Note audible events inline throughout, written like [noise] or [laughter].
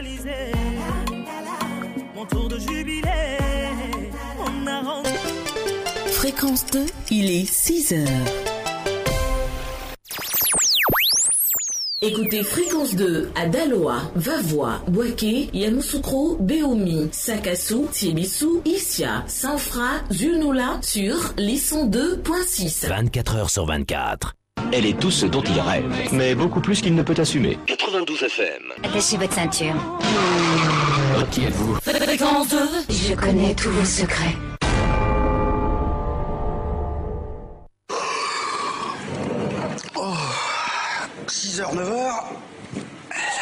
réalisé. Mon tour de jubilé, on a rendu. Fréquence 2, il est 6 heures. Écoutez Fréquence 2 à Daloa, Vavois, Boaké, Yamoussoukro, Beomi, Sakassou, Tiebissou, Issia, Sanfra, Zulnoula sur Lisson 2.6. 24 heures sur 24. Elle est tout ce dont il rêve, mais beaucoup plus qu'il ne peut assumer. 92 FM. Attachez votre ceinture. Qui êtes-vous? Fréquence 2, Je connais tous vos secrets. Oh, 6h, 9h,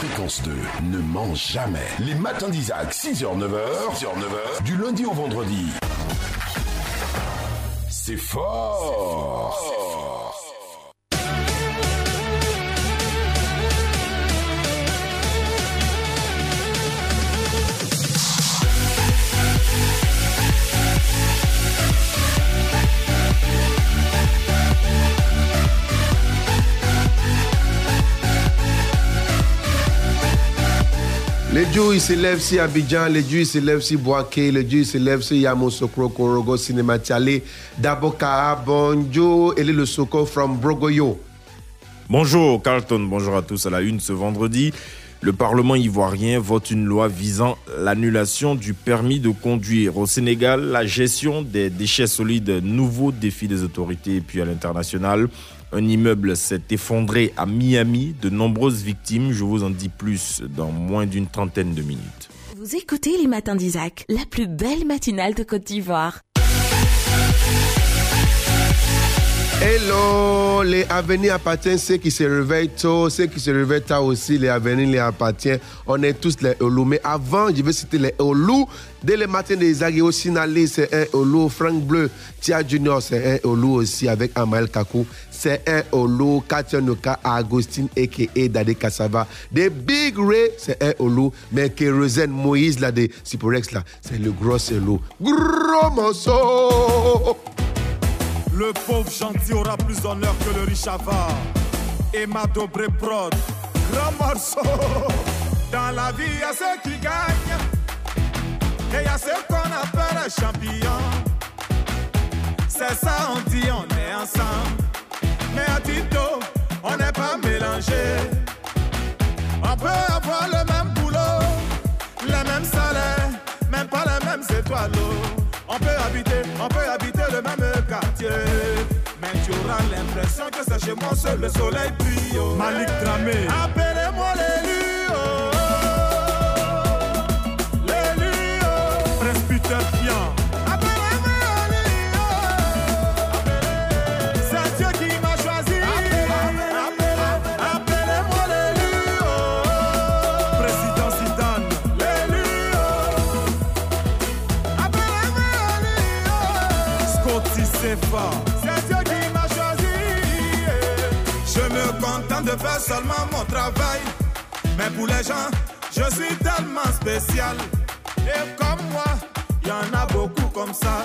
Fréquence 2 ne ment jamais. Les matins d'Isaac, 6h, 9h, 6h, 9h, du lundi au vendredi. C'est fort. Les Dieu ils s'élèvent si Abidjan, les Dieu ils s'élèvent si Boaké, les Dieu ils s'élèvent si Yamoussoukro, Korogo, Cinéma Tchale, Daboka, Bonjo, et le Soko from Brogoyo. Bonjour Carlton, bonjour à tous à la une ce vendredi. Le Parlement ivoirien vote une loi visant l'annulation du permis de conduire. Au Sénégal, la gestion des déchets solides, nouveau défi des autorités et puis à l'international. Un immeuble s'est effondré à Miami, de nombreuses victimes. Je vous en dis plus dans moins d'une trentaine de minutes. Vous écoutez les matins d'Isaac, la plus belle matinale de Côte d'Ivoire. Hello, les avenirs appartiennent ceux qui se réveillent tôt, ceux qui se réveillent tard aussi, les avenirs les appartiennent. On est tous les Olou. Mais avant, je vais citer les Olou. Dès le matin des Isaac, et aussi Nali, c'est un Olou. Frank Bleu, Tia Junior, c'est un Olou aussi avec Amael Kakou. C'est un Olou. Katia Noka, Agustin, a.k.a. Dade Kassava. Des Big Ray, c'est un Olou. Mais Kérosène Moïse, là, des Siporex, là, c'est le gros Olou. Gros morceau! Le pauvre gentil aura plus d'honneur que le riche avare. Emma Dobré Prod, grand morceau. Dans la vie, il y a ceux qui gagnent. Et il y a ceux qu'on appelle champions. C'est ça, on dit, on est ensemble. Mais à Tito, on n'est pas mélangés. On peut avoir le même boulot, les mêmes salaires, même pas les mêmes étoiles. On peut habiter, on peut habiter le même quartier. Mais tu auras l'impression que c'est chez moi seul le soleil brille. Malik Dramé. Appelez-moi l'élu. De faire seulement mon travail. Mais pour les gens, je suis tellement spécial. Et comme moi, il y en a beaucoup comme ça.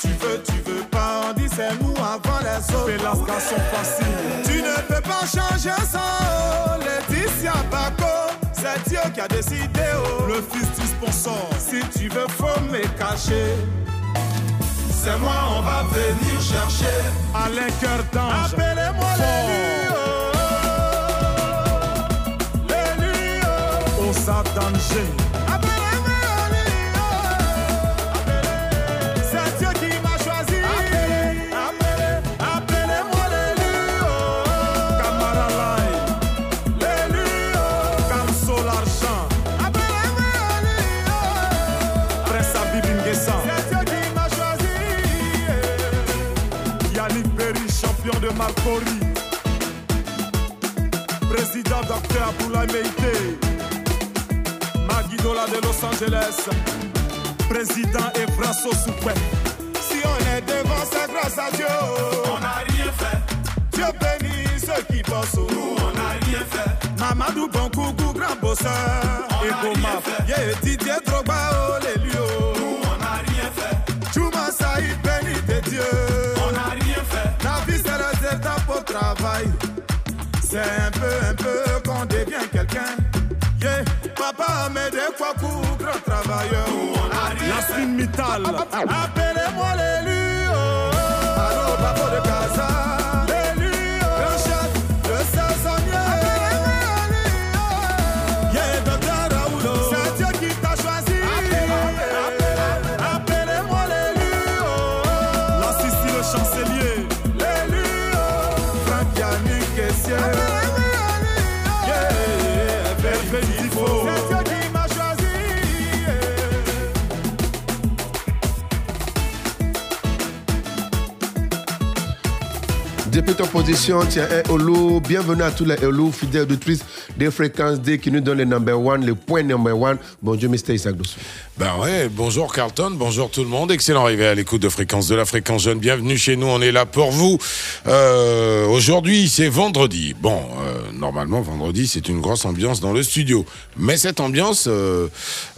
Tu veux, tu veux pas, on dit c'est nous avant les autres. Fais la station facile. Tu ne peux pas changer ça, oh. Laetitia Bako. C'est Dieu qui a décidé, oh. Le fils du sponsor. Si tu veux, faut me cacher. C'est moi, on va venir chercher. Alain Cœur d'Ange. Appelez-moi l'élu. oh. Osa Danger. C'est Dieu qui m'a choisi. Appelez- Appelez-moi l'élu. oh. L'élu. L'Argent. Appelez-moi l'élu. Abib Nguessa. C'est Dieu qui m'a choisi. Yannick Berry, champion de Marcory. Président Dr. Aboulaye Meïté. De Los Angeles. président et Brasso Soupé. Si on est devant, c'est grâce à Dieu. On n'a rien fait. Dieu bénit ceux qui bossent. Nous, on n'a rien fait. Mamadou Bonkoukou, grand bosseur. Et Goma, yeah, Didier Drogba, oh les lieux. Nous, on n'a rien fait. Juma Saïd, béni de Dieu. On n'a rien fait. La vie, c'est résultat pour travail. C'est un peu, un peu Ahmed Kwaku, grand travailleur. Yasmine Mittal. Appelez-moi l'élu. Olu. Bienvenue à tous les Olu, fidèles auditrices des fréquences D qui nous donnent le number one, le point number one. Bonjour, Mr. Isaac Dossou. Ben ouais, bonjour Carlton, bonjour tout le monde. Excellent arrivé à l'écoute de Fréquence de la Fréquence Jeune. Bienvenue chez nous, on est là pour vous. Euh, Aujourd'hui, c'est vendredi. Bon, euh, normalement, vendredi, c'est une grosse ambiance dans le studio. Mais cette ambiance euh,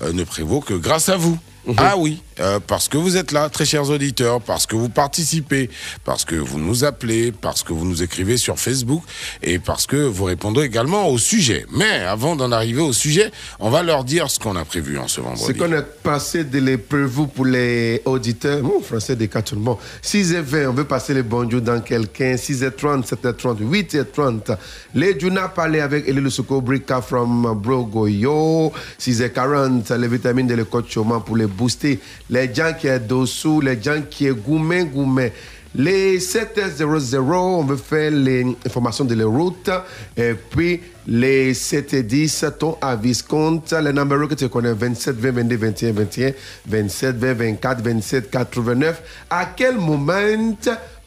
euh, ne prévaut que grâce à vous. Ah oui, euh, parce que vous êtes là, très chers auditeurs, parce que vous participez, parce que vous nous appelez, parce que vous nous écrivez sur Facebook et parce que vous répondez également au sujet. Mais avant d'en arriver au sujet, on va leur dire ce qu'on a prévu en ce vendredi. A passé de prévus pour les auditeurs, mon français des quatre tout le monde. 6h20, on veut passer les bonjours dans quelqu'un. 6h30, 7h30, 8h30. Les Juna parlé avec Elie Lusuko Brika from Brogoyo. 6h40, les vitamines de Choma pour les booster. Les gens qui est dessous, les gens qui est gourmet, gourmet. Les 7h00, on veut faire les informations de la route. Et puis, les 7h10, ton avis compte. Les numéros que tu connais, 27, 20, 22, 21, 21, 27, 20, 24, 27, 89. À quel moment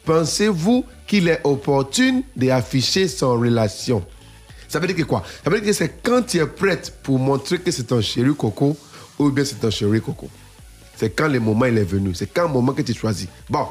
pensez-vous qu'il est opportun d'afficher son relation? Ça veut dire que quoi? Ça veut dire que c'est quand tu es prête pour montrer que c'est ton chéri coco ou bien c'est ton chéri coco. C'est quand le moment il est venu. C'est quand le moment que tu choisis. Bon,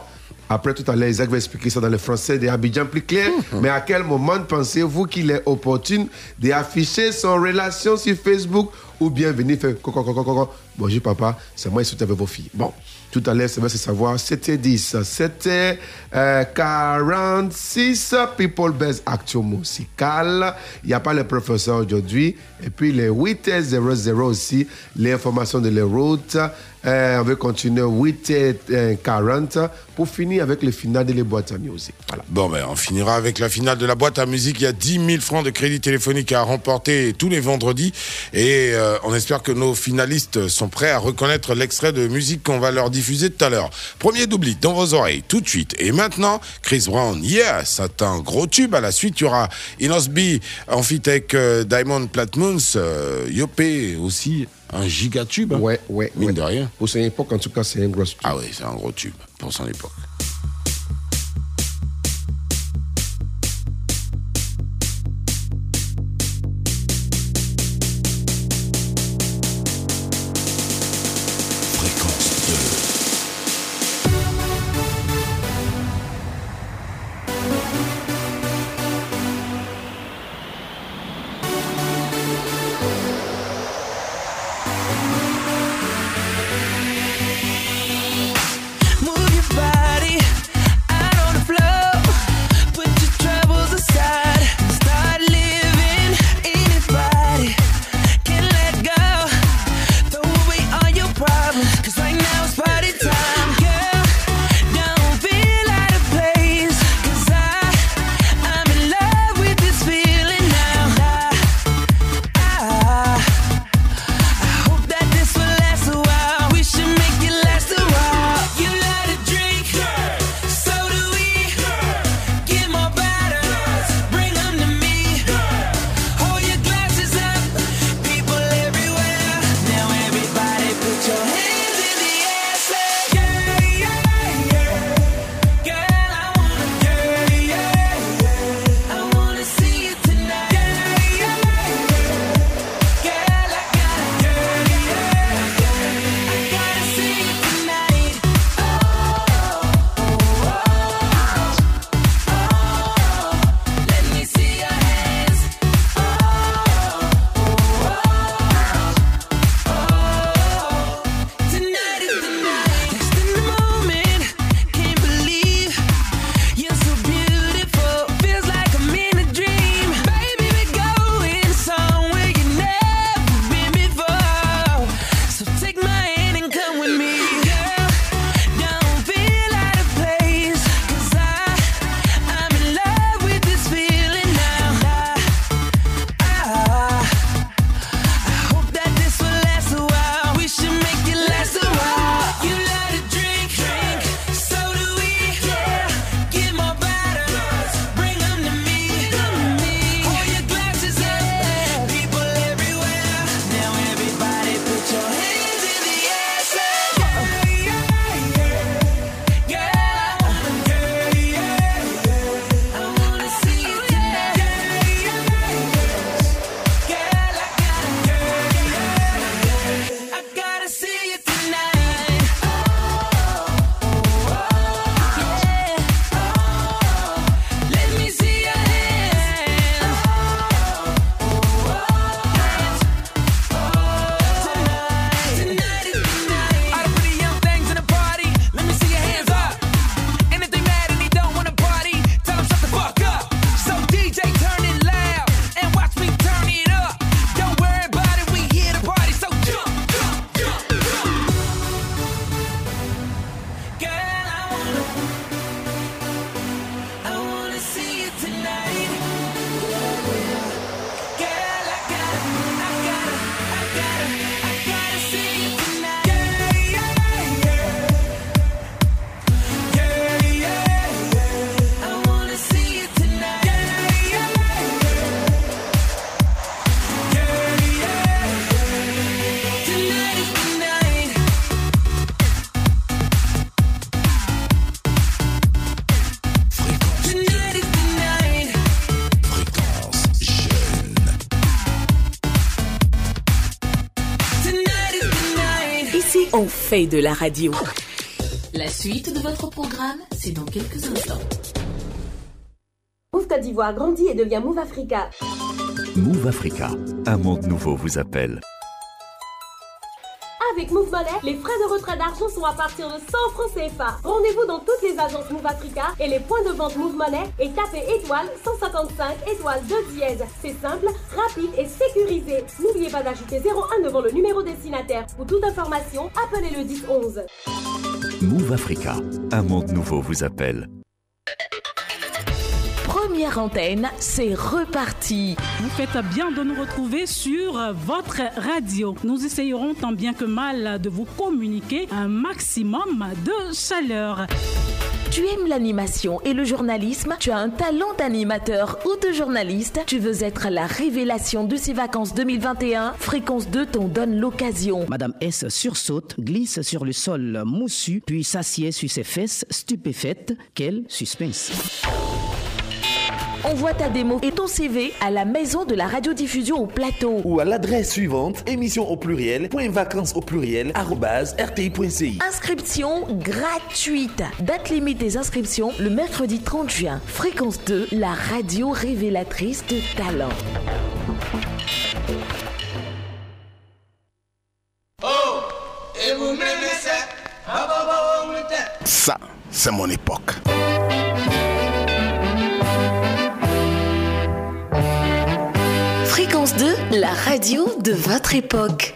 après tout à l'heure, Isaac va expliquer ça dans le français d'Abidjan plus clair. Mais à quel moment pensez-vous qu'il est opportun d'afficher son relation sur Facebook ou bien venir faire coco, coco, coco. Bonjour papa, c'est moi qui suis avec vos filles. Bon, tout à l'heure, ça va se savoir. C'était 10, c'était euh, 46 People Best Action Musicale. Il n'y a pas le professeur aujourd'hui. Et puis les 8h00 aussi, l'information de les routes. Euh, on va continuer 8h40 pour finir avec le final de les boîtes à musique. Bon, ben, on finira avec la finale de la boîte à musique. Il y a 10 000 francs de crédit téléphonique à remporter tous les vendredis. Et euh, on espère que nos finalistes sont prêts à reconnaître l'extrait de musique qu'on va leur diffuser tout à l'heure. Premier doubli dans vos oreilles, tout de suite. Et maintenant, Chris Brown, yeah, c'est un gros tube. À la suite, il y aura Inos B, avec euh, Diamond Platmoons, euh, Yopé aussi, un gigatube. hein. Ouais, ouais, Mine ouais. de rien. Pour son époque, en tout cas, c'est un gros tube. Ah oui, c'est un gros tube pour son époque. Fait de la radio. La suite de votre programme, c'est dans quelques instants. Move Côte d'Ivoire grandit et devient Move Africa. Move Africa, un monde nouveau vous appelle. Avec Move Money, les frais de retrait d'argent sont à partir de 100 francs CFA. Rendez-vous dans toutes les agences Move Africa et les points de vente Move Money et tapez étoile 155 étoile 2 dièse. C'est simple, rapide et sécurisé. N'oubliez pas d'ajouter 01 devant le numéro destinataire. Pour toute information, appelez le 10 11. Move Africa, un monde nouveau vous appelle. Première antenne, c'est reparti. Vous faites bien de nous retrouver sur votre radio. Nous essayerons tant bien que mal de vous communiquer un maximum de chaleur. Tu aimes l'animation et le journalisme? Tu as un talent d'animateur ou de journaliste? Tu veux être la révélation de ces vacances 2021 Fréquence 2 t'en donne l'occasion. Madame S sursaute, glisse sur le sol moussu, puis s'assied sur ses fesses, stupéfaite. Quel suspense Envoie ta démo et ton CV à la maison de la radiodiffusion au plateau. Ou à l'adresse suivante, émission au pluriel, point vacances au pluriel, arrobase, rti.ci. Inscription gratuite. Date limite des inscriptions le mercredi 30 juin. Fréquence 2, la radio révélatrice de talent. Ça, c'est mon époque. Fréquence 2, la radio de votre époque.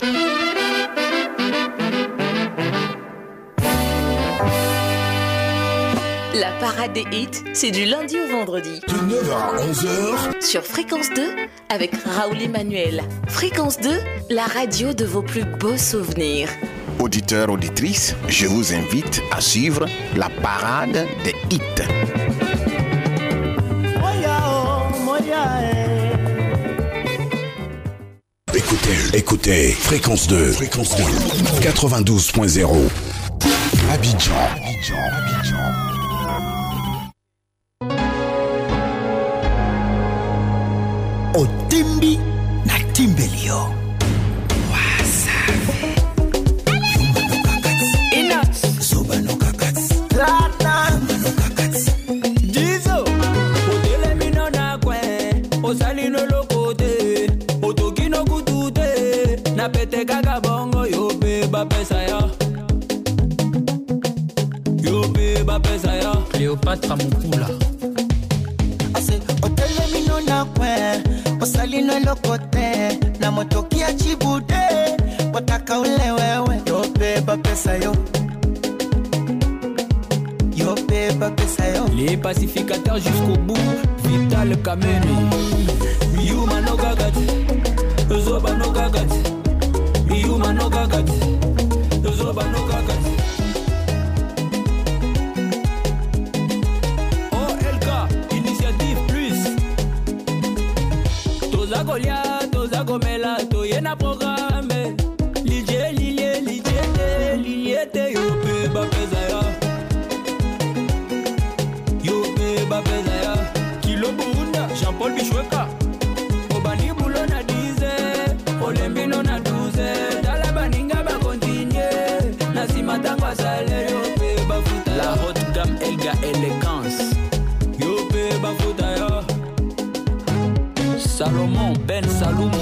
La parade des hits, c'est du lundi au vendredi. De 9h à 11h. Sur Fréquence 2, avec Raoul Emmanuel. Fréquence 2, la radio de vos plus beaux souvenirs. Auditeurs, auditrices, je vous invite à suivre la parade des hits. Écoutez, fréquence 2, fréquence 2, 92.0. Abidjan, Abidjan, Abidjan. otimbi na timbelio cléopatre mokula otelemino na kwe osalino eloko te na motoki ya cibude botaka ule wewe. Yo mpe bapesa yo. Yo mpe bapesa yo. Les pacificateurs jusqu'au bout vital kamene miyuma nokaka te ozobanokakat miyuma nokaka te ya programme lije lilie lijete liliete yope bapeza ya. Yope bapeza ya. Kilobunda jean paul bishweka obani bulo na 10 olembino na 12 tala baninga bakontinye na nsima ntango asale yope bafuta la haute gamme elga elegance yope bafuta ya. Salomon ben salumu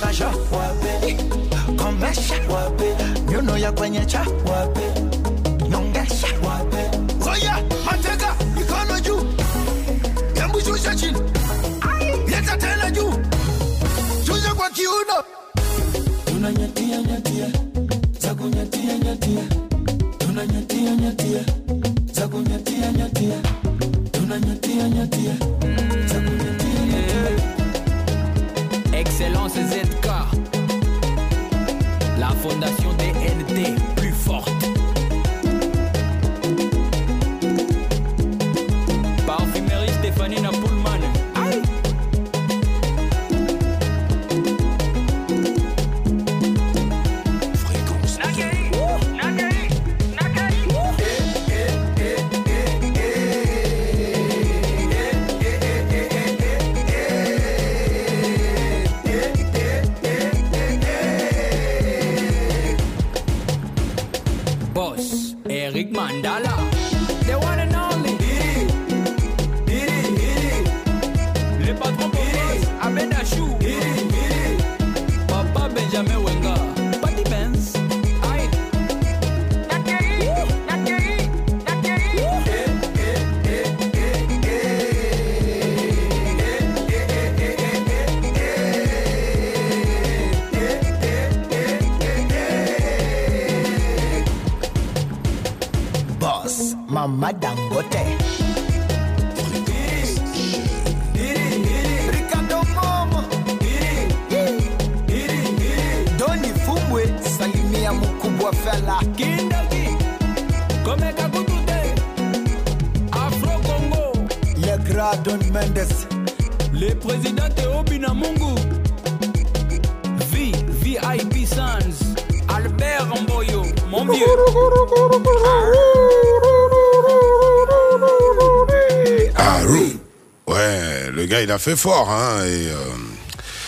takasha wapi komesha wapi nyuno ya kwenye cha wapi fait fort, hein, et euh,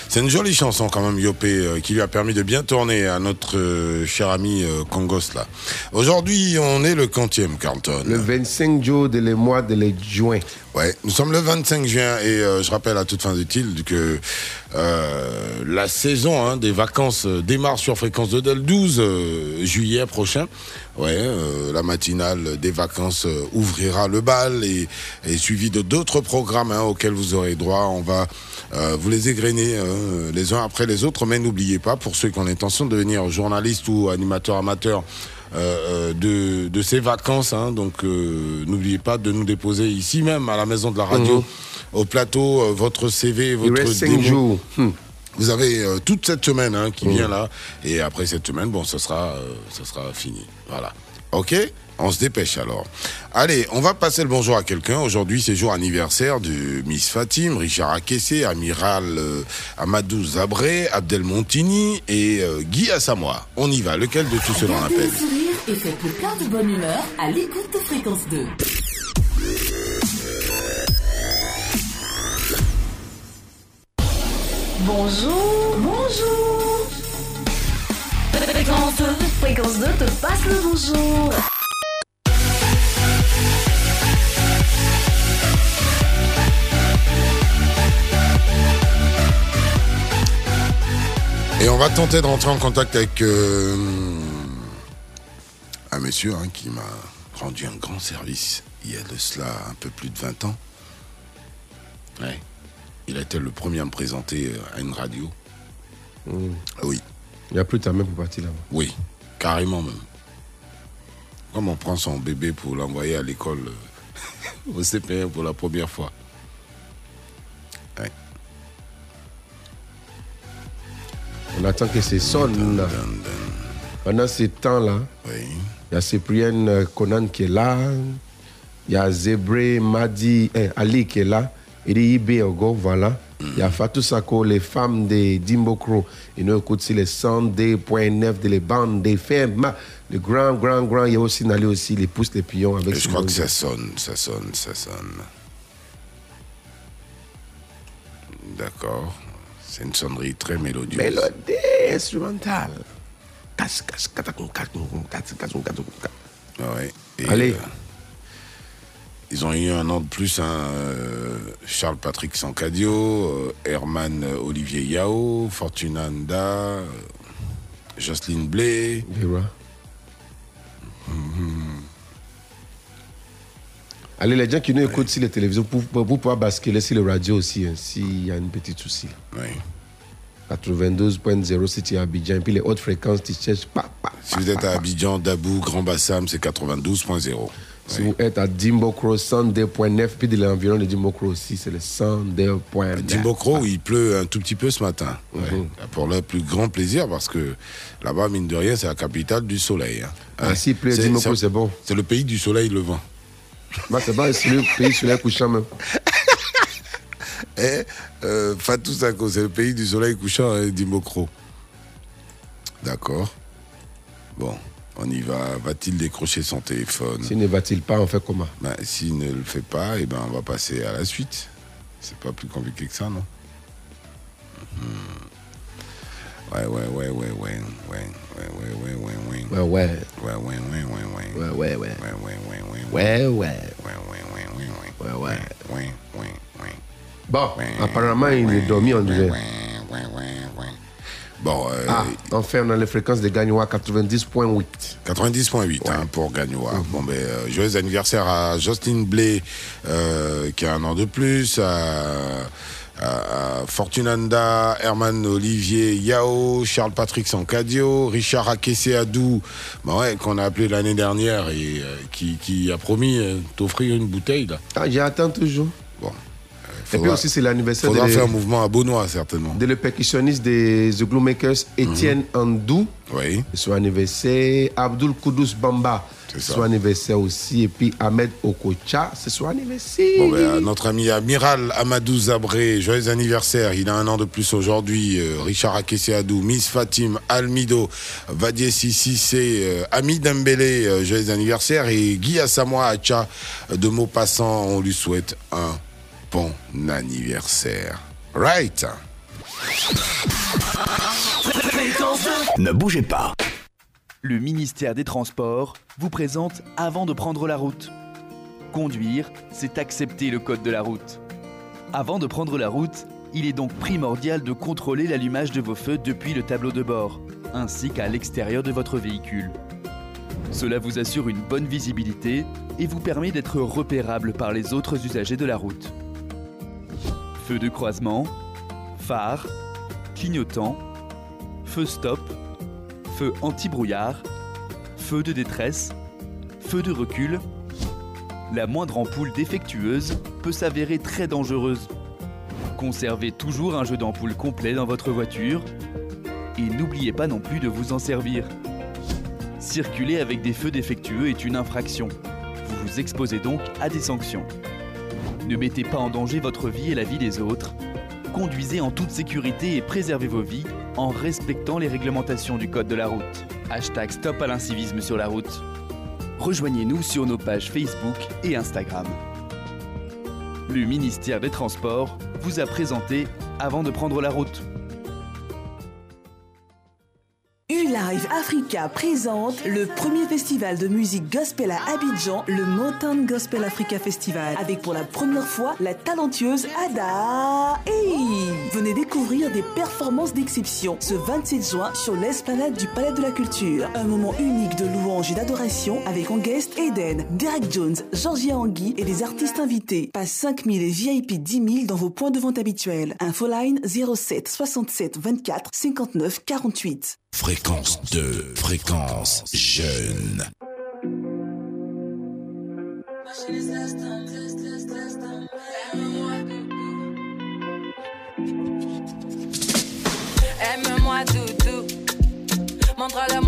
c'est une jolie chanson quand même, Yopé, euh, qui lui a permis de bien tourner à notre euh, cher ami Congos, là. Aujourd'hui, on est le quantième, Carlton. Le 25 jours de le mois de le juin. Ouais, nous sommes le 25 juin et euh, je rappelle à toute fin utile que euh, la saison hein, des vacances démarre sur fréquence de le 12 euh, juillet prochain. Ouais, euh, la matinale des vacances euh, ouvrira le bal et, et suivi de d'autres programmes hein, auxquels vous aurez droit. On va euh, vous les égrener hein, les uns après les autres, mais n'oubliez pas, pour ceux qui ont l'intention de devenir journaliste ou animateur amateur, euh, de, de ces vacances. hein. donc euh, n'oubliez pas de nous déposer ici même à la maison de la radio, Mhm. au plateau, euh, votre CV, votre reste cinq démo. jours. Hmm. Vous avez euh, toute cette semaine hein, qui vient là, et après cette semaine, bon, ça sera, euh, ça sera fini. Voilà. Ok? On se dépêche alors. Allez, on va passer le bonjour à quelqu'un. Aujourd'hui, c'est jour anniversaire de Miss Fatim, Richard Akessé, Amiral euh, Amadou Zabré, Abdel Montini et euh, Guy Assamoah. On y va. Lequel de tous ceux-là on appelle? et faites le plein de bonne humeur à l'écoute de Fréquence 2. Bonjour, bonjour. Fréquence 2, Fréquence 2 te passe le bonjour. Et on va tenter de rentrer en contact avec euh, un monsieur hein, qui m'a rendu un grand service il y a de cela un peu plus de 20 ans. Ouais. Il a été le premier à me présenter euh, à une radio. Hmm. Oui. Il n'y a plus ta main pour partir là-bas. Oui, carrément même. Comme on prend son bébé pour l'envoyer à l'école euh, [laughs] au CPR pour la première fois. Ouais. On attend que c'est sonne. là. Pendant ces temps-là, il y a Cyprien euh, Conan qui est là. Il y a Zébré Madi eh, Ali qui est là. Il y a Ibe Ogo, voilà. Il y a Fatou Sako, les femmes de Dimbokro. Et nous écoutons aussi les 102.9 de les bandes des femmes. Le grand, grand, grand, il y a aussi Nali aussi, les pouces, les pions avec je crois que ça sonne, ça sonne, ça sonne. D'accord. C'est une sonnerie très mélodieuse. Mélodie instrumentale. Casse, casse, Allez. euh, ils ont eu un an de plus, hein, euh, Charles-Patrick Sancadio, euh, Herman euh, Olivier Yao, Fortuna Nda, euh, Jocelyne Blé. Mhm. Allez, les gens qui nous écoutent sur les télévisions, pour, pour, pour pouvoir basculer sur le radio aussi, hein, s'il y a une petite souci. Oui. 92.0 si tu es à Abidjan. Et puis les hautes fréquences, tu cherches pas. Si vous êtes à Abidjan, Dabou, Grand Bassam, c'est 92.0. Si vous êtes à Dimbokro 102.9, puis de l'environ de Dimbokro aussi, c'est le 102.9. Dimbokro, il pleut un tout petit peu ce matin. Ouais. Pour le plus grand plaisir, parce que là-bas, mine de rien, c'est la capitale du soleil. hein. Ah, s'il pleut Dimbokro, c'est- bon. C'est le pays du soleil levant. [laughs] Bah, c'est pas le pays sur les couchants même. [laughs] Eh, euh, Fatou Sako, c'est le pays du soleil couchant, hein, Dimbokro. D'accord. Bon, on y va. Va-t-il décrocher son téléphone S'il ne va-t-il pas, on fait comment Ben, S'il ne le fait pas, eh ben, on va passer à la suite. C'est pas plus compliqué que ça, non Mhm. Ouais, ouais, ouais, ouais, ouais, ouais, ouais, ouais, ouais, ouais, ouais. Ouais, ouais. Ouais, ouais, ouais, ouais, ouais. Ouais, ouais, ouais. Ouais, ouais, ouais, ouais. Ouais, ouais. Ouais, ouais, ouais, ouais, ouais. Ouais, ouais. Ouais, ouais, ouais. Bon, apparemment, il est dormi, on dirait. Ouais, ouais, ouais, ouais. Bon, euh, Ah, enfin, on a les fréquences de Gagnois 90.8. 90.8 hein, pour Gagnois. Bon, ben, euh, joyeux anniversaire à Justin Blay, euh, qui a un an de plus, à, Fortunanda, Herman Olivier Yao, Charles Patrick Sancadio, Richard Akessé Adou, ouais, qu'on a appelé l'année dernière et euh, qui, qui a promis t'offrir une bouteille. Là. Ah, j'attends toujours. Bon. Et puis aussi, c'est l'anniversaire faudra de- faire un mouvement à Beaunois, certainement. de le percussionniste des The Glue Makers, Étienne Andou. Oui. Son anniversaire. Abdul Koudous Bamba. C'est. Son anniversaire aussi. Et puis Ahmed Okocha, c'est son anniversaire. Bon, ben, notre ami Amiral Amadou Zabré, joyeux anniversaire. Il a un an de plus aujourd'hui. Euh, Richard Akesseadou, Miss Fatim, Almido, Vadiessi Sissé, euh, Ami Dembélé, euh, joyeux anniversaire. Et Guy Assamoa Acha, euh, de mots passants, on lui souhaite un bon anniversaire. Right. Ne bougez pas. Le ministère des Transports vous présente Avant de prendre la route. Conduire, c'est accepter le code de la route. Avant de prendre la route, il est donc primordial de contrôler l'allumage de vos feux depuis le tableau de bord, ainsi qu'à l'extérieur de votre véhicule. Cela vous assure une bonne visibilité et vous permet d'être repérable par les autres usagers de la route. Feu de croisement, phare, clignotant, feu stop, feu anti-brouillard, feu de détresse, feu de recul. La moindre ampoule défectueuse peut s'avérer très dangereuse. Conservez toujours un jeu d'ampoule complet dans votre voiture et n'oubliez pas non plus de vous en servir. Circuler avec des feux défectueux est une infraction. Vous vous exposez donc à des sanctions. Ne mettez pas en danger votre vie et la vie des autres. Conduisez en toute sécurité et préservez vos vies en respectant les réglementations du code de la route. Hashtag Stop à l'incivisme sur la route. Rejoignez-nous sur nos pages Facebook et Instagram. Le ministère des Transports vous a présenté Avant de prendre la route. U-Live Africa présente le premier festival de musique gospel à Abidjan, le Mountain Gospel Africa Festival, avec pour la première fois la talentueuse Ada. Hey Venez découvrir des performances d'exception ce 27 juin sur l'esplanade du Palais de la Culture. Un moment unique de louange et d'adoration avec en guest Eden, Derek Jones, Georgia Anguille et des artistes invités. Passe 5000 et VIP 10 000 dans vos points de vente habituels. Infoline 07 67 24 59 48. Fréquence 2, fréquence jeune. Aime-moi doudou, montre-le-moi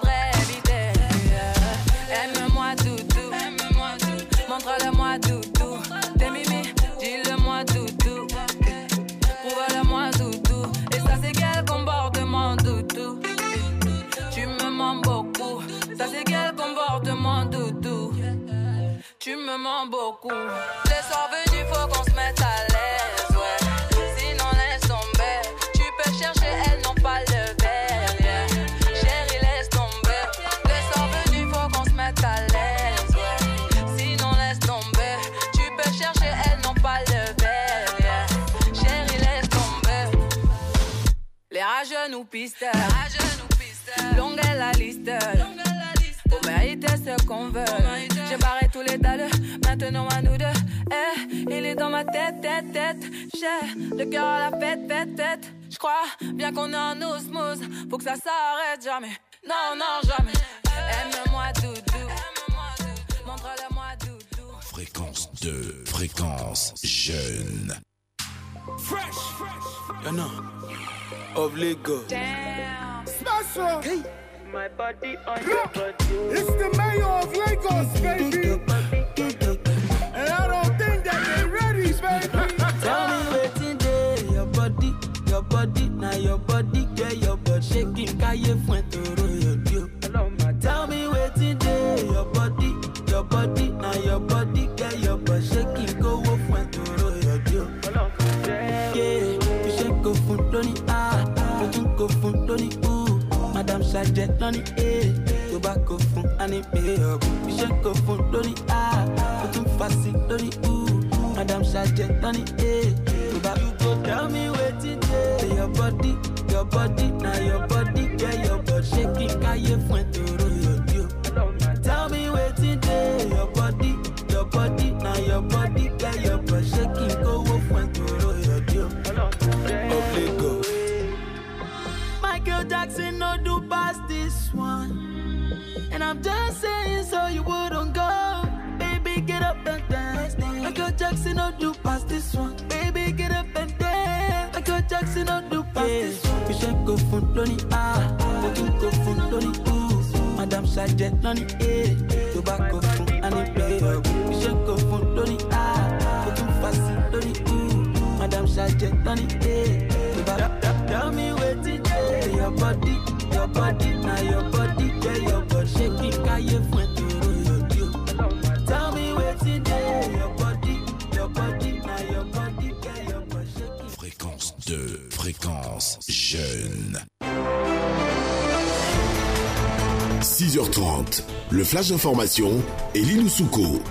beaucoup. Les soirs venus, faut qu'on se mette à l'aise, ouais. Sinon, laisse tomber. Tu peux chercher, elles n'ont pas le verre, yeah. Chérie, laisse tomber. Les soirs venus, faut qu'on se mette à l'aise, ouais. Sinon, laisse tomber. Tu peux chercher, elles n'ont pas le verre, yeah. Chérie, laisse tomber. Les rageux nous pistent. Longue est la liste. Mériter ce qu'on veut. J'ai barré tous les dalles. Maintenant à nous deux. Eh, il est dans ma tête, tête, tête. J'ai le cœur à la fête, fête, tête. J'crois bien qu'on est en osmose. Faut que ça s'arrête jamais. Non, non, jamais. Aime-moi, doudou. Montre-le-moi, doudou. Fréquence 2, fréquence jeune. Fresh, Yana, of Lego. Special. My body on your body. It's the mayor of Lagos, baby. And I don't think that they ready, baby. Tell me wetin dey your body, your body, na your body, get your body shaking, kaye fún toro yodi o. Tell me wetin dey your body, your body, na your body, get your body shaking, kowo fún toro yodi o. Yeah, you shake ah, ah. go fún lóní A, o tún go fún lóní U. Sajẹ eh? lóní A, tó bá go fún anime ọ̀gùn. Shake go fún lóní A, o tún fa sí lóní U. Madam Sajẹ lóní A, tó bá you go tell me wetin dey your body, your body, na your body, get your body shaking, káyé fún toro yodi o. Tell me wetin dey your body, your body, na your body, get your body shaking, kówó fún toro yodi o. Of Lagos. Michael Jackson no do. And I'm just saying so you wouldn't go. Baby, get up and dance. Michael Jackson no do past this one. Baby, get up and dance. Michael Jackson no do past this one. You should go for Lonnie Ah. You can go for Lonnie Ooh. Madam Sajẹ Lonnie A. Tobacco fún Annie You should go for Lonnie Ah. You can fast Lonnie Ooh. Madam Sajẹ Lonnie A. Tobacco. Tell me wetin dey your body, your body, na your body, get your body Fréquence 2, fréquence jeune. 6h30, le flash d'information et Souko.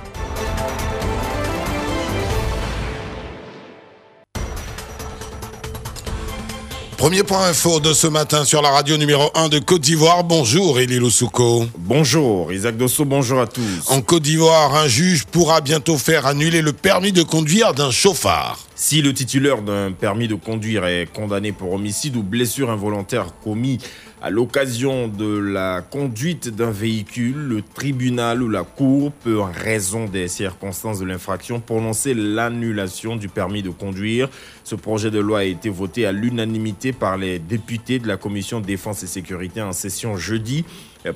Premier point info de ce matin sur la radio numéro 1 de Côte d'Ivoire. Bonjour Elie Souko. Bonjour Isaac Dosso, bonjour à tous. En Côte d'Ivoire, un juge pourra bientôt faire annuler le permis de conduire d'un chauffard. Si le titulaire d'un permis de conduire est condamné pour homicide ou blessure involontaire commis à l'occasion de la conduite d'un véhicule, le tribunal ou la cour peut, en raison des circonstances de l'infraction, prononcer l'annulation du permis de conduire. Ce projet de loi a été voté à l'unanimité par les députés de la commission défense et sécurité en session jeudi.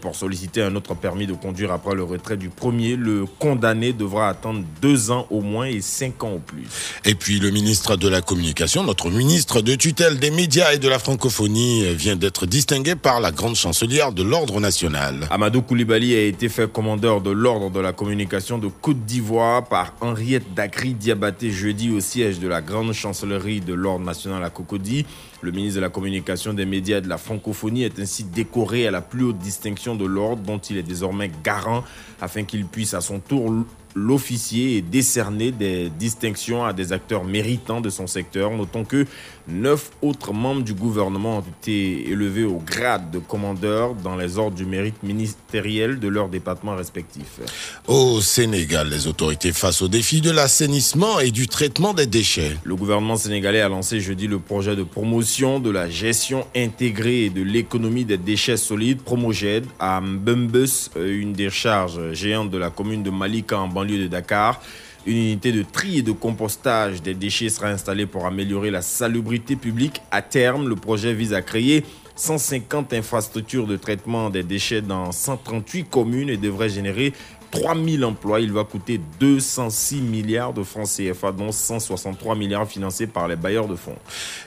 Pour solliciter un autre permis de conduire après le retrait du premier, le condamné devra attendre deux ans au moins et cinq ans au plus. Et puis le ministre de la Communication, notre ministre de tutelle des médias et de la francophonie, vient d'être distingué par la grande chancelière de l'ordre national. Amadou Koulibaly a été fait commandeur de l'ordre de la communication de Côte d'Ivoire par Henriette Dacry Diabaté jeudi au siège de la grande chancellerie de l'ordre national à Cocody. Le ministre de la Communication, des médias et de la francophonie est ainsi décoré à la plus haute distinction de l'ordre dont il est désormais garant afin qu'il puisse à son tour l'officier et décerner des distinctions à des acteurs méritants de son secteur. Notons que neuf autres membres du gouvernement ont été élevés au grade de commandeur dans les ordres du mérite ministériel de leurs départements respectifs. Au Sénégal, les autorités face au défi de l'assainissement et du traitement des déchets. Le gouvernement sénégalais a lancé jeudi le projet de promotion de la gestion intégrée et de l'économie des déchets solides Promoged à Mbumbus, une décharge géante de la commune de Malika en banlieue de Dakar. Une unité de tri et de compostage des déchets sera installée pour améliorer la salubrité publique. À terme, le projet vise à créer 150 infrastructures de traitement des déchets dans 138 communes et devrait générer 3000 emplois. Il va coûter 206 milliards de francs CFA, dont 163 milliards financés par les bailleurs de fonds.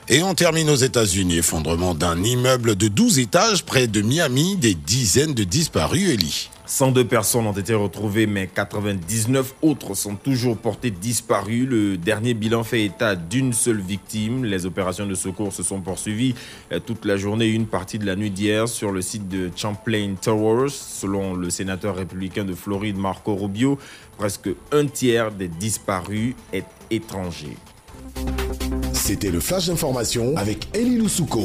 Et on termine aux États-Unis. Effondrement d'un immeuble de 12 étages près de Miami, des dizaines de disparus, Elie. 102 personnes ont été retrouvées, mais 99 autres sont toujours portées disparues. Le dernier bilan fait état d'une seule victime. Les opérations de secours se sont poursuivies euh, toute la journée et une partie de la nuit d'hier sur le site de Champlain Towers. Selon le sénateur républicain de Floride, Marco Rubio, presque un tiers des disparus est étranger. C'était le flash d'information avec Elie Loussouko.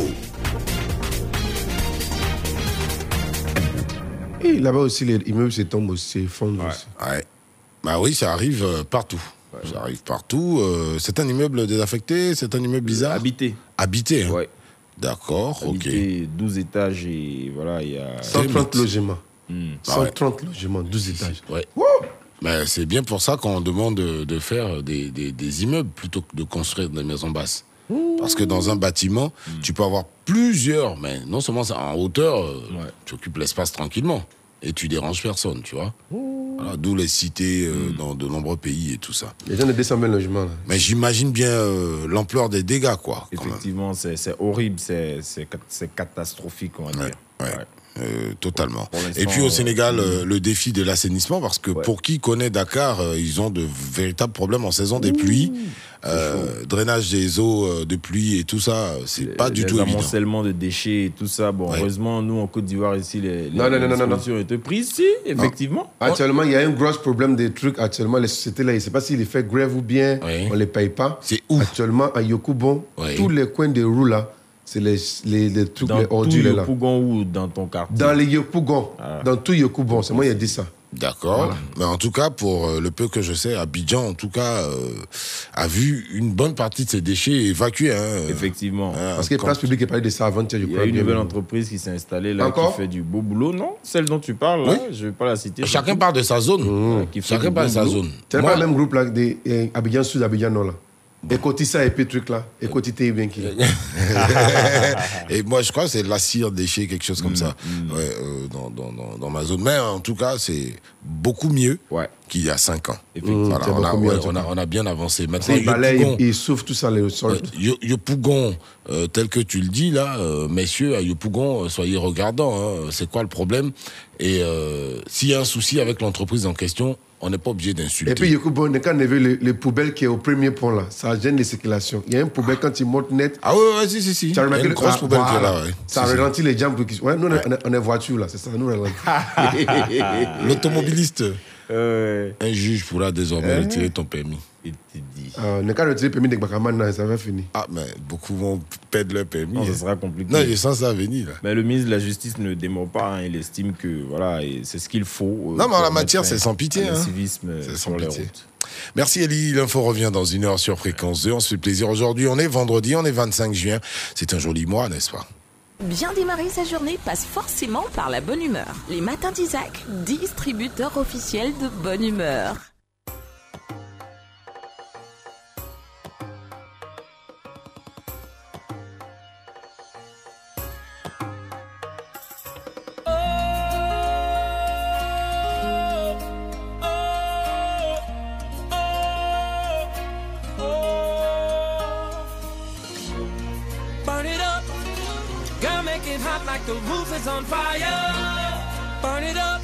Et là-bas aussi, les immeubles s'étendent aussi, s'effondrent aussi. Ouais. Bah oui, ça arrive euh, partout. Ça arrive partout. Euh, c'est un immeuble désaffecté, c'est un immeuble bizarre? Habité. Habité. hein. Ouais. D'accord, ok. Habité 12 étages et voilà, il y a. 130 logements. Hmm. Ah ouais. 130 logements, 12 étages. Ouais. Mais c'est bien pour ça qu'on demande de, de faire des, des- des immeubles plutôt que de construire des maisons basses. Parce que dans un bâtiment, tu peux avoir plusieurs, mais non seulement ça, en hauteur, euh, tu occupes l'espace tranquillement et tu déranges personne, tu vois. Voilà, D'où les cités euh, dans de nombreux pays et tout ça. Les gens de 200 000 logements. Là. Mais j'imagine bien euh, l'ampleur des dégâts, quoi. Effectivement, c'est horrible, c'est c'est cat- c'est catastrophique, on va dire. Ouais. Euh, totalement. Et puis au euh, Sénégal, euh, le défi de l'assainissement, parce que pour qui connaît Dakar, euh, ils ont de véritables problèmes en saison des pluies, euh, drainage des eaux euh, de pluie et tout ça, c'est pas du tout évident. amoncellements de déchets et tout ça. Bon, heureusement, nous, en Côte d'Ivoire, ici, les, les Non, non, non, non, non, non. dispositions ont été prises, si, effectivement. Actuellement, il y a un gros problème des trucs. Actuellement, les sociétés là, je ne sais pas s'ils les font grève ou bien on ne les paye pas. C'est où Actuellement, à Yokubon, tous les coins de rue là, c'est les, les, les trucs, Dans les ordures. Yopougon ou dans ton quartier? Dans les Yopougon, Ah. dans tout Yokubon, c'est moi qui ai dit ça. D'accord. Mais en tout cas, pour euh, le peu que je sais, Abidjan, en tout cas, euh, a vu une bonne partie de ses déchets évacués. hein. Effectivement. Parce que Place Publique est parlé de ça avant-hier, je Il y a une bien. nouvelle entreprise qui s'est installée là, Encore? qui fait du beau boulot, non Celle dont tu parles, là, je ne vais pas la citer. Chacun parle de sa zone. Qui fait Chacun parle de sa zone. C'est Moi- pas le même groupe là, des eh, Abidjan Sud, Abidjan Nord là. Écoutez ça et puis truc là. Écoutez bien qui. et moi, je crois que c'est la cire déchet, quelque chose Mm, comme ça, ouais, euh, dans, dans, dans, dans ma zone. Mais en tout cas, c'est beaucoup mieux qu'il y a 5 ans. Voilà, on, a, ouais, on, on bien avancé. Maintenant, Yopougon, ils souffrent tout ça, le sol. ouais, Yo- Yopougon, euh, tel que tu le dis là, euh, messieurs, à Yopougon, euh, soyez regardants. hein, c'est quoi le problème? Et euh, s'il y a un souci avec l'entreprise en question, on n'est pas obligé d'insulter. Et puis, Yokubon, quand on a vu les, les poubelles qui est au premier pont là, ça gêne les circulations. Il y a une poubelle quand tu montes net. Ah ouais, ouais, si, si, si. Tu as Il remarqué une grosse poubelle qui est là, voilà. ouais. Ça Si, si. ralentit les qu'ils. Ouais, nous, on est- on est- voiture là, c'est ça. Nous, là. [laughs] [laughs] L'automobiliste, un juge pourra désormais Hein? retirer ton permis. Euh, On n'est qu'à retirer le permis de Bakaman, ça va finir. Ah, mais beaucoup vont perdre leur permis. Non, ça hein. sera compliqué. Non, je sens ça venir. Là. Mais le ministre de la Justice ne dément pas. hein. Il estime que voilà, c'est ce qu'il faut. euh, Non, mais en la matière, c'est sans pitié, hein. euh, C'est sans les pitié. routes. Merci Elie, l'info revient dans une heure sur Fréquence 2. On se fait plaisir aujourd'hui. On est vendredi, on est 25 juin. C'est un joli mois, n'est-ce pas? Bien démarrer sa journée passe forcément par la bonne humeur. Les matins d'Isaac, distributeur officiel de bonne humeur. The roof is on fire. Burn it up.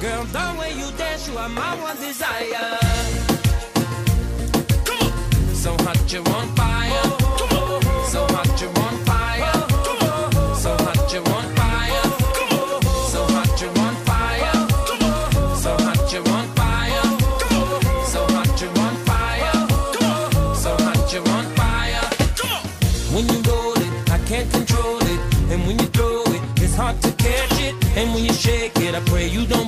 Girl, the way you dance, you are my one desire. Come on. So hot, you're on fire. Shake it, I pray you don't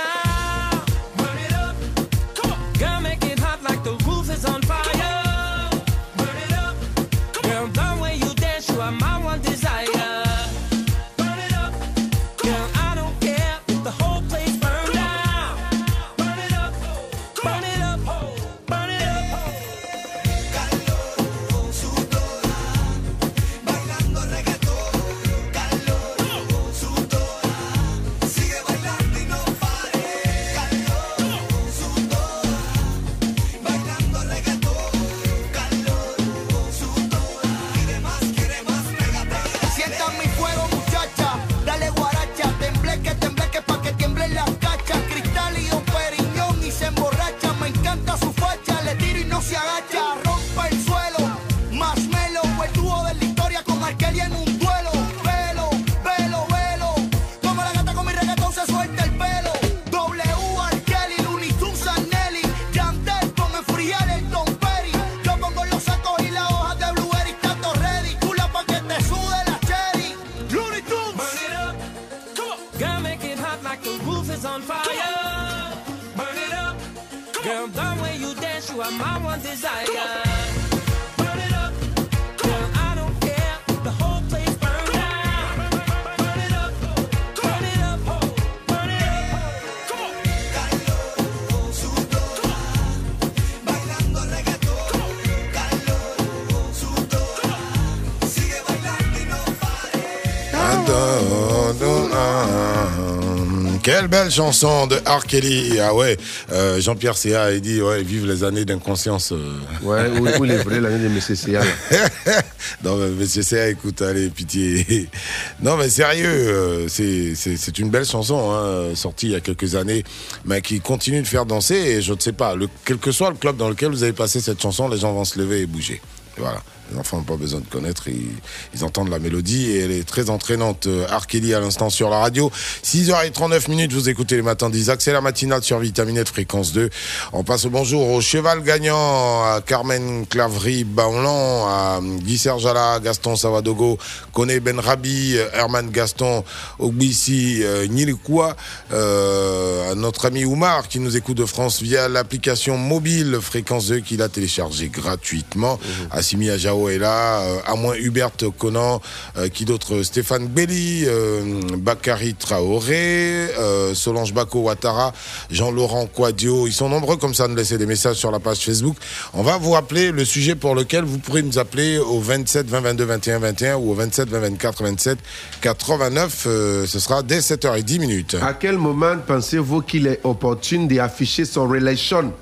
Quelle belle chanson de R. Kelly. Ah ouais, euh, Jean-Pierre C.A. il dit ouais, vive les années d'inconscience. euh. Ouais, où, où il est vrai, l'année de M. Là. [laughs] non, mais Monsieur C.A., écoute, allez, pitié. [laughs] non, mais sérieux, euh, c'est- une belle chanson, hein, sortie il y a quelques années, mais qui continue de faire danser. Et je ne sais pas, le, quel que soit le club dans lequel vous avez passé cette chanson, les gens vont se lever et bouger. Voilà. Les enfants n'ont pas besoin de connaître, ils, ils entendent la mélodie et elle est très entraînante. Euh, R. Kelly à l'instant sur la radio. 6h39 minutes, vous écoutez les matins d'Isaac. C'est la matinale sur Vitaminette Fréquence 2. On passe au bonjour au cheval gagnant, à Carmen Clavry Baolan, à Guy Serjala, Gaston Savadogo, Kone Ben Rabi, Herman Gaston, Ogbissi, euh, Nilikoua, euh, à notre ami Oumar qui nous écoute de France via l'application mobile Fréquence 2 qu'il a téléchargé gratuitement. Assimi Ajao est là, euh, à moins Hubert Conan, euh, qui d'autre Stéphane Belli, euh, Bakary Traoré, euh, Solange Bako Ouattara, Jean-Laurent Quadio. Ils sont nombreux comme ça à nous laisser des messages sur la page Facebook. On va vous rappeler le sujet pour lequel vous pourrez nous appeler au 27 20 22 21 21 ou au 27 20 24 27 89. Euh, ce sera dès 7h10 minutes. À quel moment pensez-vous qu'il est opportun d'afficher son relation?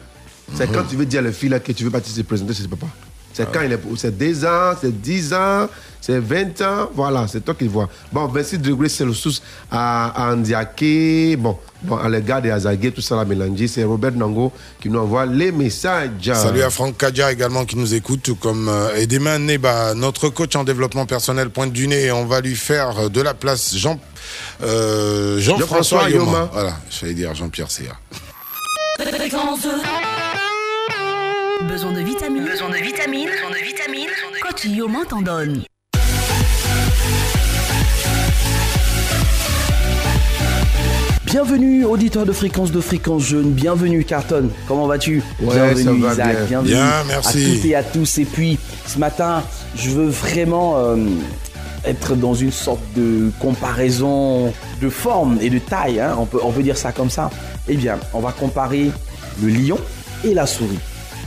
C'est Mhm. quand tu veux dire à la fille là que tu veux partir se présenter chez papa. C'est quand il est. C'est 2 ans, c'est 10 ans, c'est 20 ans. Voilà, c'est toi qui vois. Bon, 26 degrés Celsius à, à Ndiaké, bon, bon, à l'égard de Azagué, tout ça l'a mélangé. C'est Robert Nango qui nous envoie les messages. Salut à Franck Kadja également qui nous écoute, tout comme euh, et demain Neba, notre coach en développement personnel pointe du nez. On va lui faire de la place Jean euh, Jean-François Yoma. Yoma. Voilà, je vais dire Jean-Pierre Céa. Fréquence 2. Besoin de vitamines. Besoin de vitamines. Besoin de vitamines. Yoman t'en donne. Bienvenue, auditeur de fréquence de fréquence jeune. Bienvenue, Carton. Comment vas-tu? Ouais, Bienvenue, ça va Isaac. bien. Bienvenue Bien, à merci. toutes et à tous. Et puis, ce matin, je veux vraiment euh, être dans une sorte de comparaison de forme et de taille. hein. On, peut, on peut dire ça comme ça. Eh bien, on va comparer le lion et la souris.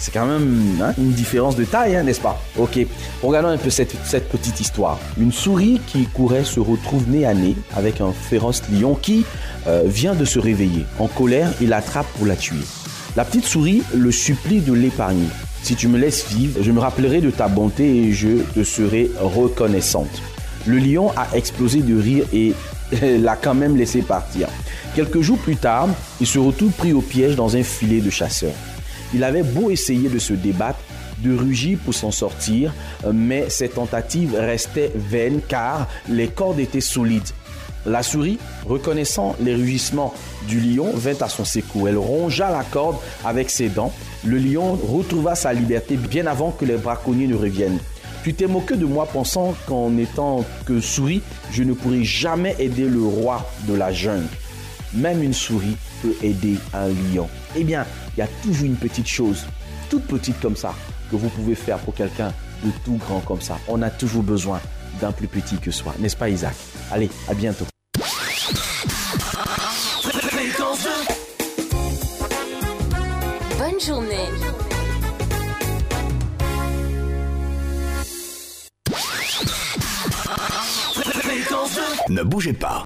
C'est quand même hein, une différence de taille, hein, n'est-ce pas? Ok, regardons un peu cette, petite histoire. Une souris qui courait se retrouve nez à nez avec un féroce lion qui euh, vient de se réveiller. En colère, il l'attrape pour la tuer. La petite souris le supplie de l'épargner. Si tu me laisses vivre, je me rappellerai de ta bonté et je te serai reconnaissante. Le lion a explosé de rire et [laughs] l'a quand même laissé partir. Quelques jours plus tard, il se retrouve pris au piège dans un filet de chasseurs. Il avait beau essayer de se débattre, de rugir pour s'en sortir, mais ses tentatives restaient vaines car les cordes étaient solides. La souris, reconnaissant les rugissements du lion, vint à son secours. Elle rongea la corde avec ses dents. Le lion retrouva sa liberté bien avant que les braconniers ne reviennent. Tu t'es moqué de moi pensant qu'en étant que souris, je ne pourrais jamais aider le roi de la jungle. Même une souris peut aider un lion. Eh bien, il y a toujours une petite chose, toute petite comme ça, que vous pouvez faire pour quelqu'un de tout grand comme ça. On a toujours besoin d'un plus petit que soi, n'est-ce pas Isaac? Allez, à bientôt. Bonne journée. Ne bougez pas.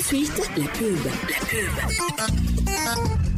Tout la pub. La pub.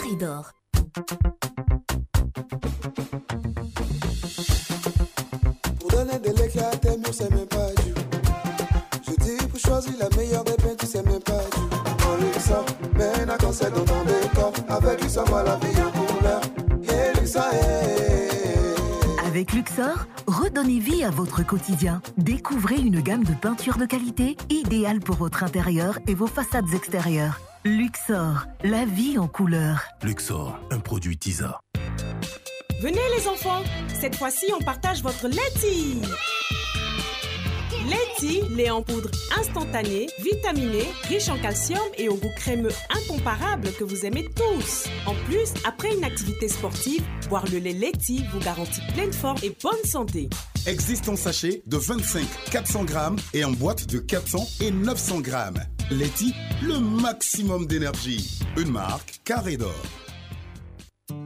Caridor. Pour donner de l'éclat à tes murs, c'est même pas du. Je dis pour choisir la meilleure des peintures, c'est même pas du. On Luxa, mène un conseil dans ton décor. Avec Luxa, vois la vie en couleur. Et Luxa, est. Avec Luxor, redonnez vie à votre quotidien. Découvrez une gamme de peintures de qualité idéale pour votre intérieur et vos façades extérieures. Luxor, la vie en couleur. Luxor, un produit TISA. Venez les enfants, cette fois-ci on partage votre laiti. Laiti, lait en poudre instantané, vitaminé, riche en calcium et au goût crémeux incomparable que vous aimez tous. En plus, après une activité sportive, boire le lait Laiti vous garantit pleine forme et bonne santé. Existe en sachet de 25 400 grammes et en boîte de 400 et 900 grammes. Leti, le maximum d'énergie. Une marque Carré d'Or.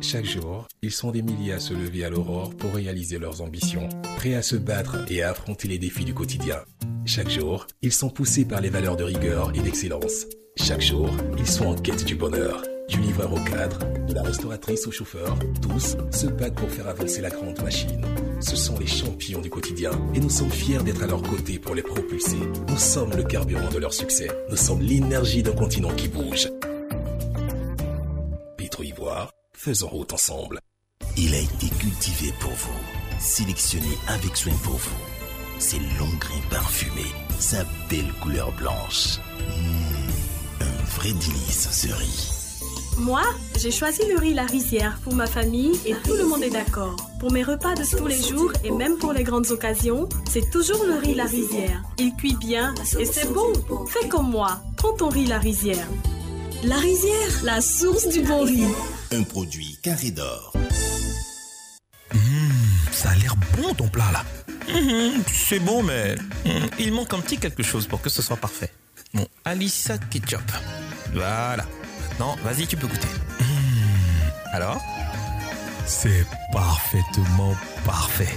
Chaque jour, ils sont des milliers à se lever à l'aurore pour réaliser leurs ambitions, prêts à se battre et à affronter les défis du quotidien. Chaque jour, ils sont poussés par les valeurs de rigueur et d'excellence. Chaque jour, ils sont en quête du bonheur. Du livreur au cadre, de la restauratrice au chauffeur, tous se battent pour faire avancer la grande machine. Ce sont les champions du quotidien et nous sommes fiers d'être à leur côté pour les propulser. Nous sommes le carburant de leur succès. Nous sommes l'énergie d'un continent qui bouge. Pétro Ivoire, faisons route ensemble. Il a été cultivé pour vous, sélectionné avec soin pour vous. Ses longs grains parfumés, sa belle couleur blanche. Mmh, un vrai délice ce riz. Moi, j'ai choisi le riz La Rizière pour ma famille et tout le monde est d'accord. Pour mes repas de tous les jours et même pour les grandes occasions, c'est toujours le riz La Rizière. Il cuit bien et c'est bon. Fais comme moi, prends ton riz La Rizière. La Rizière, la source du bon riz. Un produit carré d'or. Ça a l'air bon ton plat là. Mhm, c'est bon, mais mhm, il manque un petit quelque chose pour que ce soit parfait. Bon, Alissa Ketchup. Voilà. Maintenant, vas-y, tu peux goûter. Mhm. Alors C'est parfaitement parfait.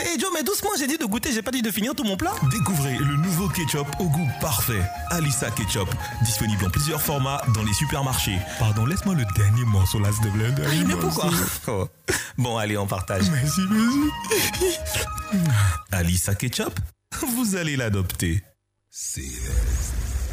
Hé Joe, mais doucement, j'ai dit de goûter, j'ai pas dit de finir tout mon plat. Découvrez le nouveau ketchup au goût parfait. Alissa Ketchup. Disponible en plusieurs formats dans les supermarchés. Pardon, laisse-moi le dernier morceau là, te plaît. Ah, mais pourquoi Oh. Bon, allez, on partage. Merci, merci. Alissa Ketchup, vous allez l'adopter. Céleste.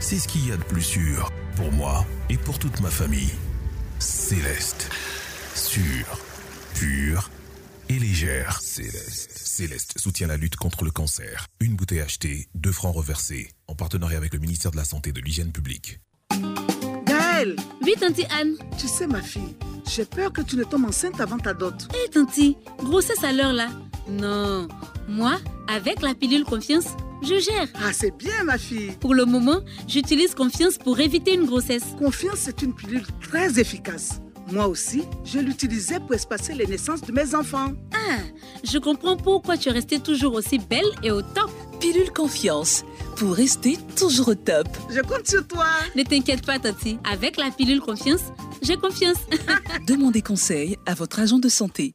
c'est ce qu'il y a de plus sûr pour moi et pour toute ma famille. Céleste. Sûr, pure et légère. Céleste. Céleste soutient la lutte contre le cancer. Une bouteille achetée, deux francs reversés, en partenariat avec le ministère de la Santé et de l'Hygiène publique. Gaëlle Oui, Tanti Anne. Tu sais, ma fille, j'ai peur que tu ne tombes enceinte avant ta dot. Hé, Tanti, grossesse à l'heure là Non. Moi, avec la pilule confiance, je gère. Ah, c'est bien, ma fille. Pour le moment, j'utilise Confiance pour éviter une grossesse. Confiance, c'est une pilule très efficace. Moi aussi, je l'utilisais pour espacer les naissances de mes enfants. Ah, je comprends pourquoi tu es restée toujours aussi belle et au top. Pilule Confiance pour rester toujours au top. Je compte sur toi. Ne t'inquiète pas, Tati. Avec la pilule Confiance, j'ai confiance. [laughs] Demandez conseil à votre agent de santé.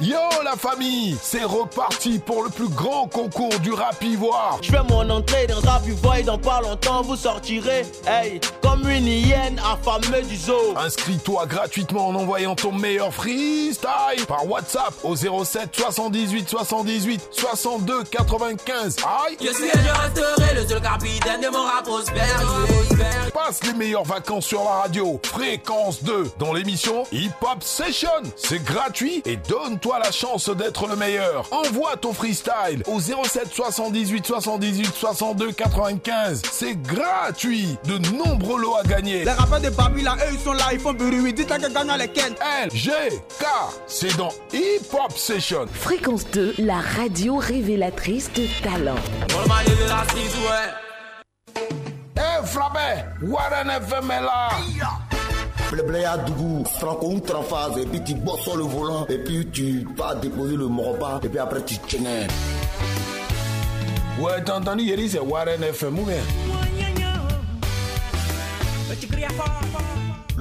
Yo la famille, c'est reparti pour le plus grand concours du rap ivoire. Je fais mon entrée dans rap ivoire et dans pas longtemps vous sortirez, hey, comme une hyène affamée du zoo. Inscris-toi gratuitement en envoyant ton meilleur freestyle par WhatsApp au 07 78 78 62 95. Aïe Je suis et je resterai le seul capitaine de mon rap prospère. Passe les meilleures vacances sur la radio. Fréquence 2 dans l'émission Hip Hop Session. C'est gratuit et donne-toi la chance d'être le meilleur. Envoie ton freestyle au 07 78 78 62 95. C'est gratuit. De nombreux lots à gagner. Les rappeurs de Babi là, eux ils sont là, ils font bruit. Dites-leur que gagnent les Ken. L, G, K. C'est dans Hip Hop Session. Fréquence 2, la radio révélatrice de talent. Eh, Frappé, Warren FM est là. Blabla Dougou, Franco ou Trafaz, et puis tu bosses sur le volant, et puis tu vas déposer le morba, et puis après tu tiens. Ouais, t'as entendu, Yeri, c'est Warren FM ou bien?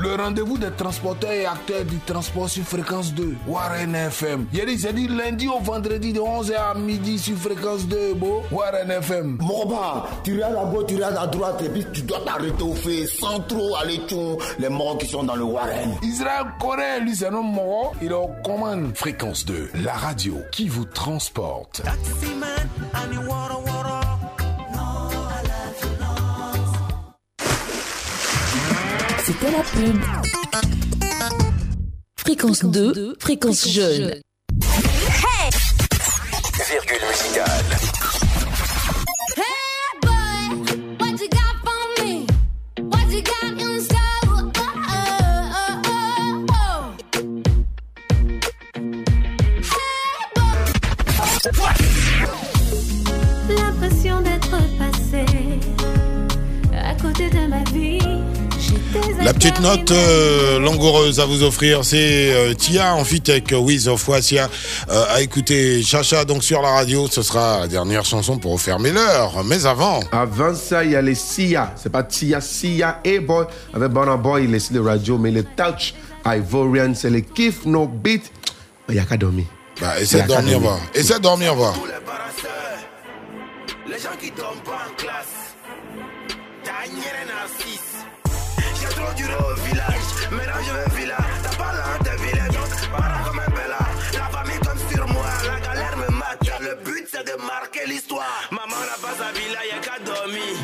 Le rendez-vous des transporteurs et acteurs du transport sur fréquence 2, Warren FM. Yeri, c'est dit lundi au vendredi de 11h à midi sur fréquence 2, beau. Warren FM. Morba, tu regardes à gauche, tu regardes à droite, et puis tu dois t'arrêter au fait sans trop aller tchon les morts qui sont dans le Warren. Israël Corée, lui, c'est un homme mort. Il est aux commandes. Fréquence 2, la radio qui vous transporte. C'était la pub. Fréquence 2, fréquence jeune. Virgule musicale. La petite note euh, langoureuse à vous offrir, c'est euh, Tia en fit avec Wiz of Wasia euh, à écouter Chacha donc sur la radio. Ce sera la dernière chanson pour refermer l'heure. Mais avant. Avant ça, il y a les Sia. C'est pas Tia, Sia et Boy. Avec Bonner Boy, il est sur la radio, mais le Touch Ivorian, c'est le Kiff No Beat. Il n'y a qu'à dormir. Bah, essaie de dormir, va. Essaie de dormir, va. Les gens qui dorment pas en classe. Duré au village. Maintenant je vais villa. T'as pas l'air de village. Donc, para comme un bella. La famille comme sur moi. La galère me mate. Le but c'est de marquer l'histoire. Maman n'a pas sa villa, y'a qu'à dormir.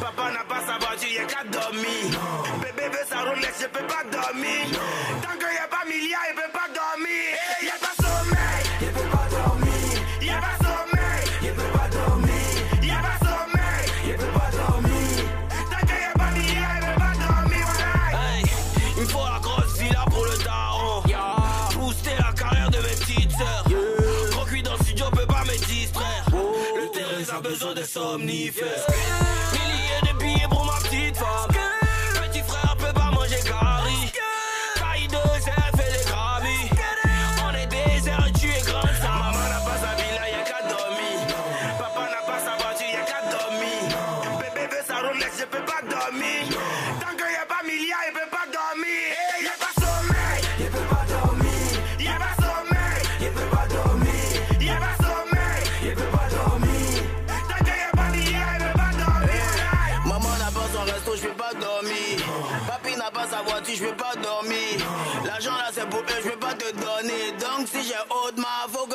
Papa n'a pas sa voiture, y'a qu'à dormir. Bébé veut sa Rolex, je peux pas dormir. Tant qu'il y a pas milliard, il peut pas dormir. Y'a pas somnifères.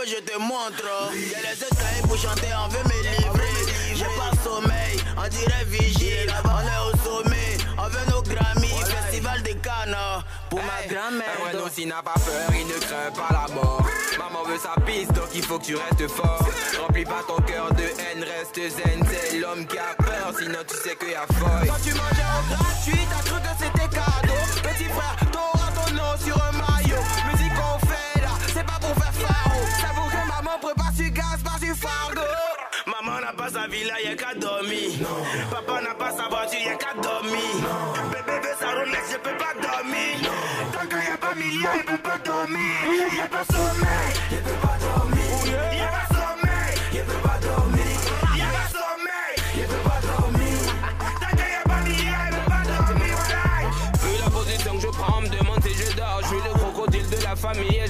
Je te montre. Y'a les escaliers pour chanter, on veut me livrer. sommeil, on dirait vigile. On est au sommet, on veut nos Grammy, festival des cannes. Pour ma grand-mère. Un s'il n'a pas peur, il ne craint pas la mort. Maman veut sa piste, donc il faut que tu restes fort. Remplis pas ton cœur de haine, reste zen. C'est l'homme qui a peur, sinon tu sais qu'il y a folle. Quand tu mangeais au gratuit, t'as cru que c'était cadeau. Petit frère, t'auras ton nom sur un Villa, y'a qu'à dormir. Papa n'a pas sa voiture, y'a qu'à dormir. Bébé veut sa Rolex, je peux pas dormir. Tant qu'il y a pas milliard, il peut pas dormir. Pas sommeil, il peut pas dormir.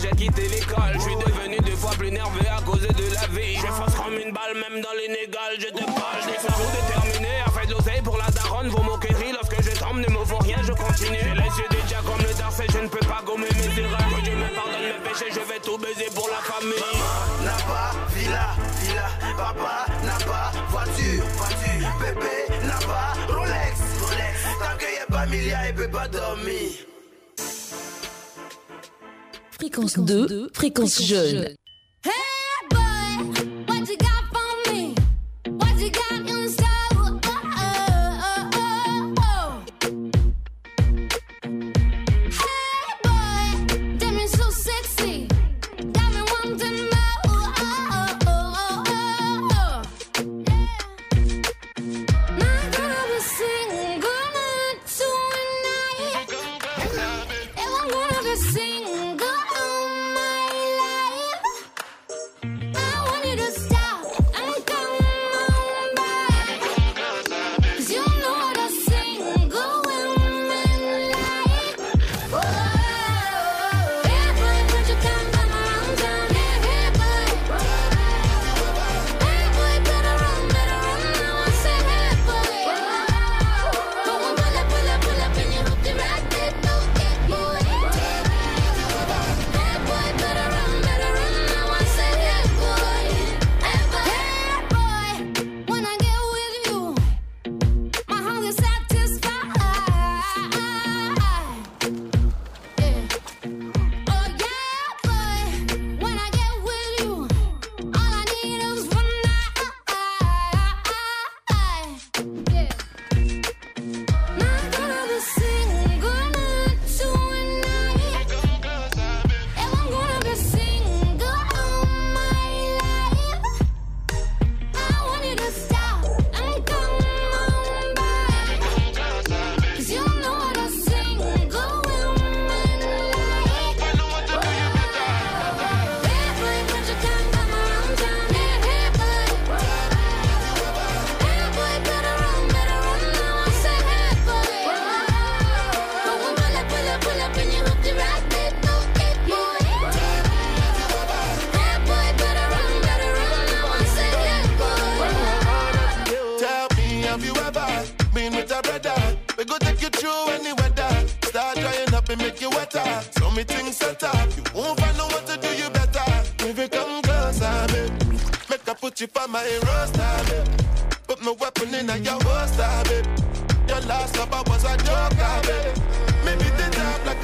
J'ai quitté l'école. Je suis devenu deux fois plus nerveux à cause de la vie. Je fonce comme une balle, même dans l'inégal. Je te parle, je tout déterminé. À faire de l'oseille pour la daronne, vos moqueries. Lorsque je tombe, ne me faut rien, je continue. J'ai les yeux dias comme le darcé, je ne peux pas gommer mes erreurs. Que Dieu me pardonne mes péchés, je vais tout baiser pour la famille. Maman n'a pas villa, villa. Papa n'a pas voiture, voiture. Bébé n'a pas Rolex, Rolex. Tant qu'il y a pas milliard, il peut pas dormir. Fréquence 2, fréquence jeune. Hey boy,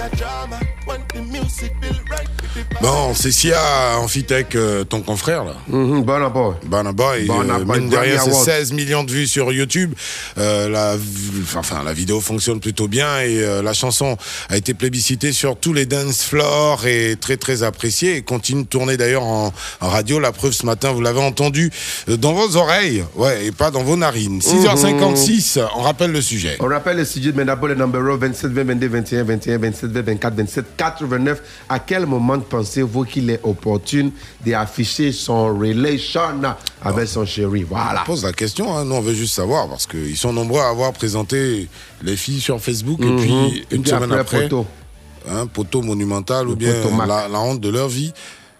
drama. When the music feel right. Bon, c'est Sia Amphitech, euh, ton confrère là. Mhm, Burna Boy. Burna Boy. Burna euh, Boy, mine de rien, Grammy c'est Award. 16 millions de vues sur YouTube. Euh, la, enfin, la vidéo fonctionne plutôt bien et euh, la chanson a été plébiscitée sur tous les dance floors et très très appréciée et continue de tourner d'ailleurs en, en radio. La preuve ce matin, vous l'avez entendu euh, dans vos oreilles, ouais, et pas dans vos narines. 6h56, on rappelle le sujet. On rappelle le sujet de Menabo, le numéro 27, 20, 22, 21, 21, 27, 20, 24, 27, 89. À quel moment pensez-vous qu'il est opportune d'afficher son relation avec son chéri Voilà. On pose la question, hein. nous on veut juste savoir parce qu'ils sont nombreux à avoir présenté les filles sur Facebook Mhm. et puis Et une puis semaine après, après, poteau. hein, poteau monumental ou bien la honte de leur vie.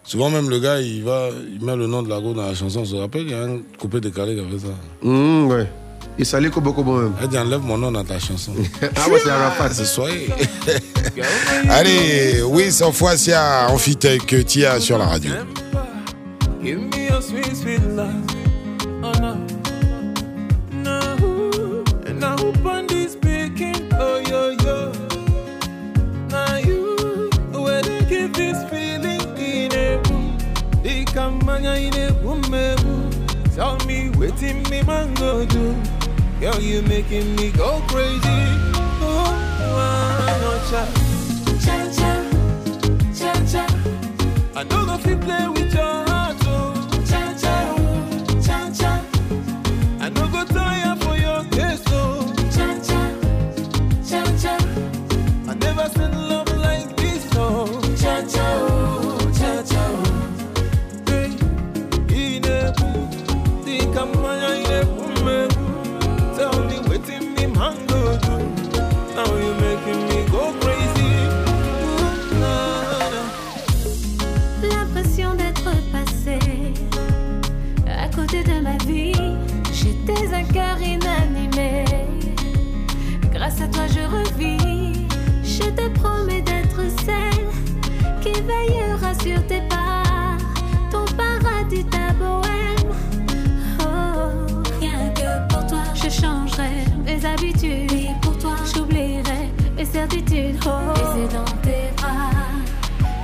Souvent même le gars il va, il met le nom de la go dans la chanson. On se rappelle, il y a un coupé décalé qui a fait ça. Mmh, ouais. Il salait comme beaucoup même. Elle dit enlève mon nom dans ta chanson. Ah ouais, c'est Arafat. Ce soir. Allez, oui, sans fois, Sia, Amphitech, Tia sur la radio. Give me your sweet, sweet love. Oh no. keep on this speaking. Oh, yo, yo. Now you, where they give this feeling in a boom. They come in a eh, boom. Tell me, waiting me man go do. Girl, you're making me go crazy. Oh, no, cha. Cha, cha, cha, cha. I know if you play with mes certitudes. Oh, et c'est dans tes bras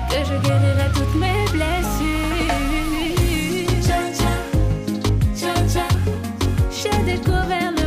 que je guérirai toutes mes blessures. J'ai découvert le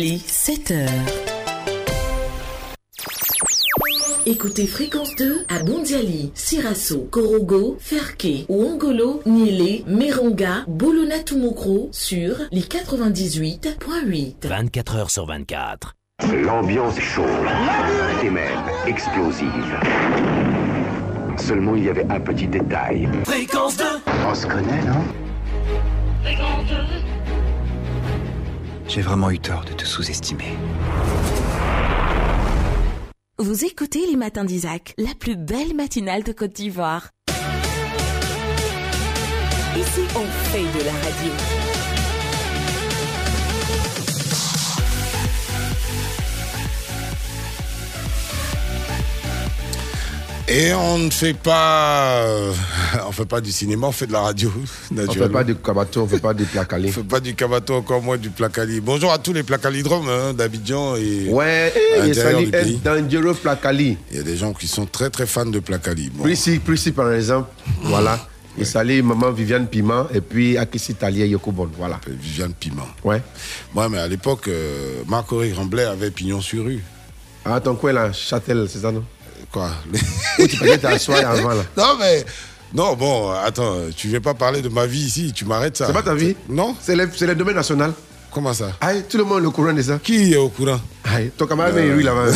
il est 7 heures. Écoutez Fréquence 2 à Bondiali, Sirasso, Korogo, Ferke, Ouangolo, Niélé, Meronga, Bolona Tumokro sur les 98.8. 24 heures sur 24. L'ambiance est chaude et même explosive. Seulement, il y avait un petit détail. Fréquence 2 On se connaît, non? J'ai vraiment eu tort de te sous-estimer. Vous écoutez les matins d'Isaac, la plus belle matinale de Côte d'Ivoire. Ici, on fait de la radio. Et on ne fait pas, euh, [laughs] on fait pas du cinéma, on fait de la radio. [laughs] On fait pas du cabato, on fait pas du placali. On fait pas du cabato, encore moins du placali. Bonjour à tous les placalidromes hein, d'Abidjan et Ouais, à et l'intérieur salut, du pays. Dangereux Placali. Il y a des gens qui sont très très fans de placali. Bon. Prissy, Prissy par exemple, voilà. Et salut maman Viviane Piment et puis Akissi Talia Yokobon, voilà. Viviane Piment. Ouais. Ouais, mais à l'époque, euh, Marc-Henri avait pignon sur rue. Ah, ton coin là, Châtel, c'est ça non? Quoi Où tu peux t'asseoir avant là. Non, mais. Non, bon, attends, tu ne veux pas parler de ma vie ici, tu m'arrêtes ça. C'est pas ta vie? Non C'est le, le domaine national. Comment ça? Aïe, tout le monde est au courant de ça. Qui est au courant? Aïe, ton camarade est lui là-bas.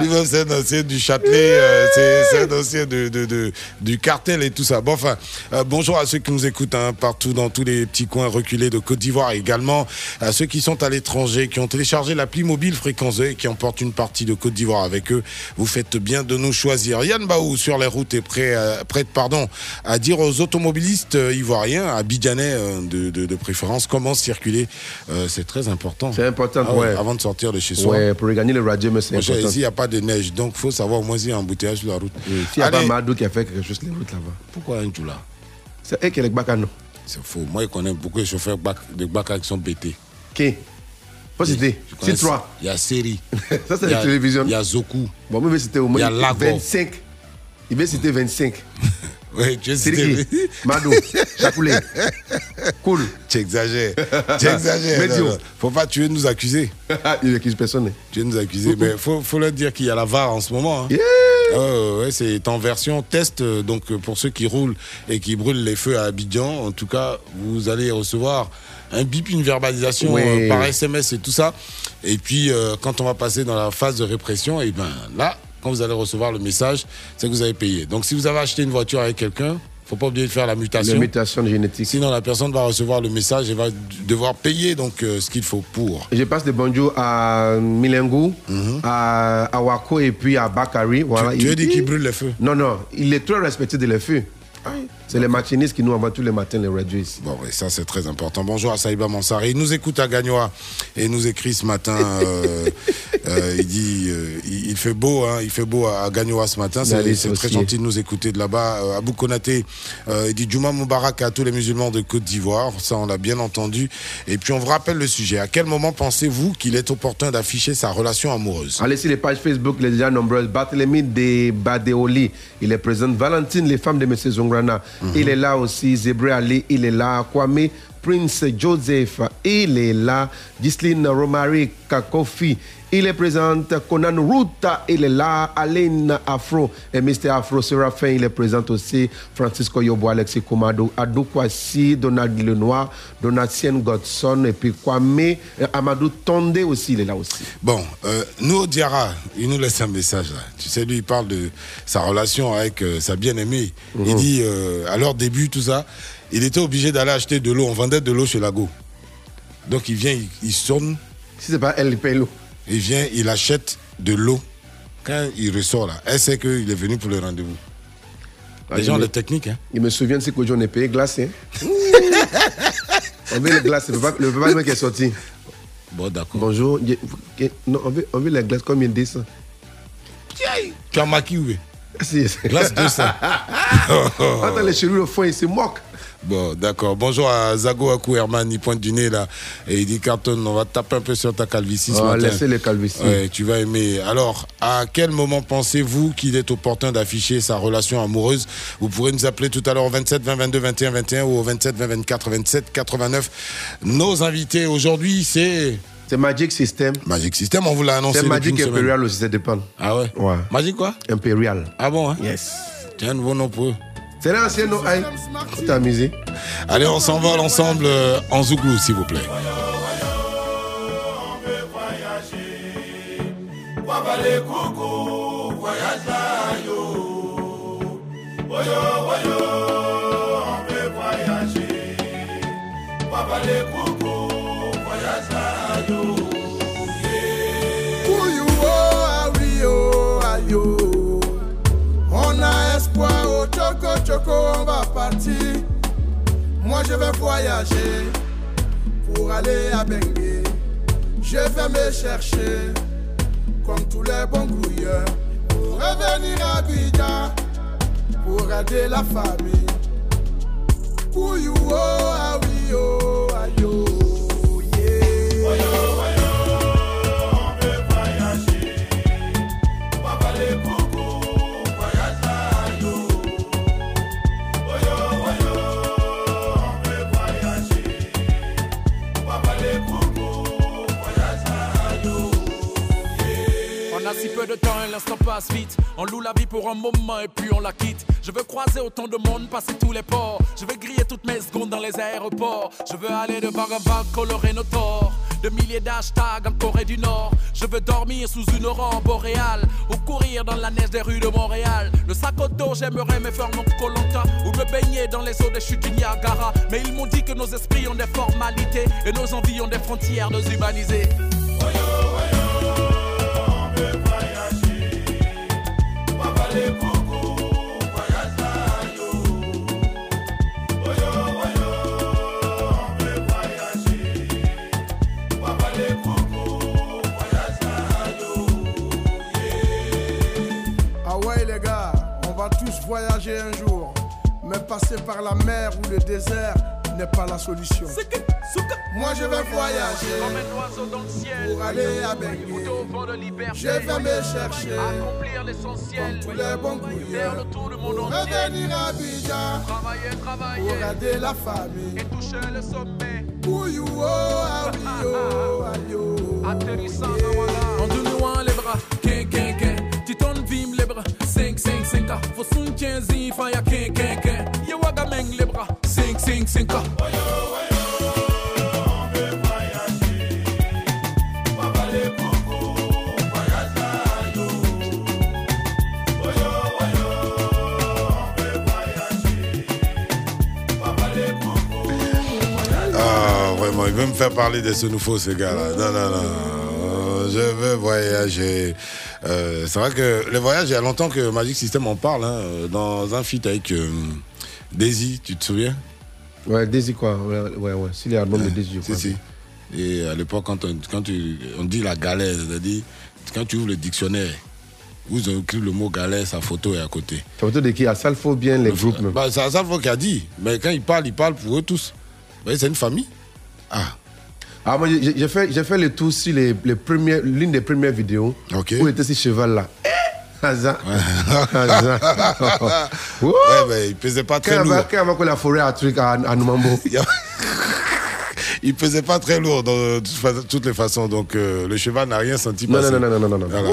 Lui-même, c'est un ancien du Châtelet, euh, c'est- un ancien de, de- de- du cartel et tout ça. Bon, enfin, euh, bonjour à ceux qui nous écoutent hein, partout dans tous les petits coins reculés de Côte d'Ivoire également à ceux qui sont à l'étranger, qui ont téléchargé l'appli mobile Fréquence 2 et qui emportent une partie de Côte d'Ivoire avec eux. Vous faites bien de nous choisir. Yann Baou sur les routes est prêt, euh, prête pardon, à dire aux automobilistes euh, ivoiriens, à Bidjanais de, de- préférence, comment circuler. C'est très important. C'est important, Ah ouais, ouais. Avant de sortir de chez soi. Ouais, pour regagner le radio, mais c'est important. Ici, il n'y a pas de neige, donc il faut savoir au moins s'il y a un embouteillage sur la route. S'il n'y a pas. Madou qui a fait quelque chose sur les routes là-bas. Pourquoi un là? C'est elle qui est Bakano. C'est faux. Moi, je connais beaucoup de chauffeurs de Baka qui sont bêtés. Qui? Pas citer. C'est trois. Il y a Seri. [laughs] Ça, c'est la télévision. Il y a Zoku. Bon, moi, je vais citer au moins Il y a Lago. 25. Il va citer 25. [laughs] Oui, tu es C'est cité. qui Mado, Chacoulé. Cool. Tu exagères. Tu exagères. Mais Non, dis non. Faut pas, tu veux nous accuser. [laughs] Il accuse personne. Tu veux nous accuser. Mais faut, faut leur dire qu'il y a la VAR en ce moment. hein. Yeah. Ah ouais, c'est en version test. Donc, pour ceux qui roulent et qui brûlent les feux à Abidjan, en tout cas, vous allez recevoir un bip, une verbalisation Oui. euh, par SMS et tout ça. Et puis, euh, quand on va passer dans la phase de répression, et ben là, quand vous allez recevoir le message, c'est que vous avez payé. Donc, si vous avez acheté une voiture avec quelqu'un, faut pas oublier de faire la mutation. La mutation génétique. Sinon, la personne va recevoir le message et va devoir payer donc euh, ce qu'il faut pour. Je passe de bonjour à Milengu, à Awako et puis à Bakari. Voilà. Mhm. Tu- tu Il- as dit qu'il brûle les feux Non, non, il est très respecté de les feux. C'est les machinistes qui nous envoient tous les matins les radios ici. Bon, oui, ça c'est très important. Bonjour à Saïba Mansari. Il nous écoute à Gagnoa et il nous écrit ce matin. euh, [laughs] euh, il dit, euh, il, il fait beau, hein, il fait beau à, à Gagnoa ce matin. C'est très gentil de nous écouter de là-bas. Abou Konaté, il dit Juma Moubarak à tous les musulmans de Côte d'Ivoire. Ça, on l'a bien entendu. Et puis on vous rappelle le sujet. À quel moment pensez-vous qu'il est opportun d'afficher sa relation amoureuse? Allez sur les pages Facebook, les déjà nombreuses. Barthélemy de Badeoli, il est présent. Valentine, les femmes de M. Zongrana, il est là aussi. Ali, il est là. Kwame, Prince Joseph, il est là. Ghislaine Romari Kakofi, il est présent. Conan Ruta, il est là. Aline Afro et Mr. Afro Séraphin, il est présent aussi. Francisco Yobo, Alexis Komado, Adou Kwasi, Donald Lenoir, Donatien Godson et puis Kwame, euh, Amadou Tonde aussi, il est là aussi. Bon, euh, nous, Diarra, il nous laisse un message là. Tu sais, lui, il parle de sa relation avec euh, sa bien-aimée. Il dit, euh, à leur début, tout ça, il était obligé d'aller acheter de l'eau. On vendait de l'eau chez Lago. Donc il vient, il, il sonne. Si c'est pas elle, il paye l'eau. Il vient, il achète de l'eau. Quand il ressort là, elle sait qu'il est venu pour le rendez-vous. Ah, Les il gens, me- les techniques, hein. Il me souvient de ce que on est payé glace. Hein. on veut les glaces, le papa, le qui est sorti. Bon, d'accord. Bonjour. Non, on veut, on veut les glaces combien de ça Tu as maquillé où Si. Glace 200. [laughs] Attends, les chelous au fond, ils se moquent. Bon, d'accord. Bonjour à Zago Akou Herman, il pointe du nez là. Et il dit Carton, on va taper un peu sur ta calvitie ce Oh, matin. laissez les calvities. Ouais, tu vas aimer. Alors, à quel moment pensez-vous qu'il est opportun d'afficher sa relation amoureuse? Vous pourrez nous appeler tout à l'heure au 27 20 22 21 21 ou au 27 20 24 27 89. Nos invités aujourd'hui, c'est. C'est Magic System. Magic System, on vous l'a annoncé. C'est Magic. Imperial aussi, ça dépend. Ah ouais? Ouais. Magic quoi? Imperial. Ah bon, hein? Yes. Tiens, un nouveau nom pour eux. C'est l'ancien nom. Aïe. Faut t'amuser. Allez, on s'envole ensemble euh, en Zouglou, s'il vous plaît. Voyage là, yo. Woyo, woyo, choco, on va partir. Moi je vais voyager pour aller à Bengue. Je vais me chercher comme tous les bons grouilleurs pour revenir à Abidjan pour aider la famille. Pour you, oh, ah oui, oh, ah yo. Yeah. Peu de temps et l'instant passe vite. On loue la vie pour un moment et puis on la quitte. Je veux croiser autant de monde, passer tous les ports. Je veux griller toutes mes secondes dans les aéroports. Je veux aller de vague en vague, colorer nos torts. De milliers d'hashtags en Corée du Nord. Je veux dormir sous une aurore boréale. Ou courir dans la neige des rues de Montréal. Le sac au dos, j'aimerais me faire mon colanta. Ou me baigner dans les eaux des chutes du Niagara. Mais ils m'ont dit que nos esprits ont des formalités. Et nos envies ont des frontières déshumanisées. Wabale voyager un jour, mais passer par la mer ou le désert, n'est pas la solution. Moi je vais voyager pour aller à Bengay. Je vais me chercher Accomplir l'essentiel. tous les bons. Faire le tour du monde Pour entier. revenir à Abidjan, Travailler, travailler. pour garder la famille. Et toucher le sommet. Oh, ah yo. [laughs] Atterrissant, voilà. En donnant les bras, quin, quin, quin. Tu tournes vim les bras, 5, 5, 5 K. Faut son 15 il faut quin, quin. 5, 5, 5 K. Ah, vraiment, il veut me faire parler de ce nouveau, ce gars-là. Non, non, non. Euh, Je veux voyager. Euh, c'est vrai que le voyage, il y a longtemps que Magic System en parle, hein, dans un feat avec euh, Daisy, tu te souviens? Ouais, Daisy quoi. Ouais, ouais. ouais. C'est l'album de Daisy, je Si, crois. si. Et à l'époque, quand, on, quand tu- on dit la galère, c'est-à-dire, quand tu ouvres le dictionnaire, vous avez écrit le mot galère, sa photo est à côté. C'est photo de qui? À Salfo bien les groupes même? Bah, c'est Asalfo qui a dit. Mais quand il parle, il parle pour eux tous. Vous voyez, c'est une famille. Ah. Ah, moi, j'ai fait, fait le tour sur les, les premières, l'une des premières vidéos où était ce cheval-là. Eh, [laughs] Ouais, mais il pesait pas très lourd. la forêt a truc à, à Numambo. [laughs] Il pesait pas très lourd de toutes les façons. Donc, euh, le cheval n'a rien senti Non, passer. non, non, non, non, non, non. Voilà.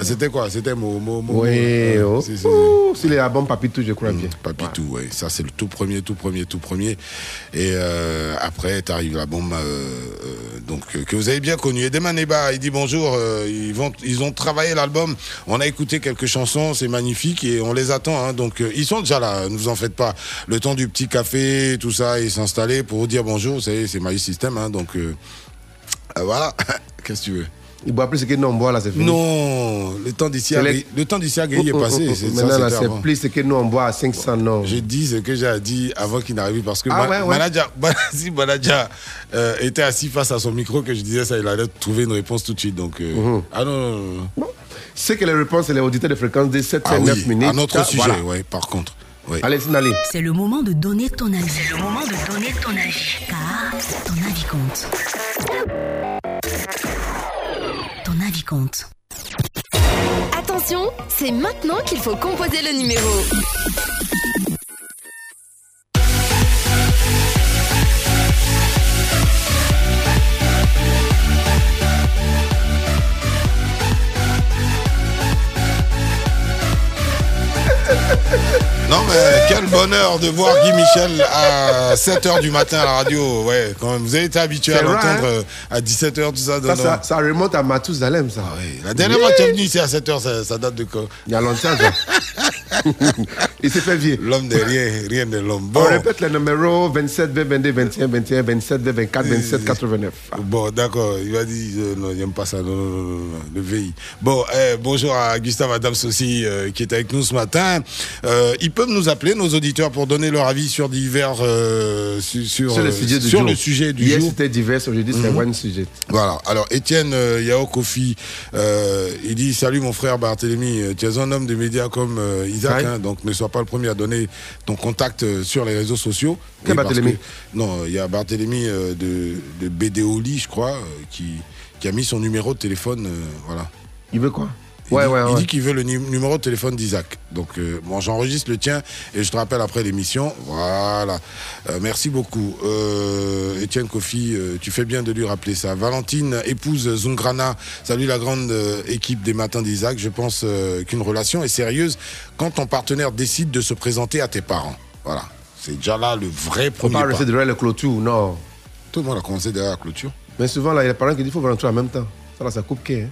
C'était quoi? C'était mon. mon, mon Oui, mon- oh. si, si. C'est Papitou, je crois bien. Papitou, oui. Ça, c'est le tout premier, tout premier, tout premier. Et euh, après, t'arrives la bombe, euh, euh, donc, euh, que vous avez bien connu. Et Dema Neba, il dit bonjour. ils, vont, ils ont travaillé l'album. On a écouté quelques chansons, c'est magnifique et on les attend. hein. donc, ils sont déjà là, ne vous en faites pas. Le temps du petit café, tout ça, ils s'installer pour vous dire bonjour. Vous savez, c'est Magic System. Hein, donc, voilà. [laughs] Qu'est-ce que tu veux? Il boit plus ce que nous on boit là, c'est fini. Non, le temps d'ici à les- le temps d'ici à est Oh, oh, passé. oh, oh. c'est- ça, Maintenant, c'est avant. plus ce que nous on boit à 500 non. J'ai dit ce que j'ai dit avant qu'il n'arrive parce que Ah Ma- ouais, ouais. Manager, [laughs] si Manager euh, était assis face à son micro que je disais ça, il allait trouver une réponse tout de suite. Donc, euh, Mhm. ah non, non, non, non. C'est que les réponses, c'est les auditeurs de fréquence des 7 Ah 9 oui, minutes. un autre Ah, sujet, voilà. ouais, par contre. Oui. Allez, Sinali. C'est le moment de donner ton avis. C'est le moment de donner ton avis. Car ton avis compte. Attention, c'est maintenant qu'il faut composer le numéro. [laughs] Non, mais quel bonheur de voir Guy Michel à 7h du matin à la radio. Ouais, quand même. Vous avez été habitué à l'entendre hein euh, à 17h, tout ça. Ça, remonte à Matousalem, ça. La dernière fois que tu es venu ici à 7h, ça, ça date de quand? Il y a longtemps, ça. [laughs] Il s'est fait vieux. L'homme de rien, rien de l'homme. On répète les numéros 27, 20, 22, 21, 21, 27, 20, 24, 27, 89. Bon, d'accord. Il va dire, euh, non, il n'aime pas ça. Non, non, non, non, non, le VI. Bon, eh, bonjour à Gustave Adams aussi, euh, qui est avec nous ce matin. Euh, ils peuvent nous appeler, nos auditeurs, pour donner leur avis sur divers, euh, su- sur, Sur le euh, sujet du sur jour. le sujet du Hier, jour. c'était divers, aujourd'hui, c'est Mhm. one sujet. Voilà. Alors, Étienne euh, Yao Kofi, euh, il dit Salut mon frère Barthélémy, tu es un homme de médias comme Isaac, hein, donc ne sois pas le premier à donner ton contact sur les réseaux sociaux. Quel Barthélémy que- Non, il y a Barthélémy de, de BDOLI, je crois, qui, qui a mis son numéro de téléphone. voilà. Il veut quoi? Il Ouais, dit, ouais, il ouais. dit qu'il veut le nu- numéro de téléphone d'Isaac. Donc, euh, bon, j'enregistre le tien et je te rappelle après l'émission. Voilà. Euh, merci beaucoup. Euh, Étienne Kofi, euh, tu fais bien de lui rappeler ça. Valentine, épouse Zungrana. Salut la grande euh, équipe des matins d'Isaac. Je pense euh, qu'une relation est sérieuse quand ton partenaire décide de se présenter à tes parents. Voilà. C'est déjà là le vrai premier pas pas. rester derrière la clôture, non? Tout le monde a commencé derrière la clôture. Mais souvent, là, il y a des parents qui disent qu'il faut rentrer en même temps. Ça, là, ça coupe qui, hein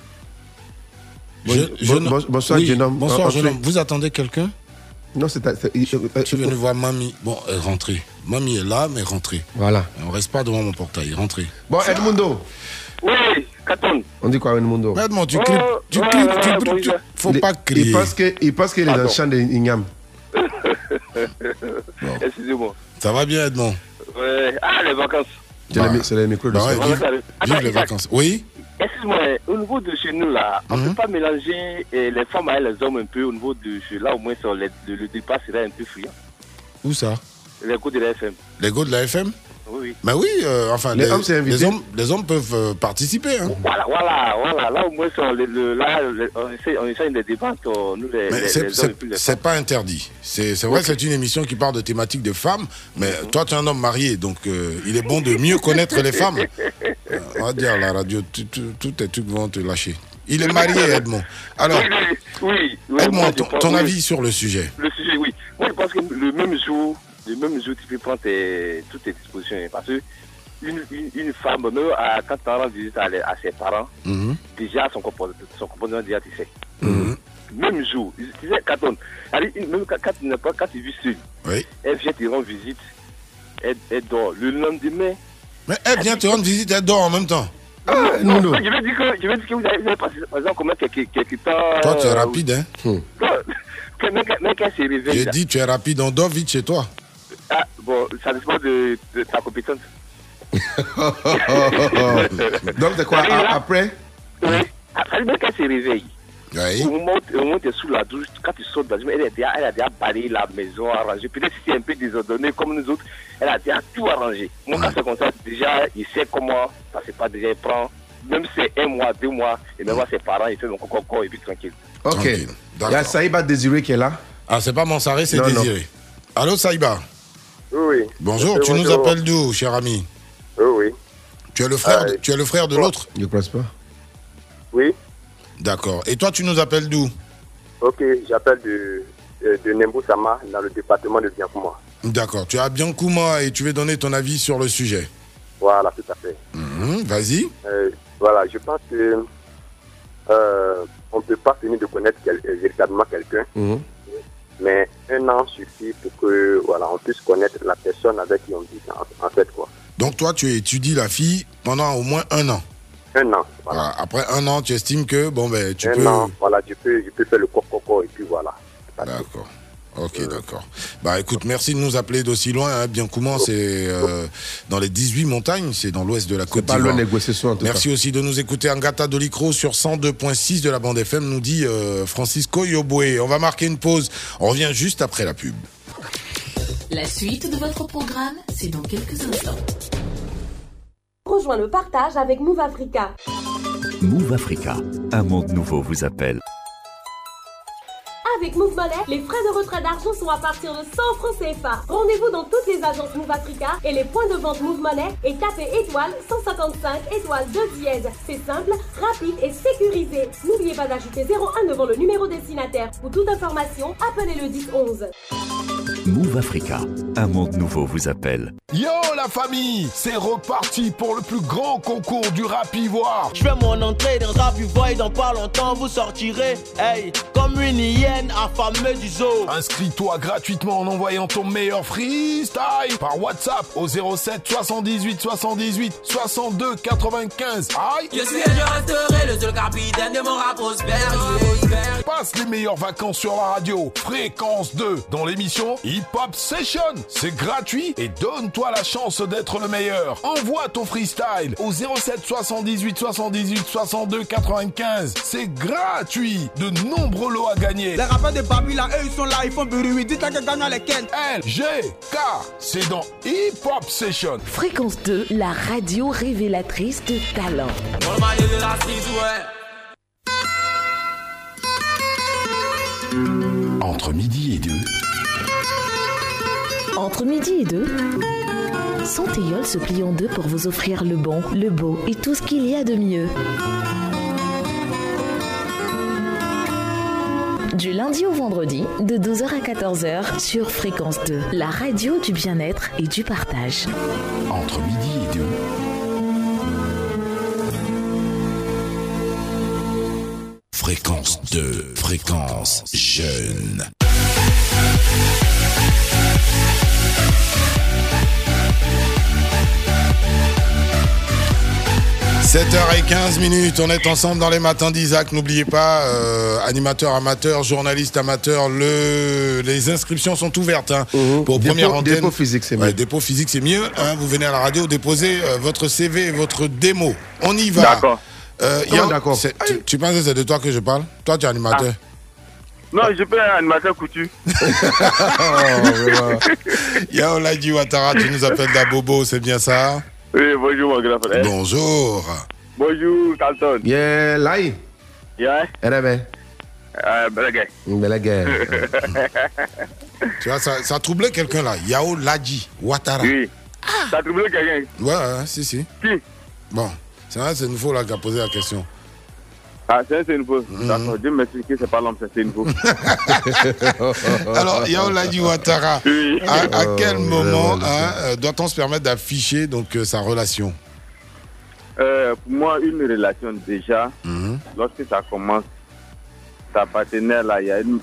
Bon- Je- bon- jeune- bon- bonsoir, Oui, jeune homme. Bonsoir, jeune homme. Vous attendez quelqu'un? Non, c'est. euh, Tu viens de voir mamie. Bon, euh, rentrez. Mamie est là, mais rentrez. Voilà. On reste pas devant mon portail, rentrez. Bon, Edmundo. Oui, Katon. On dit quoi, Edmundo? Edmond, tu Oh, clips. Tu ouais, tu tu- il- Faut Il- pas crier. Il pense que- il pense qu'il est dans le Pardon. champ de Ignam. [laughs] Excusez-moi. Ça va bien, Edmond? Ouais. Ah, les vacances. C'est le mi- c'est le micro de Bah vive, les vacances. Oui? Excuse-moi, au niveau de chez nous, là, on ne Mhm. peut pas mélanger eh, les femmes avec les hommes un peu au niveau de chez là, au moins, sur les- le, le départ serait un peu friand. Où ça? Les coups de la FM. Les gars de la FM oui. Mais oui, euh, enfin, Les hommes, les hommes, les hommes peuvent euh, participer. Hein. Voilà, voilà, voilà. Là, au moins, on, le, le- là, le- on, essaie, on essaie de débattre, euh, c'est- pas interdit. C'est vrai, c'est une émission qui parle de thématiques de femmes, mais toi, tu es un homme marié, donc euh, il est bon de mieux connaître les femmes. [laughs] Euh, on va dire, la radio, tout- tout- tous tes trucs vont te lâcher. Il est marié, Edmond. Alors, Oui, oui. Edmond, ton, ton oui. avis sur le sujet Le sujet, oui. Moi, je pense que le même jour, le même jour, tu peux prendre tes- toutes tes dispositions. Parce que une, une, une femme, même à- quand tu rends visite à, ses parents, Mhm. déjà son comportement, son comportement déjà, tu sais. Même jour, tu sais, quand on, même quand, quand pas, quand tu vis seul, Oui. elle vient te rendre visite, elle, elle dort. Le lendemain, Mais elle vient te rendre visite, elle dort en même temps. Ah, non, non. Je vais dire que, je dire que vous avez, passé, par exemple, combien quelques, quelques temps. Toi, tu es rapide, hein quand- quand elle réveille. J'ai dit, tu es rapide, on dort vite chez toi. Ah, bon, ça dépend de, de ta compétence. [laughs] Donc, c'est quoi Après? Oui. Après, même quand elle se réveille, au moment où au moment où tu es sous la douche, quand tu sautes dans la douche, elle, a déjà- elle a déjà balayé la maison, arrangé. Peut-être si c'est un peu désordonné comme nous autres, elle a déjà tout arrangé. Moi, quand c'est comme ça, déjà, il sait comment ça se passe. Déjà, il prend, même si c'est un mois, deux mois, et même voir ses parents, il fait mon coco et puis tranquille. Ok. Il y a Saïba Désiré qui est là. Ah, c'est pas Mansaré, c'est non. Désiré. Allô, Saïba Oui. Bonjour, tu nous appelles d'où, cher ami Oui, oui. Tu es le frère, Ah, de, tu es le frère de l'autre Je ne pas. Oui. D'accord. Et toi, tu nous appelles d'où Ok, j'appelle de, de, de Nembou-Sama, dans le département de Biancouma. D'accord. Tu es à Biancouma et tu veux donner ton avis sur le sujet. Voilà, tout à fait. Mhm, Vas-y. Euh, voilà, je pense que euh, on ne peut pas finir de connaître quel- euh, véritablement quelqu'un, mais un an suffit pour que voilà, on puisse connaître la personne avec qui on vit en, en fait quoi. Donc toi, tu étudies la fille pendant au moins un an. Un an, Voilà. Après un an, tu estimes que bon ben tu un peux. an, voilà, je peux, je peux faire le coco et puis voilà. D'accord. Ok, d'accord. Bah écoute, merci de nous appeler d'aussi loin. Hein. Biancouma, c'est euh, dans les 18 montagnes, c'est dans l'ouest de la Côte pas d'Ivoire. loin de négociation, en tout Merci aussi de nous écouter. Angata Dolicro sur 102.6 de la bande FM nous dit euh, Francisco Yoboué. On va marquer une pause. On revient juste après la pub. La suite de votre programme, c'est dans quelques instants. Rejoins le partage avec Move Africa. Move Africa, un monde nouveau vous appelle. Avec Move Money, les frais de retrait d'argent sont à partir de 100 francs CFA. Rendez-vous dans toutes les agences Move Africa et les points de vente Move Money et tapez étoile 155 étoile 2 dièse. C'est simple, rapide et sécurisé. N'oubliez pas d'ajouter 01 devant le numéro destinataire. Pour toute information, appelez le 10 11. Move Africa, un monde nouveau vous appelle. Yo la famille, c'est reparti pour le plus grand concours du rap ivoire. Je fais mon entrée dans Rap Ivoire et dans pas longtemps vous sortirez, hey, comme une hyène affamée du zoo. Inscris-toi gratuitement en envoyant ton meilleur freestyle par WhatsApp au 07 78 78 62 95. Aïe Je suis et je resterai le seul capitaine de mon rap prospère. Passe les meilleures vacances sur la radio. Fréquence 2 dans l'émission Hip Hop Session. C'est gratuit et donne-toi la chance d'être le meilleur. Envoie ton freestyle au 07 78 78 62 95. C'est gratuit. De nombreux lots à gagner. Les rappeurs de Babila, eux ils sont là, ils font bruit. Dites-leur que gagnent lesquels. L, G, K. C'est dans Hip Hop Session. Fréquence 2, la radio révélatrice de talent. Entre midi et deux. Entre midi et deux, Santéol se plie en deux pour vous offrir le bon, le beau et tout ce qu'il y a de mieux. Du lundi au vendredi, de 12h à 14h sur Fréquence 2, la radio du bien-être et du partage. Entre midi et deux. Fréquence 2, fréquence jeune. « 7h15 minutes, on est ensemble dans les matins d'Isaac. N'oubliez pas, euh, animateur amateur, journaliste amateur, le... les inscriptions sont ouvertes hein, pour Dépôt- première antenne. dépôt physique, c'est Ouais, mieux. dépôt physique, c'est mieux. hein. vous venez à la radio, déposez euh, votre CV et votre démo. On y va. D'accord. Euh, tu, tu penses que c'est de toi que je parle? Toi, tu es animateur. Non, je peux un animateur coutu. [laughs] Yao Ladji Ouattara, tu nous appelles d'Abobo, c'est bien ça? Oui, bonjour mon grand frère. Bonjour. Bonjour Carlton. Yeah, lai? Yeah. Erebe. Euh, Belaguer. Belege. [laughs] Tu vois, ça, ça a troublé quelqu'un là. Yao Ladji Ouattara. Oui. Ça a troublé quelqu'un Ouais, ouais, si, si. Qui? Bon, c'est vrai, c'est nouveau là qui a posé la question. Ah, c'est c'est nouveau. Mhm. D'accord, Dieu m'explique que c'est pas l'homme, c'est c'est nouveau. [laughs] Alors, Yao Ladji Ouattara, Oui. à, à Oh, quel moment hein, euh, doit-on se permettre d'afficher donc euh, sa relation? Euh, pour moi, une relation déjà, Mhm. lorsque ça commence, ta partenaire là, il y a une.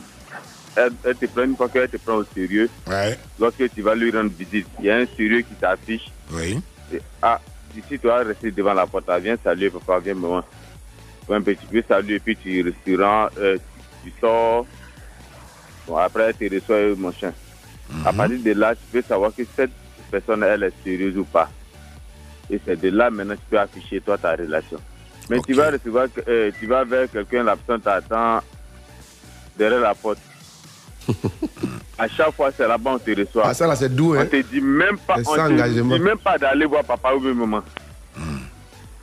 Elle, elle te prend une fois qu'elle te prend au sérieux. Ouais. Lorsque tu vas lui rendre visite, il y a un sérieux qui t'affiche. Oui. Et, ah, ici, tu vas rester devant la porte. Viens saluer, papa, viens, maman. Un petit peu saluer, puis tu restaurant, euh, tu, tu sors. Bon, après, tu reçois mon chien. À partir de là, tu peux savoir que cette personne, elle est sérieuse ou pas. Et c'est de là, maintenant, tu peux afficher, toi, ta relation. Mais tu vas recevoir, euh, tu vas vers quelqu'un, la personne t'attend derrière la porte. [laughs] à chaque fois, c'est là-bas on te reçoit. Ah, ça là, c'est doux, On hein. te dit même pas, on te dit même pas d'aller voir papa ou bien maman.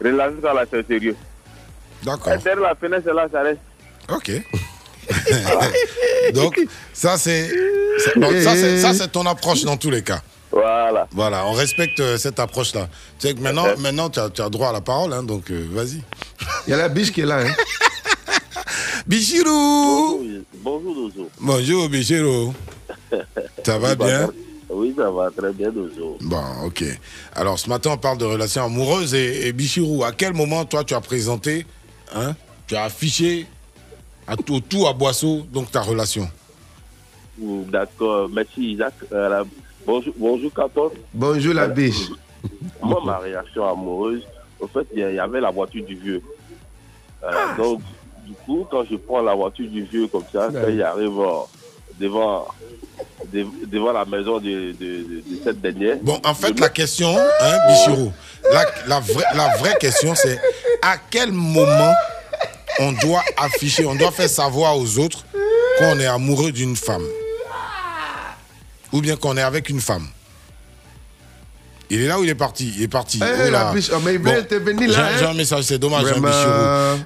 Relation, ça là, c'est sérieux. D'accord. Derrière la fenêtre, là, ça reste. Ok. [laughs] Donc, ça, c'est ça, c'est- ça, c'est ton approche dans tous les cas. Voilà. Voilà, on respecte euh, cette approche-là. Tu sais que maintenant, maintenant tu, as, tu as droit à la parole, hein, donc euh, vas-y. Il y a la biche qui est là, hein. [laughs] Bichirou Bonjour Dozo. Bonjour, Bichirou. Ça va bien? Oui, ça va très bien Dozo. Bon, ok. Alors, ce matin, on parle de relations amoureuses et, et Bichirou, à quel moment, toi, tu as présenté, hein, tu as affiché à tout, tout à Boisseau, donc ta relation D'accord, merci Isaac. Euh, la- Bonjour, bonjour. Bonjour la biche. Moi, ma réaction amoureuse, au fait, il y avait la voiture du vieux. Euh, Donc, du coup, quand je prends la voiture du vieux comme ça, quand il arrive euh, devant, de- devant la maison de, de- cette dernière. Bon, en fait, la question, hein, Bichirou, la, la, vraie, la vraie question, c'est à quel moment on doit afficher, on doit faire savoir aux autres qu'on est amoureux d'une femme? Ou bien qu'on est avec une femme? Il est là ou il est parti? Il est parti. Eh, Oh la biche, oh, mais il là, J'ai hein. un message, c'est dommage, hein, Vraiment.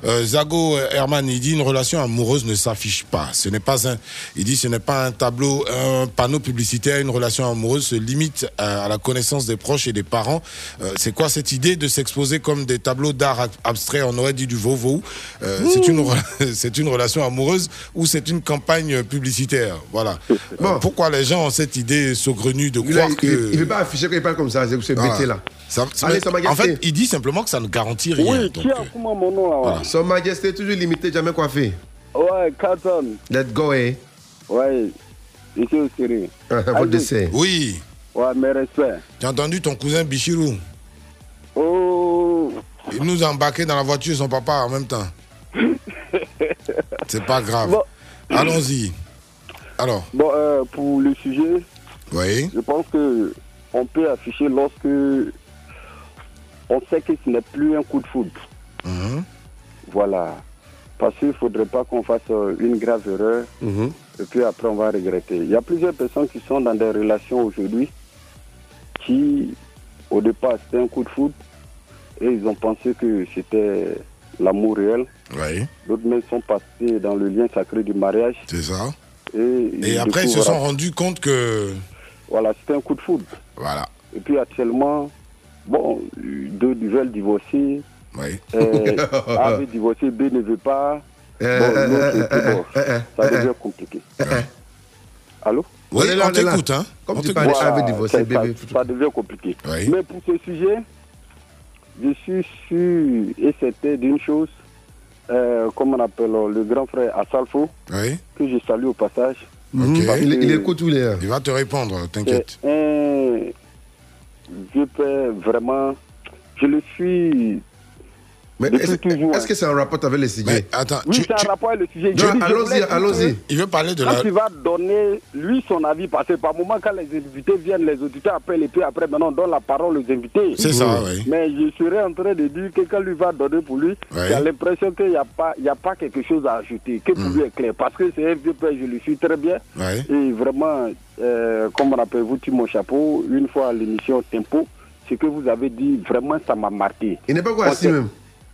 Euh, Zago euh, Herman, il dit une relation amoureuse ne s'affiche pas. Ce n'est pas un. Il dit ce n'est pas un tableau, un panneau publicitaire. Une relation amoureuse se limite à, à la connaissance des proches et des parents. Euh, c'est quoi cette idée de s'exposer comme des tableaux d'art ab- abstrait On aurait dit du vovo. Euh, c'est une re- [laughs] c'est une relation amoureuse ou c'est une campagne publicitaire? Voilà. Euh, pourquoi les gens ont cette idée saugrenue de Il croire ne que veut pas afficher qu'il parle comme ça, Voilà. là. Ça- Allez, Son en fait, il dit simplement que ça ne garantit rien. Oui, Donc, qui a comment mon nom là voilà. Son Majesté toujours limité, jamais coiffé. Ouais, Canton. Let's go, eh. Ouais, ici au Syrie. [laughs] Votre décès. Oui. Ouais, mes respects. Tu as entendu ton cousin Bichirou Oh. Il nous a embarqué dans la voiture son papa en même temps. [laughs] C'est pas grave. Allons-y. Alors, Bon, euh, pour le sujet, oui. je pense que on peut afficher lorsque on sait que ce n'est plus un coup de foudre. Mhm. Voilà. Parce qu'il ne faudrait pas qu'on fasse euh, une grave erreur et puis après on va regretter. Il y a plusieurs personnes qui sont dans des relations aujourd'hui qui, au départ, c'était un coup de foudre et ils ont pensé que c'était l'amour réel. Oui. D'autres même sont passés dans le lien sacré du mariage. C'est ça. Et, Et après, ils se sont rendus compte que. Voilà, c'était un coup de foudre. Voilà. Et puis actuellement, bon, deux veulent divorcer. Oui. Euh, A veut divorcer, B ne veut pas. Bon, bon, ça devient compliqué. Allô? Oui, On là, on t'écoute, hein. Comme On tu parles, A veut divorcer, ça, B ça- veut- ça devient compliqué. Oui. Mais pour ce sujet, je suis sûr et certain d'une chose, euh, comme on appelle le grand frère Assalfo, Oui. que je salue au passage. Ok. Parce Il, écoute tous les heures. Il va te répondre, t'inquiète. C'est un vieux père vraiment. Je le suis Mais est-ce que c'est en rapport avec les sujets? Attends, Oui, c'est un rapport avec le sujet. Allons-y, allons-y. Il veut parler de Quand la. il va donner, lui, son avis, parce que par moment, quand les invités viennent, les auditeurs appellent et puis après, maintenant, on donne la parole aux invités. C'est ça, oui. Mais je serais en train de dire que quand lui va donner pour lui, Ouais. il a l'impression qu'il n'y a, pas- il y a pas quelque chose à ajouter, que pour lui est clair. Parce que c'est un vieux père, je le suis très bien. Ouais. Et vraiment, euh, comme rappelez-vous, tu mon chapeau, une fois à l'émission Tempo, ce que vous avez dit, vraiment, ça m'a marqué. Il n'est pas quoi même?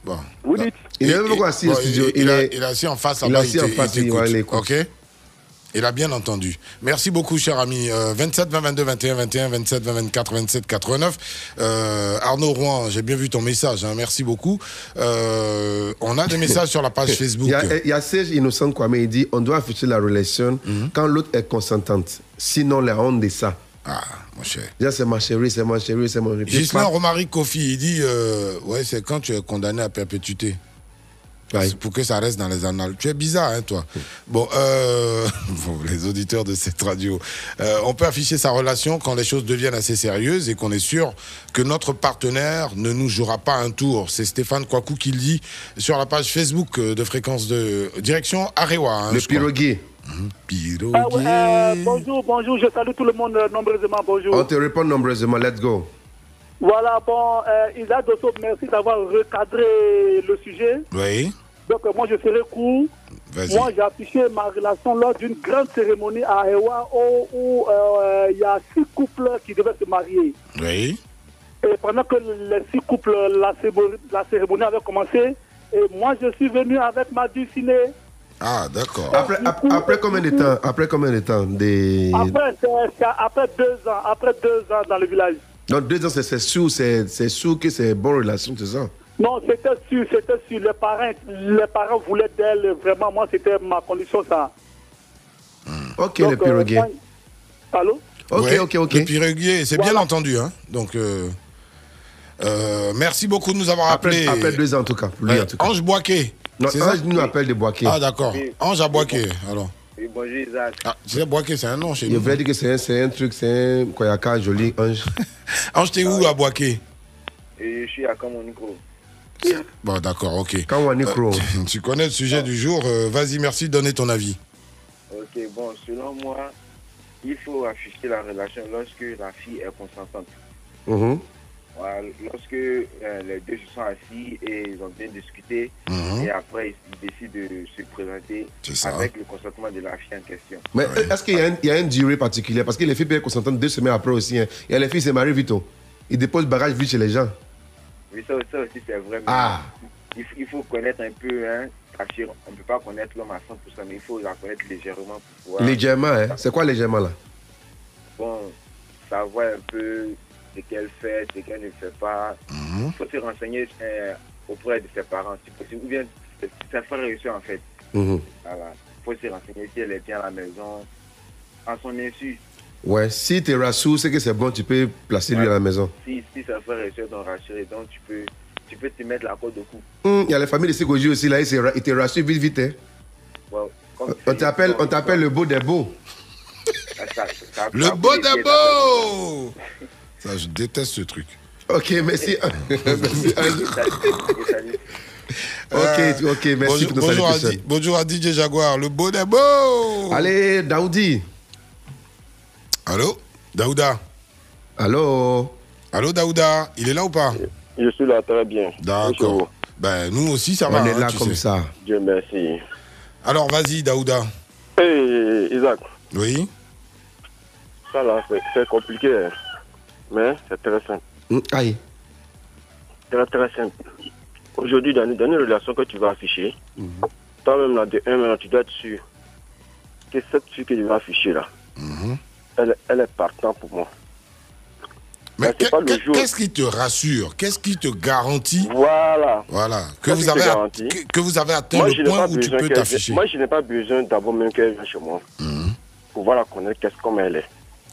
Bon. Vous dites Il n'est même assis au studio. Il, est- il a assis en face il a assis en face. Ok il a bien entendu. Merci beaucoup, cher ami. Euh, 27 20 22 21 21 27 20 24 27 89. Euh, Arnaud Rouen, j'ai bien vu ton message. hein, merci beaucoup. Euh, on a des [laughs] messages sur la page Facebook. Il y a, il y a Serge Innocent Kwame, il dit on doit afficher la relation Mhm. quand l'autre est consentante. Sinon, la honte de ça. Ah, mon cher. Déjà, c'est ma chérie, c'est ma chérie, c'est mon. Gislain Romaric Kofi, il dit euh, Ouais, c'est quand tu es condamné à perpétuité. Pour que ça reste dans les annales. Tu es bizarre, hein, toi. Bon, euh, [laughs] bon, les auditeurs de cette radio. Euh, on peut afficher sa relation quand les choses deviennent assez sérieuses et qu'on est sûr que notre partenaire ne nous jouera pas un tour. C'est Stéphane Kouakou qui le dit sur la page Facebook de fréquence de direction Arewa. hein, Le piroguier. Ah ouais, euh, bonjour, bonjour, je salue tout le monde euh, nombreusement, bonjour. On te répond nombreusement, let's go. Voilà, bon, euh, Isaac Dosso, merci d'avoir recadré le sujet. Oui, Donc, euh, moi, je serai court. vas-y. Moi, j'ai affiché ma relation lors d'une grande cérémonie à Ewa où il y a six couples qui devaient se marier. Oui. Et pendant que les six couples, la cérémonie, la cérémonie avait commencé, et moi, je suis venu avec ma dulcinée. Ah, d'accord. Après, ap- après combien de temps Après combien de temps des... Après, c'est- c'est après deux ans, après deux ans dans le village. Donc deux ans, c'est- c'est sûr, c'est c'est sûr que c'est bonne relation, c'est ça? Non, c'était sûr, c'était sûr. Les parents, les parents voulaient d'elle, vraiment, moi, c'était ma condition, ça. Ok, Donc, le piroguier. euh, Allô? Ok, Ouais, ok, ok. Le piroguier, c'est bien entendu. Hein. Donc, euh, euh, merci beaucoup de nous avoir Après, appelés. après deux ans, en tout cas. Lui, en tout cas. Ange Boaké. Non, c'est ça Ange nous appelle de Boaké. Ah, d'accord. Ange à Boaké, alors. Oui, bonjour Isaac. Ah, sais, Boaké, c'est un nom chez Il nous. veut dire que c'est un, c'est un truc, c'est un Koyaka joli, Ange. [laughs] Ange, t'es où à Boaké Et je suis à Kamoniko. Bon, d'accord, ok. Est Euh, tu, connais le sujet du jour. euh, Vas-y, merci de donner ton avis. Ok, bon, selon moi, il faut afficher la relation lorsque la fille est consentante. Lorsque euh, les deux se sont assis et ils ont bien discuté, Mhm. et après ils, ils décident de se présenter ça. avec le consentement de la fille en question. Mais est-ce qu'il y, a y une durée particulière Parce que les filles peuvent être consentantes deux semaines après aussi. Hein. Et les filles se marient vite. Ils déposent bagage vite chez les gens. Oui, ça, ça aussi c'est vrai. mais Ah. Il, faut- il faut connaître un peu, hein, on ne peut pas connaître l'homme à 100%, mais il faut la connaître légèrement pour pouvoir Légèrement, hein. C'est quoi légèrement là? Bon, savoir un peu ce qu'elle fait, ce qu'elle ne fait pas. Mhm. Il faut se renseigner euh, auprès de ses parents, si possible, ou bien ses frères et en fait. Mhm. Voilà. Il faut se renseigner si elle est bien à la maison, en son insu. Ouais, si tu es rassou, c'est que c'est bon, tu peux placer lui à la maison. Si, si ses frères et sœurs t'ont rassuré, donc tu peux, tu peux te mettre la corde au cou. Hum, Il y a les familles de Ségoji aussi, là, ils te rassurent vite, vite. Hein. On t'appelle, on t'appelle le beau des beaux. ça- ça- ça- Le beau des beaux [laughs] Ça, je déteste ce truc. Ok, merci. [laughs] merci. [laughs] ok, ok, merci bonjour, pour nos bonjour, à, bonjour à DJ Jaguar, le beau des beaux Allez, Daoudi. Allô Daouda Allô Allô, Daouda Il est là ou pas? Je suis là très bien. D'accord. Ben, nous aussi, ça On va. est hein, là comme sais. ça. Dieu merci. Alors, vas-y, Daouda. Hey, Isaac, Oui ça là, c'est c'est compliqué. hein. Mais c'est très simple. Hum, Aïe. Très très simple. Aujourd'hui, dans, dans une relation que tu vas afficher, Mhm. toi-même là, de un maintenant, tu dois être sûr que cette fille que tu vas afficher là, Mhm. elle, elle est partant pour moi. Mais qu'est-ce qui te rassure? Qu'est-ce qui te garantit? Voilà. Voilà. Que vous, avez a- que, que vous avez atteint Moi, le point où tu peux t'afficher. Moi, je n'ai pas besoin d'abord même qu'elle vienne chez moi pour voir la connaître qu'est-ce comme elle est.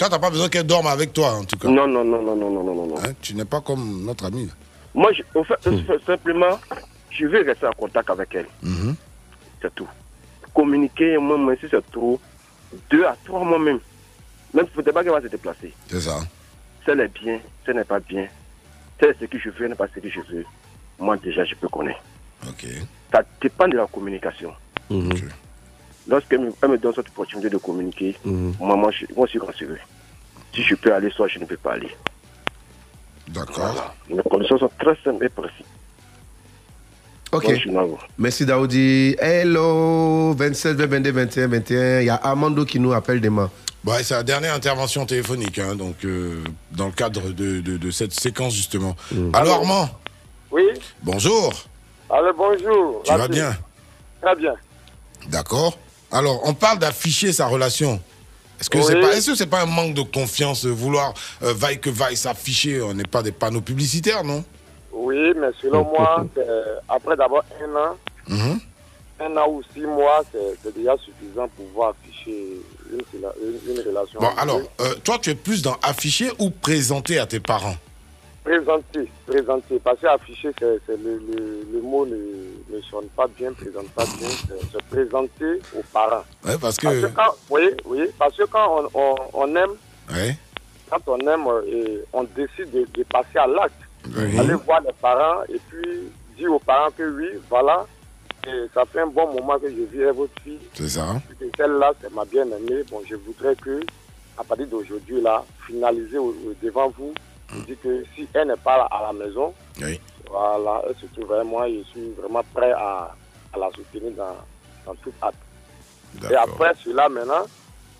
Toi, t'as pas besoin qu'elle dorme avec toi, en tout cas. Non, non, non, non, non, non, non, non. Hein, tu n'es pas comme notre ami. Moi, je, au fait, simplement, je vais rester en contact avec elle. Mhm. C'est tout. Communiquer, moi, moi, si c'est trop, deux à trois mois même. Même si faut pas qu'elle va se déplacer. C'est ça. Elle est bien, elle n'est pas bien. Si elle est ce que je veux, n'est pas ce que je veux. moi déjà je peux connaître. Ok. Ça dépend de la communication. Me, elle me donne cette opportunité de communiquer, moi, moi, je, moi, je suis rassuré. Si je peux aller, soit je ne peux pas aller. D'accord. Les conditions sont très simples et précises. Ok. Merci Daoudi. Hello, 27, 22, 21, 21. Il y a Armando qui nous appelle demain. Ouais, c'est la dernière intervention téléphonique, hein, donc euh, dans le cadre de, de- de cette séquence justement. Alors Armand, Oui, bonjour. allez, bonjour. Tu vas bien? Très bien. D'accord. Alors, on parle d'afficher sa relation. Est-ce que c'est pas, est-ce que c'est pas un manque de confiance, de vouloir euh, vaille que vaille s'afficher? On n'est pas des panneaux publicitaires, non? Oui, mais selon moi, après d'abord un an, Mhm. un an ou six mois, c'est c'est déjà suffisant pour pouvoir afficher une, une- une relation. Bon, alors, euh, toi, tu es plus dans afficher ou présenter à tes parents? Présenter, présenter. Parce qu'afficher, c'est c'est le, le, le mot ne, ne sonne pas bien, présente pas bien. C'est se présenter aux parents. Ouais, parce que. Parce que quand, oui, oui, parce que quand on, on, on aime, Ouais. quand on aime, euh, et on décide de, de passer à l'acte, Oui. aller voir les parents et puis dire aux parents que oui, voilà, et ça fait un bon moment que je vis avec votre fille. C'est ça. Celle-là, c'est ma bien-aimée. Bon, je voudrais que, à partir d'aujourd'hui, là, finaliser au- au- devant vous, je dis que si elle n'est pas à la maison, Oui. voilà, elle se trouverait, moi, je suis vraiment prêt à, à la soutenir dans, dans toute hâte. Et après cela, maintenant,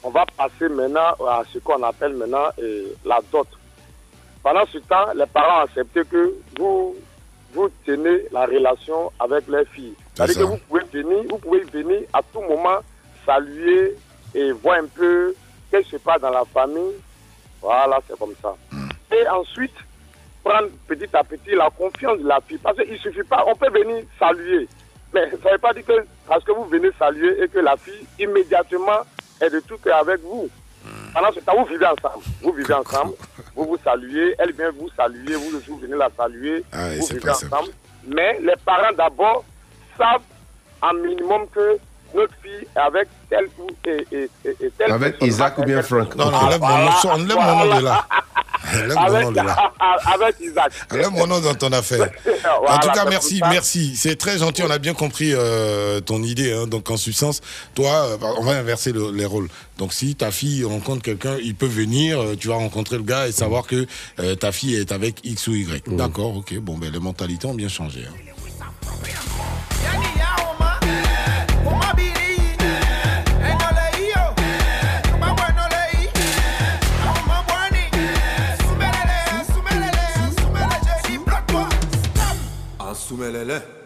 on va passer maintenant à ce qu'on appelle maintenant euh, la dot. Pendant ce temps, les parents ont accepté que vous, vous tenez la relation avec les filles. C'est-à-dire que vous pouvez venir, vous pouvez venir à tout moment saluer et voir un peu qu'est-ce qui se passe dans la famille. Voilà, c'est comme ça. Et ensuite, prendre petit à petit la confiance de la fille. Parce qu'il ne suffit pas, on peut venir saluer. Mais ça ne veut pas dire que parce que vous venez saluer et que la fille immédiatement est de tout cœur avec vous. Pendant ce temps, vous vivez ensemble. Vous vivez ensemble, vous vous saluez, elle vient vous saluer, vous, vous venez la saluer, Ah vous vivez simple. ensemble. Mais les parents d'abord savent un minimum que notre fille avec telle ou et, et, et, et telle Avec personne. Isaac ou bien Frank Non, non, enlève mon nom, Voilà, enlève mon nom de là. Enlève mon avec, nom de là. [laughs] avec Isaac. Enlève mon nom dans ton affaire. [laughs] en Voilà, tout cas, merci, merci. C'est très gentil. On a bien compris euh, ton idée. hein. Donc, en substance, toi, euh, on va inverser le- les rôles. Donc, si ta fille rencontre quelqu'un, il peut venir. euh, tu vas rencontrer le gars et savoir que euh, ta fille est avec X ou Y. D'accord, ok. Bon, ben, les mentalités ont bien changé. hein. Sumelele.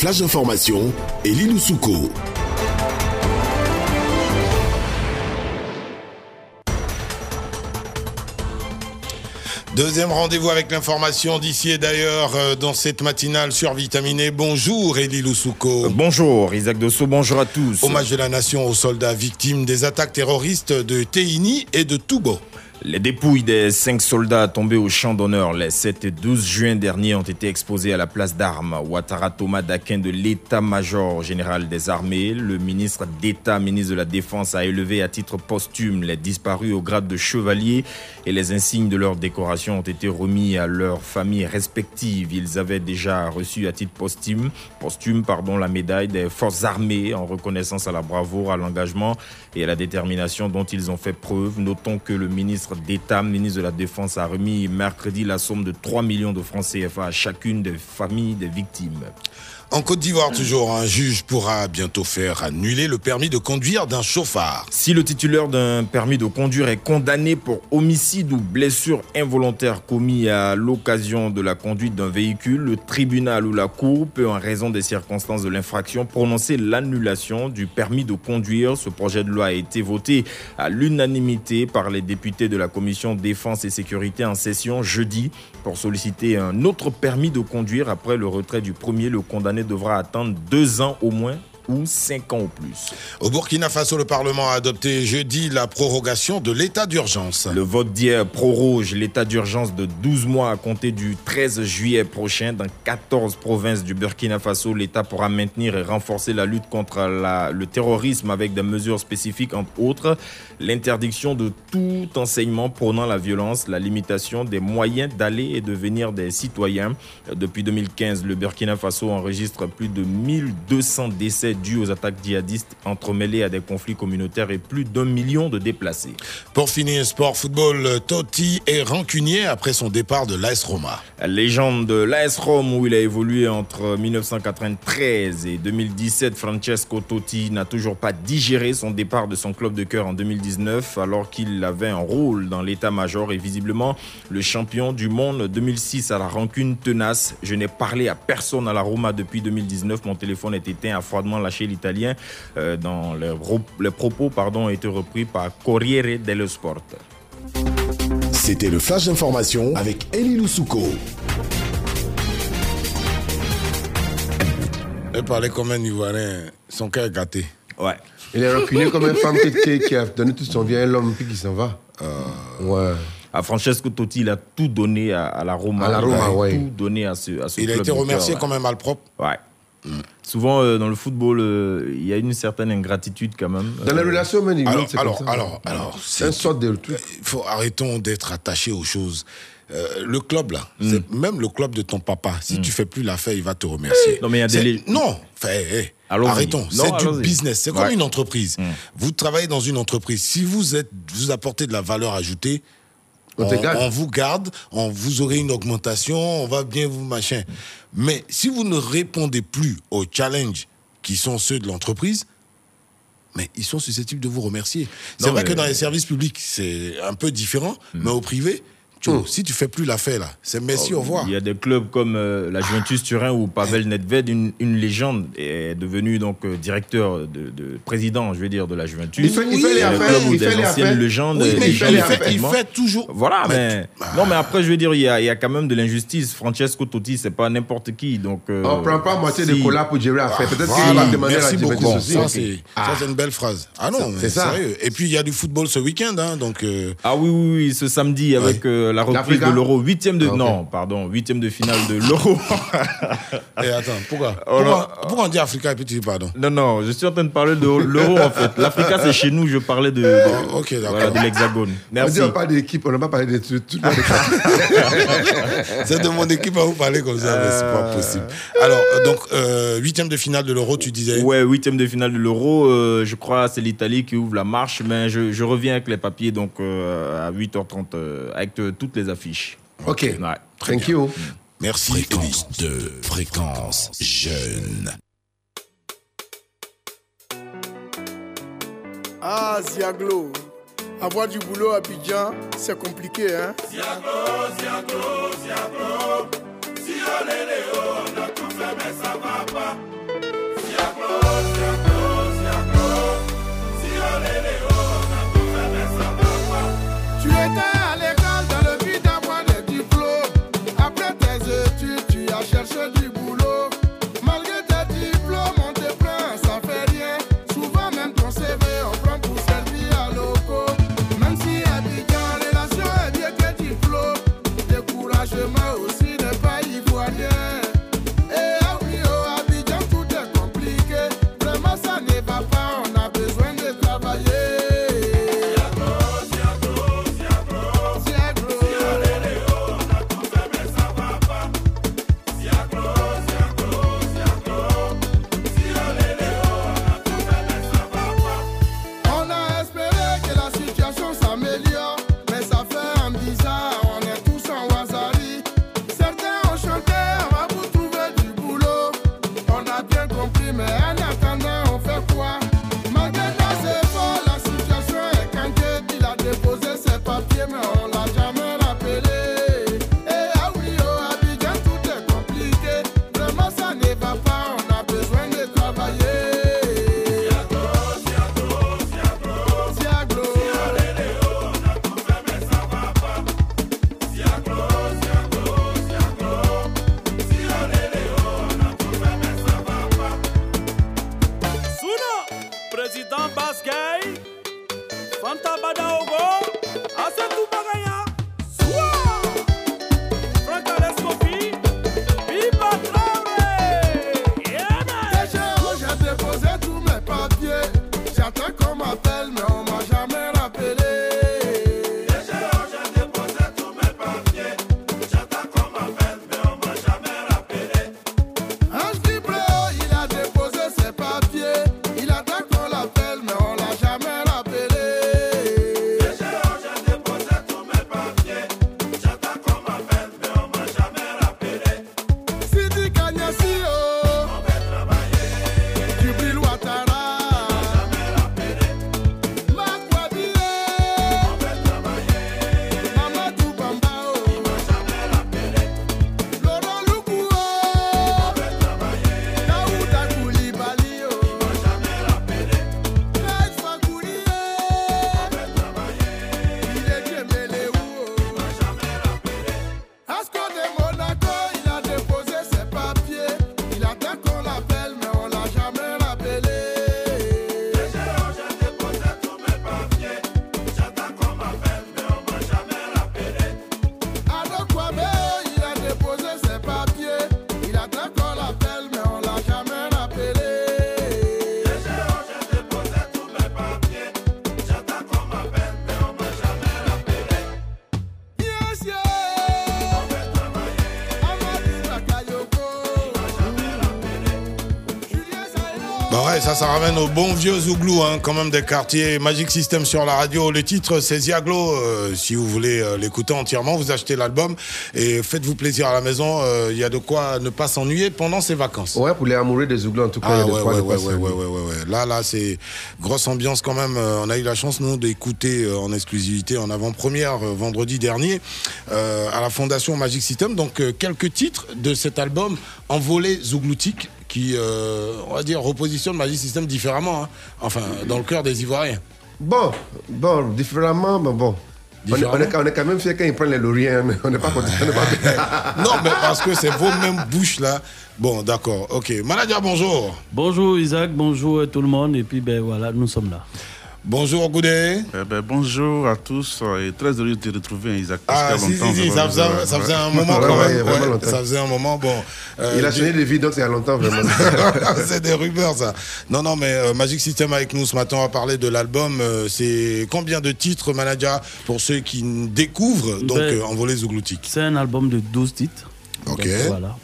Flash d'information et Souko. Deuxième rendez-vous avec l'information d'ici et d'ailleurs euh, dans cette matinale survitaminée. Bonjour Elie Loussouko. Bonjour Isaac Dosso, bonjour à tous. Hommage de la nation aux soldats victimes des attaques terroristes de Teini et de Toubo. Les dépouilles des cinq soldats tombés au champ d'honneur les 7 et 12 juin dernier ont été exposées à la place d'armes. Ouattara Thomas Daquin de l'état-major général des armées, le ministre d'État, ministre de la Défense, a élevé à titre posthume les disparus au grade de chevalier et les insignes de leur décoration ont été remis à leurs familles respectives. Ils avaient déjà reçu à titre posthume, posthume pardon, la médaille des forces armées en reconnaissance à la bravoure, à l'engagement et à la détermination dont ils ont fait preuve. Notons que le ministre d'État, ministre de la Défense, a remis mercredi la somme de 3 millions de francs CFA à chacune des familles des victimes. En Côte d'Ivoire, toujours, un juge pourra bientôt faire annuler le permis de conduire d'un chauffard. Si le titulaire d'un permis de conduire est condamné pour homicide ou blessure involontaire commis à l'occasion de la conduite d'un véhicule, le tribunal ou la cour peut, en raison des circonstances de l'infraction, prononcer l'annulation du permis de conduire. Ce projet de loi a été voté à l'unanimité par les députés de la commission défense et sécurité en session jeudi pour solliciter un autre permis de conduire après le retrait du premier. Le condamné devra attendre deux ans au moins ou cinq ans au plus. Au Burkina Faso, le Parlement a adopté jeudi la prorogation de l'état d'urgence. Le vote d'hier proroge l'état d'urgence de 12 mois à compter du 13 juillet prochain. Dans 14 provinces du Burkina Faso, l'État pourra maintenir et renforcer la lutte contre la- le terrorisme avec des mesures spécifiques, entre autres l'interdiction de tout enseignement prônant la violence, la limitation des moyens d'aller et de venir des citoyens. Depuis 2015, le Burkina Faso enregistre plus de 1200 décès dus aux attaques djihadistes entremêlées à des conflits communautaires et plus d'un million de déplacés. Pour finir, sport football, Totti est rancunier après son départ de l'AS Roma. Légende de l'AS Rome où il a évolué entre 1993 et 2017, Francesco Totti n'a toujours pas digéré son départ de son club de cœur en 2019 alors qu'il avait un rôle dans l'état-major et visiblement le champion du monde 2006 à la rancune tenace. Je n'ai parlé à personne à la Roma depuis 2019. Mon téléphone est éteint, a froidement lâché l'italien. Euh, dans les propos pardon, ont été repris par Corriere dello Sport. C'était le flash d'information avec Elie Loussouko. Elle parlait comme un Ivoirien, son cœur est gâté. Ouais. Il est rancunier comme une femme qui, qui- qui a donné tout son bien à l'homme puis qui s'en va. Ouais. À Francesco Totti, il a tout donné à, à la Roma. À la Roma, il a ouais. tout donné à ce, à ce Il a été remercié cœur, comme ouais. un malpropre. Ouais. Souvent, euh, dans le football, euh, il y a une certaine ingratitude quand même. Dans les Euh, relations, même, Alors, c'est comme alors, ça. alors, alors, c'est une sorte de truc. Faut arrêtons d'être attachés aux choses. Euh, le club là, Mm. c'est même le club de ton papa. Si tu fais plus l'affaire, il va te remercier. Non, mais il y a des lé- Non, fait, hey, Allons-y. arrêtons. Non, C'est du business. C'est comme Ouais. Mm. une entreprise. Vous travaillez dans une entreprise. Si vous êtes, vous apportez de la valeur ajoutée. On vous garde, on vous aurez une augmentation, on va bien vous machin. Mais si vous ne répondez plus aux challenges qui sont ceux de l'entreprise, mais ils sont susceptibles de vous remercier. C'est vrai mais- que dans les services publics, c'est un peu différent, mais au privé, tu vois, si tu fais plus l'affaire là, c'est merci, au revoir. Il y a des clubs comme euh, la Juventus Turin où Pavel Nedved, une, une légende, est devenu donc euh, directeur, de, de- président, je vais dire, de la Juventus. Il fait- il fait les affaires, il fait des les anciennes affaires. légendes. Oui, mais il fait les affaires. effectivement. Il fait toujours. Voilà, Mais- mais, non, mais après, je veux dire, il y a, il y a quand même de l'injustice. Francesco Totti, c'est pas n'importe qui, donc. euh, On prend pas moitié de si- cola pour gérer l'affaire. Peut-être qu'il Voilà, va demander à la merci Juventus beaucoup. aussi. Ça, c'est Ah. c'est une belle phrase. Ah non, c'est sérieux. Et puis il y a du football ce week-end, hein, donc. euh, Ah oui, oui, oui, ce samedi avec euh, la reprise de l'Euro, huitième de Ah, non, pardon, huitième de finale de l'Euro. [laughs] Et attends, pourquoi? Oh pourquoi, pourquoi on dit Africa et puis tu dis pardon? Non, non, je suis en train de parler de l'Euro en fait. L'Africa c'est chez nous, je parlais de, de, Oh, ok, d'accord. voilà, de l'Hexagone. On Merci. on parle d'équipe, on n'a pas parlé trucs. tout est- [laughs] C'est de mon équipe à vous parler comme ça, mais c'est pas possible. Alors, euh, donc, euh, huitième de finale de l'Euro, tu disais? Ouais, huitième de finale de l'Euro. euh, je crois c'est l'Italie qui ouvre la marche, mais je, je reviens avec les papiers donc euh, à 8h30 euh, avec euh, toutes les affiches. Ok. Ouais. Thank you. Merci. Fréquence 2, fréquence jeune. Ah, Ziaglo. Avoir du boulot à Abidjan, c'est compliqué, hein? Ziago, Ziago, Ziago. Si on est Léo, on a tout fait, mais ça va pas. Ziago, Ziago, Ziago. Si on est Léo, on a tout fait, mais ça va pas. Tu étais ça, ça ramène au bon vieux Zouglou, hein, quand même des quartiers Magic System sur la radio. Le titre, c'est Ziaglo. Euh, si vous voulez euh, l'écouter entièrement, vous achetez l'album et faites-vous plaisir à la maison. Il y a de quoi ne pas s'ennuyer pendant ces vacances. Ouais, pour les amoureux des Zouglou, en tout cas. il y Ah a de ouais. Là, là, c'est grosse ambiance quand même. Euh, On a eu la chance, nous, d'écouter euh, en exclusivité, en avant-première, euh, vendredi dernier, euh, à la Fondation Magic System. Donc, euh, quelques titres de cet album Envolé Zougloutique, qui, euh, on va dire, repositionne Magic System différemment. hein. Enfin, dans le cœur des Ivoiriens. Bon, bon, différemment, mais bon. On est, Différemment. on, est, on est quand même fiers quand ils prennent les lauriers, mais on n'est pas content. pas- [laughs] non, mais parce que c'est vos mêmes bouches là. Bon, d'accord, ok. Manager, bonjour. Bonjour Isaac, bonjour à tout le monde. Et puis ben voilà, nous sommes là. Bonjour Goudé. Eh ben, bonjour à tous et très heureux de te retrouver Isaac. Ah, si, si, ça faisait, ouais, ça faisait un moment Ouais, quand ouais, même. ouais, ça faisait un moment, bon. euh, Il a changé de vie, donc c'est il y a longtemps, vraiment. [laughs] c'est des rumeurs, ça. Non, non, mais euh, Magic System avec nous ce matin, on va parler de l'album. Euh, c'est combien de titres, manager, pour ceux qui découvrent donc Ben, euh, Envolé Zougloutique? C'est un album de 12 titres. Ok. Donc, voilà,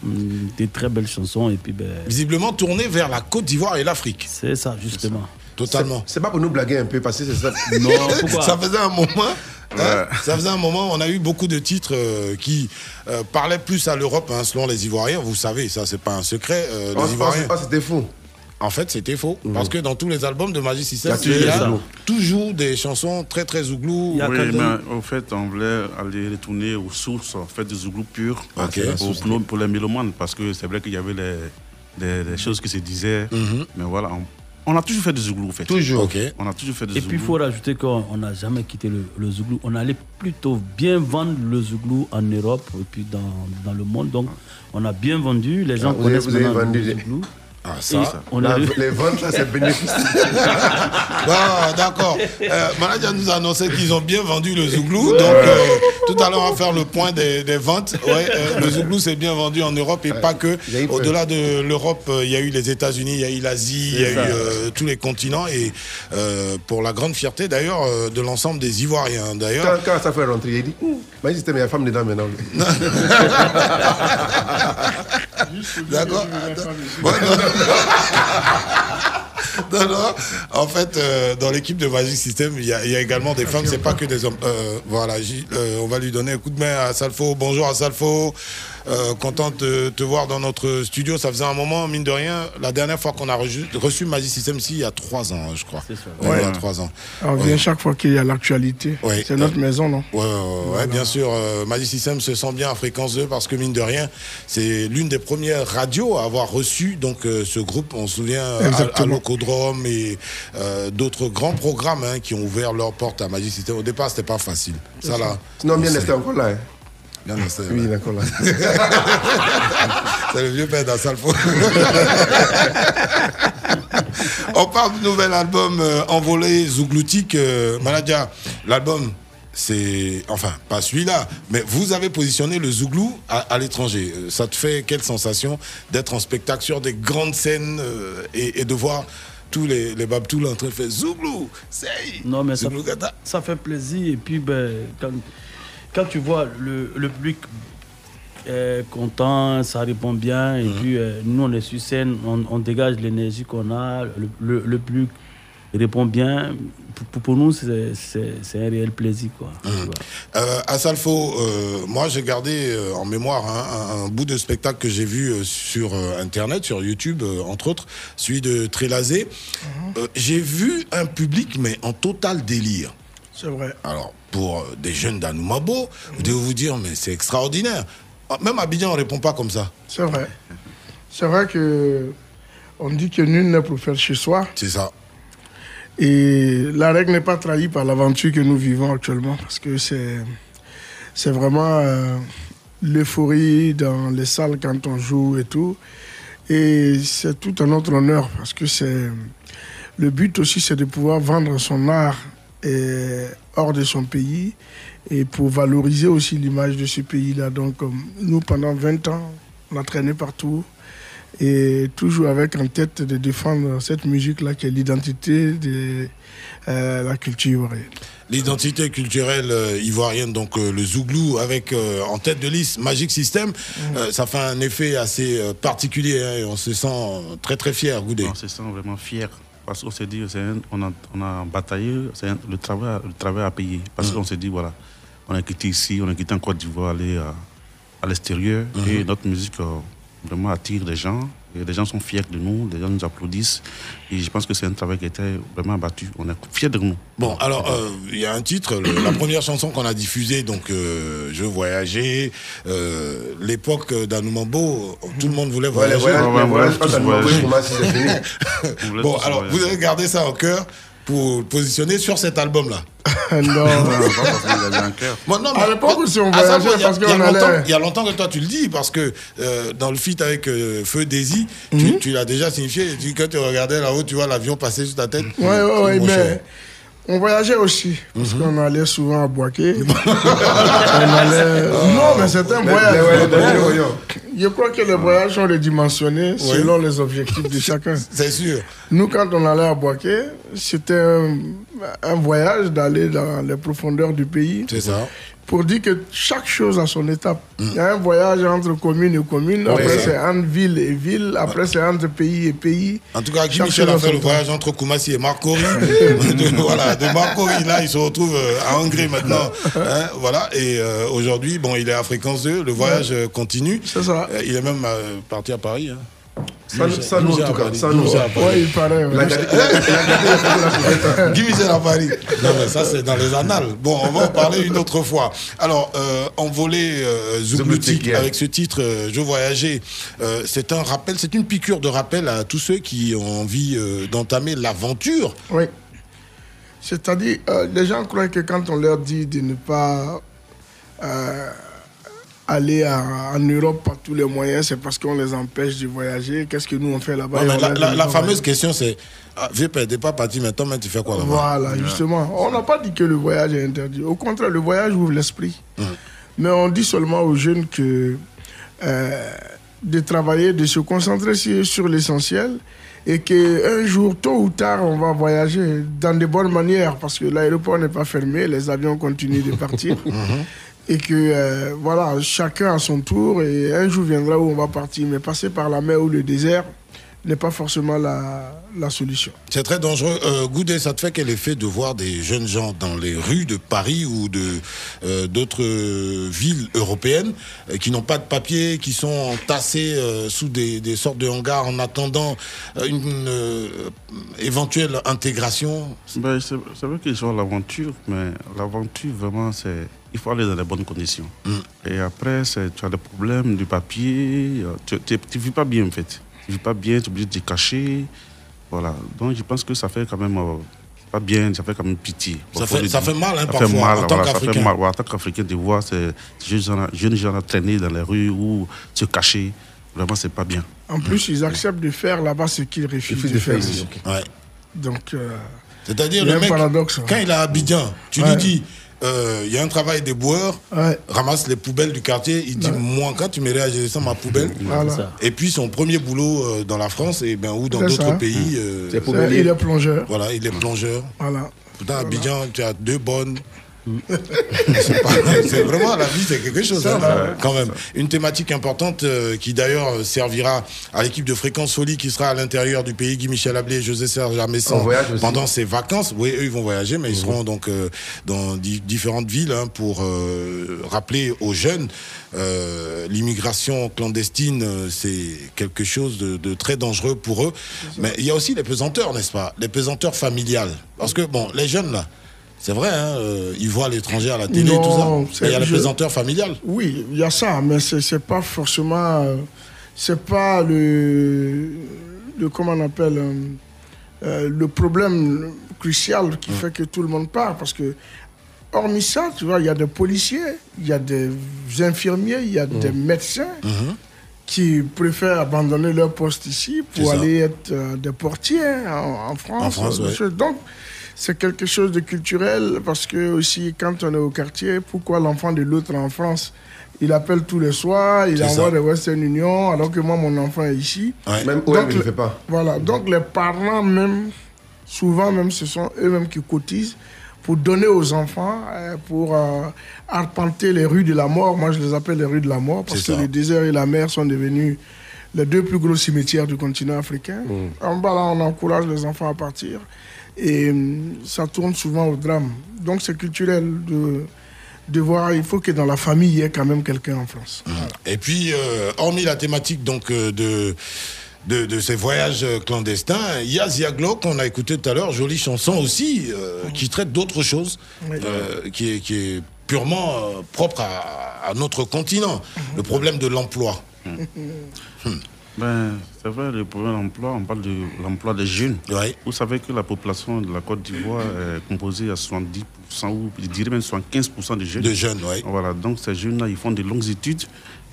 des très belles chansons. Et puis ben, Visiblement tourné vers la Côte d'Ivoire et l'Afrique. C'est ça, justement. Totalement. C'est pas pour nous blaguer un peu, parce que c'est ça. [laughs] Non, pourquoi? ça faisait un moment. hein, ça faisait un moment, on a eu beaucoup de titres euh, qui euh, parlaient plus à l'Europe, hein, selon les Ivoiriens. Vous savez, ça, c'est pas un secret. euh, Oh, les oh, Ivoiriens. oh, c'était fou. En fait, c'était faux. Parce que dans tous les albums de Magic System, Il y a il y a toujours des chansons très, très zouglou. Oui, mais au fait, on voulait aller retourner aux sources, en fait, du Zouglou pur, Ok. pour, pour, pour les mélomanes, parce que c'est vrai qu'il y avait les, les- les choses qui se disaient, mais voilà, on, on a toujours fait du Zouglou, en fait. Toujours. Ok. On a toujours fait du Et Zouglou. puis il faut rajouter qu'on on n'a jamais quitté le, le Zouglou. On allait plutôt bien vendre le Zouglou en Europe et puis dans, dans le monde. Donc on a bien vendu. Les gens Ah, vous connaissent avez- vous avez maintenant vendu le des- Zouglou. Ah, ça. On La- est- les ventes, là, c'est bénéfice. Ah, [laughs] d'accord. Euh, nous a annoncé qu'ils ont bien vendu le Zouglou. Donc, euh, tout à l'heure, on va faire le point des, des ventes. Ouais, euh, le Zouglou s'est bien vendu en Europe et pas que. Au-delà de l'Europe, euh, il y a eu les États-Unis, il y a eu l'Asie, il y a eu ça. tous les continents. Et pour la grande fierté, d'ailleurs, de l'ensemble des Ivoiriens. D'ailleurs, Quand, quand ça fait rentrer, il dit Hum, Mais c'était mes femmes dedans maintenant. [laughs] D'accord. [laughs] [laughs] Non. Non. En fait, euh, dans l'équipe de Magic System, il y, a- il y a également des femmes, c'est pas que des hommes. Euh, voilà, euh, on va lui donner un coup de main à Salfo. Bonjour à Salfo. Euh, content de te voir dans notre studio. Ça faisait un moment, mine de rien. La dernière fois qu'on a reçu, reçu Magic System, il y a trois ans, je crois. Ouais, Ouais. Il y a trois ans. On vient chaque fois qu'il y a l'actualité. Oui. C'est notre maison, non? Ouais, ouais, ouais, ouais, bien sûr. Euh, Magic System se sent bien à Fréquence 2 parce que, mine de rien, c'est l'une des premières radios à avoir reçu donc, euh, ce groupe. On se souvient euh, à. Locodrome et euh, d'autres grands programmes hein, qui ont ouvert leurs portes à Magic System. Au départ, c'était pas facile. Ça, là. Sinon, on bien resté encore là. hein. Oui, là. [laughs] C'est le vieux père d'un Salfo. [laughs] On parle du nouvel album euh, Envolé Zougloutique. Euh, Maladia, l'album, c'est. Enfin, pas celui-là, mais vous avez positionné le Zouglou à, à l'étranger. Euh, Ça te fait quelle sensation d'être en spectacle sur des grandes scènes euh, et, et de voir tous les, les Babtouls en train de faire Zouglou C'est. Non, mais ça, ça fait plaisir. Et puis, ben, quand, quand tu vois le, le public est content, ça répond bien. Et Mhm. puis, euh, nous, on est sur scène, on, on dégage l'énergie qu'on a. Le, le, le public répond bien. Pour, pour- pour nous, c'est un réel plaisir. Quoi. Tu vois. Euh, à Salfo, euh, moi j'ai gardé euh, en mémoire hein, un, un bout de spectacle que j'ai vu euh, sur euh, Internet, sur YouTube, euh, entre autres, celui de Trélazé. Euh, j'ai vu un public, mais en total délire. C'est vrai. Alors, pour des jeunes d'Anoumabo, vous devez vous dire, mais c'est extraordinaire. Ah, Même Abidjan, on ne répond pas comme ça. C'est vrai. C'est vrai que on dit que nul n'est pour faire chez soi. C'est ça. Et la règle n'est pas trahie par l'aventure que nous vivons actuellement parce que c'est c'est vraiment euh, l'euphorie dans les salles quand on joue et tout. Et c'est tout un autre honneur parce que c'est le but aussi c'est de pouvoir vendre son art hors de son pays et pour valoriser aussi l'image de ce pays-là. Donc euh, nous pendant 20 ans, on a traîné partout et toujours avec en tête de défendre cette musique-là qui est l'identité de euh, la culture ivoirienne. L'identité culturelle euh, ivoirienne, donc euh, le Zouglou, avec euh, en tête de liste Magic System, euh, ça fait un effet assez euh, particulier hein, et on se sent euh, très très fier, Goudé. On se sent vraiment fier parce qu'on s'est dit, un- on, a, on a bataillé, c'est le, travail, le travail à payer. Parce qu'on s'est dit, voilà, on a quitté ici, on a quitté en Côte d'Ivoire, aller à, à l'extérieur. Mhm. Et notre musique euh, vraiment attire des gens. Les gens sont fiers de nous, les gens nous applaudissent. Et je pense que c'est un travail qui était vraiment abattu. On est fiers de nous. Bon, alors, euh, il y a un titre, le- la première chanson qu'on a diffusée, donc euh, Je voyageais, euh, l'époque d'Anoumambo, tout le monde voulait Ouais, les voyager. fini. bon, alors, voyager. vous avez gardé ça en cœur pour positionner sur cet album-là. [laughs] non. Bon, non, mais- À l'époque aussi, on Ah, voyageait il y a- parce qu'on longtemps- allait- Il y a longtemps que toi tu le dis, parce que euh, dans le feat avec euh, Feu Daisy, Mhm. tu, tu l'as déjà signifié. Tu, quand tu regardais là-haut, tu vois l'avion passer sur ta tête. Ouais, ouais, ouais, Mon mais cher. On voyageait aussi. Parce Mhm. qu'on allait souvent à Boaké. [laughs] on allait... Non, mais c'est un voyage. Je crois que les voyages sont redimensionnés selon les objectifs de chacun. [laughs] C'est sûr. Nous, quand on allait à Boaké, c'était un, un voyage d'aller dans les profondeurs du pays. C'est ça. Pour dire que chaque chose a son étape. Il y a un voyage entre commune et commune, après c'est entre ville et ville, après c'est entre pays et pays. En tout cas, Guy Michel a fait le voyage entre Koumassi et Marcory. [laughs] [laughs] de, voilà, de Marcory, là, il se retrouve euh, à Hongrie maintenant. [laughs] Hein, voilà, et euh, aujourd'hui, bon, il est à Fréquence 2, le voyage euh, continue. C'est ça. Il est même parti à Paris. Hein. Sans- sans nous, en tout cas, sans nous. Ouais, il paraît. ouais. La la. Guy à Paris. Non, mais ça, c'est dans les annales. Bon, on va en parler une autre fois. Alors, euh, Envolé euh, avec ce titre, euh, Je voyageais, euh, c'est un rappel, c'est une piqûre de rappel à tous ceux qui ont envie euh, d'entamer l'aventure. Oui. C'est-à-dire, les gens croient que quand on leur dit de ne pas aller à- en Europe par tous les moyens, c'est parce qu'on les empêche de voyager. Qu'est-ce que nous on fait là-bas? La, fameuse question, c'est ah, Vieux père, t'es pas parti maintenant, mais tu fais quoi là-bas? Voilà, justement. On n'a pas dit que le voyage est interdit. Au contraire, le voyage ouvre l'esprit. Mais on dit seulement aux jeunes que euh, de travailler, de se concentrer sur, sur l'essentiel et qu'un jour, tôt ou tard, on va voyager dans de bonnes manières parce que l'aéroport n'est pas fermé, les avions continuent de partir. [laughs] Et que euh, voilà, chacun à son tour, et un jour viendra où on va partir. Mais passer par la mer ou le désert n'est pas forcément la, la solution. C'est très dangereux. Euh, Goudet, ça te fait quel effet de voir des jeunes gens dans les rues de Paris ou de euh, d'autres villes européennes euh, qui n'ont pas de papier, qui sont entassés euh, sous des, des sortes de hangars en attendant euh, une euh, éventuelle intégration? Ben, c'est c'est vrai qu'ils ont l'aventure, mais l'aventure, vraiment, c'est. Il faut aller dans les bonnes conditions. Et après, c'est- tu as des problèmes du papier. euh, Tu ne vis pas bien, en fait. Tu vis pas bien, tu es obligé de te cacher. Voilà. Donc, je pense que ça fait quand même. euh, pas bien, ça fait quand même pitié. Ça fait- ça fait mal, hein, Ça parfois, fait mal, en tant voilà, ça fait qu'Africain. mal. Ouais, en tant qu'Africain, de voir ces jeunes gens, jeunes gens traîner dans les rues ou se cacher. Vraiment, c'est pas bien. En plus, ils acceptent de faire là-bas ce qu'ils refusent de, faire ici. Ouais. Donc, euh, C'est-à-dire, le mec, paradoxe. hein. quand il est à Abidjan, tu Ouais. lui dis, euh, il y a un travail des boueurs, ramasse les poubelles du quartier, il dit, moi, quand tu me réagis, je descends ma poubelle. Voilà. Ça. Et puis, son premier boulot euh, dans la France, et ben, ou dans d'autres ça. pays. euh, C'est poubellier. Il est plongeur. Voilà, il est plongeur. Voilà. Putain, Abidjan, tu as deux bonnes. C'est pas- c'est vraiment la vie, c'est quelque chose, hein, va. quand même. Une thématique importante euh, qui d'ailleurs euh, servira à l'équipe de Fréquence Folie qui sera à l'intérieur du pays, Guy Michel Ablé et José Serge aussi. pendant ses vacances. Oui, eux ils vont voyager, mais ils seront donc euh, dans di- différentes villes hein, pour euh, rappeler aux jeunes euh, l'immigration clandestine, c'est quelque chose de, de très dangereux pour eux. Mais il y a aussi les pesanteurs, n'est-ce pas? Les pesanteurs familiales. Parce que bon, les jeunes là. C'est vrai, hein, euh, ils voient l'étranger à la télé, Non, tout ça. il y a les je- pesanteurs familiales. Oui, il y a ça, mais c'est pas forcément. euh, c'est pas le, le. Comment on appelle euh, Le problème crucial qui fait que tout le monde part. Parce que, hormis ça, tu vois, il y a des policiers, il y a des infirmiers, il y a des médecins qui préfèrent abandonner leur poste ici pour aller être des portiers en, en France. En France, ouais. Donc, c'est quelque chose de culturel parce que aussi, quand on est au quartier, pourquoi l'enfant de l'autre en France il appelle tous les soirs, il envoie des Western Union, alors que moi, mon enfant est ici. Même OM, Donc, il ne le- fait pas. Voilà, donc les parents même, souvent même, ce sont eux-mêmes qui cotisent pour donner aux enfants, euh, pour euh, arpenter les rues de la mort. Moi, je les appelle les rues de la mort parce que ça. le désert et la mer sont devenus les deux plus gros cimetières du continent africain. En bas, là, on encourage les enfants à partir et hum, ça tourne souvent au drame. Donc, c'est culturel de, de voir, il faut que dans la famille, il y ait quand même quelqu'un en France. Et puis, euh, hormis la thématique donc euh, de, de, de ces voyages euh, clandestins, il y a Ziaglo qu'on a écouté tout à l'heure, jolie chanson aussi, euh, qui traite d'autres choses, Oui. euh, qui, est, qui est purement euh, propre à, à notre continent, le problème de l'emploi. [laughs] Ben, c'est vrai, le problème de l'emploi, on parle de l'emploi des jeunes. Vous savez que la population de la Côte d'Ivoire est composée à 70%, ou je dirais même 75% de jeunes. De jeunes, oui. Voilà, donc ces jeunes-là, ils font de longues études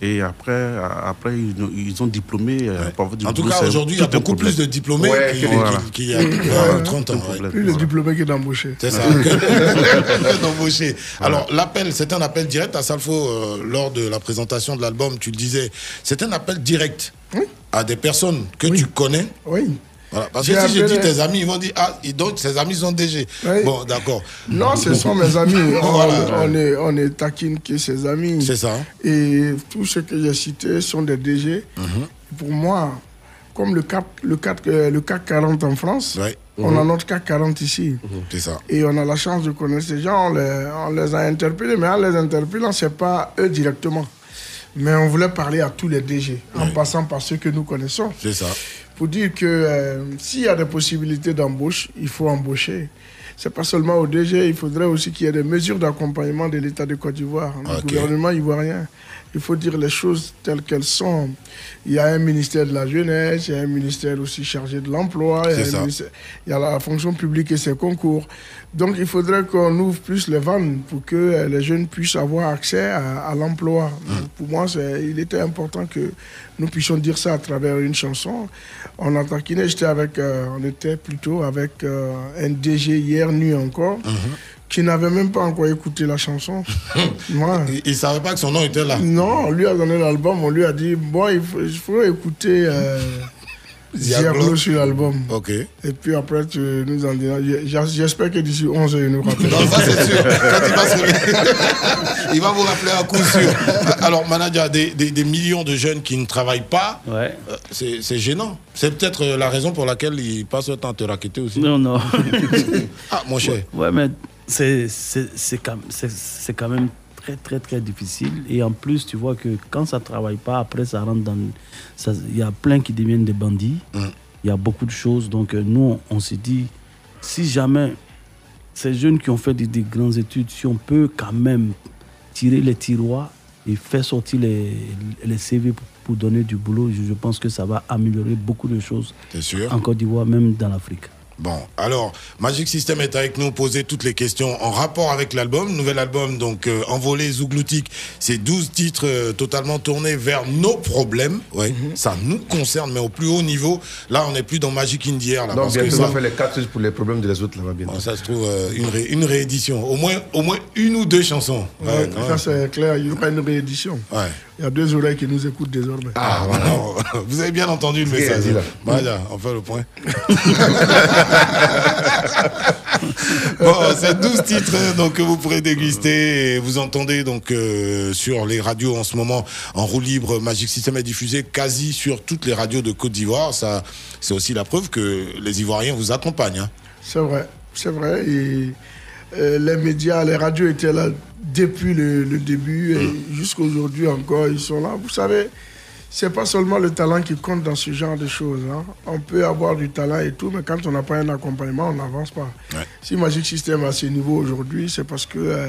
et après, après ils, ont- diplômé. euh, pour avoir du En tout cas, aujourd'hui, il y a beaucoup plus de diplômés Ouais, qu'il voilà. y a euh, 30 ans. ouais. Plus de diplômés que d'embauchés. C'est ça. [laughs] que d'embaucher. Alors, l'appel, c'est un appel direct à Salfo euh, lors de la présentation de l'album. Tu le disais, c'est un appel direct à des personnes que tu connais. Oui. Voilà. Parce que si je dis tes amis, ils vont dire Ah, donc ses amis sont DG. Oui. Bon, d'accord. Non, ce sont mes amis. [laughs] On, Voilà. on est, on est taquine que ses amis. C'est ça. Et tous ceux que j'ai cités sont des DG. Mhm. Pour moi, comme le CAC, le CAC, euh, le CAC 40 en France, on Mhm. a notre CAC 40 ici. C'est ça. Et on a la chance de connaître ces gens. On les, on les a interpellés, mais en les interpellant, ce n'est pas eux directement. Mais on voulait parler à tous les DG, en passant par ceux que nous connaissons. C'est ça. Pour dire que euh, s'il y a des possibilités d'embauche, il faut embaucher. C'est pas seulement au DG, il faudrait aussi qu'il y ait des mesures d'accompagnement de l'État de Côte d'Ivoire, du gouvernement ivoirien. Il faut dire les choses telles qu'elles sont. Il y a un ministère de la jeunesse, il y a un ministère aussi chargé de l'emploi, il, il y a la fonction publique et ses concours. Donc il faudrait qu'on ouvre plus les vannes pour que euh, les jeunes puissent avoir accès à, à l'emploi. Hum. Pour moi, il était important que nous puissions dire ça à travers une chanson. On a taquiné, j'étais avec, euh, on était plutôt avec euh, un DG hier nuit encore, Hum. Qui n'avait même pas encore écouté la chanson. [laughs] Moi, Il ne savait pas que son nom était là. non, on lui a donné l'album, on lui a dit, bon, il faut, il faut écouter euh, [laughs] Diablo. Sur l'album. Ok. Et puis après, tu nous en diras. J'espère que d'ici 11 heures, il nous rappelle. Non, ça c'est sûr. [laughs] Quand il va se- il va vous rappeler à coup sûr. Alors, manager, des, des- des millions de jeunes qui ne travaillent pas, euh, c'est c'est gênant. C'est peut-être euh, la raison pour laquelle ils passent le temps à te raqueter aussi. Non, non. ah, mon cher. Ouais, mais c'est quand, même très, très, très difficile. Et en plus, tu vois que quand ça ne travaille pas, après, ça rentre dans. Il y a plein qui deviennent des bandits. Il y a beaucoup de choses. Donc, euh, nous, on, on s'est dit, si jamais ces jeunes qui ont fait des, des grandes études, si on peut quand même tirer les tiroirs et faire sortir les, les CV pour, pour donner du boulot, je, je pense que ça va améliorer beaucoup de choses sûr. en Côte d'Ivoire, même dans l'Afrique. Bon, alors, Magic System est avec nous, poser toutes les questions en rapport avec l'album. Nouvel album, donc, euh, Envolé Zougloutique. C'est 12 titres euh, totalement tournés vers nos problèmes. Ouais, Mhm. ça nous concerne, mais au plus haut niveau. Là, on n'est plus dans Magic in the Air, là. Donc parce que bientôt, on ça, va faire les quatre pour les problèmes des autres là-bas bientôt. bon, ça se trouve, euh, une, ré- une réédition. Au moins, au moins une ou deux chansons. Ouais, Ouais, quand ça, c'est clair, il y aura une réédition. Ouais. Il y a deux oreilles qui nous écoutent désormais. Ah, voilà. [laughs] Vous avez bien entendu le message. Voilà, on fait le point. [laughs] bon, c'est 12 titres hein, donc, que vous pourrez déguster. Et vous entendez donc euh, sur les radios en ce moment en roue libre. Magic System est diffusé quasi sur toutes les radios de Côte d'Ivoire. Ça, c'est aussi la preuve que les Ivoiriens vous accompagnent. hein. C'est vrai, c'est vrai. Et euh, les médias, les radios étaient là depuis le, le début et jusqu'à aujourd'hui encore, ils sont là. Vous savez, c'est pas seulement le talent qui compte dans ce genre de choses. hein. On peut avoir du talent et tout, mais quand on n'a pas un accompagnement, on n'avance pas. Si Magic System à ce niveau aujourd'hui, c'est parce que euh,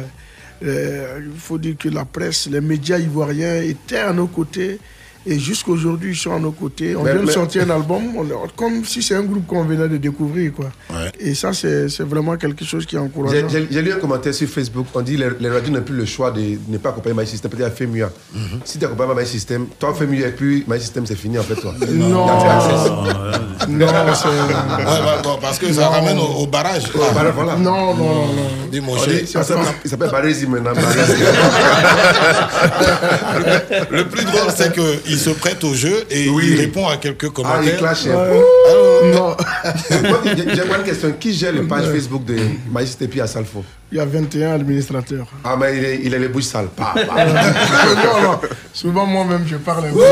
euh, il faut dire que la presse, les médias ivoiriens étaient à nos côtés. Et jusqu'aujourd'hui, ils sont à nos côtés. On Mais- vient de mais- sortir un album, on comme si c'est un groupe qu'on venait de découvrir. Quoi. Et ça, c'est vraiment quelque chose qui est encourageant. j'ai- lu un commentaire sur Facebook, on dit les, les radios n'ont plus le choix de ne pas accompagner My System, peut-être à FEMUA. Si tu accompagnes My System, toi FEMUA et puis My System c'est fini en fait toi. [laughs] Non. Non, c'est. [laughs] Ouais, ouais, bon, parce que ça Non. ramène au, au barrage. Au barrage, voilà. Non, non, non. Dis mon On cher. dit- ça s'appelle- Il s'appelle Barési maintenant. [laughs] Le plus drôle, c'est qu'il se prête au jeu et il répond à quelques Ah, commentaires. il clash. Ouais. Non. [laughs] J'ai une question. Qui gère les pages Facebook de et puis à Salfo? Il y a 21 administrateurs. Ah, mais il est, il est les bouches sales. Non, non. Souvent, moi-même, je parle un peu. [laughs]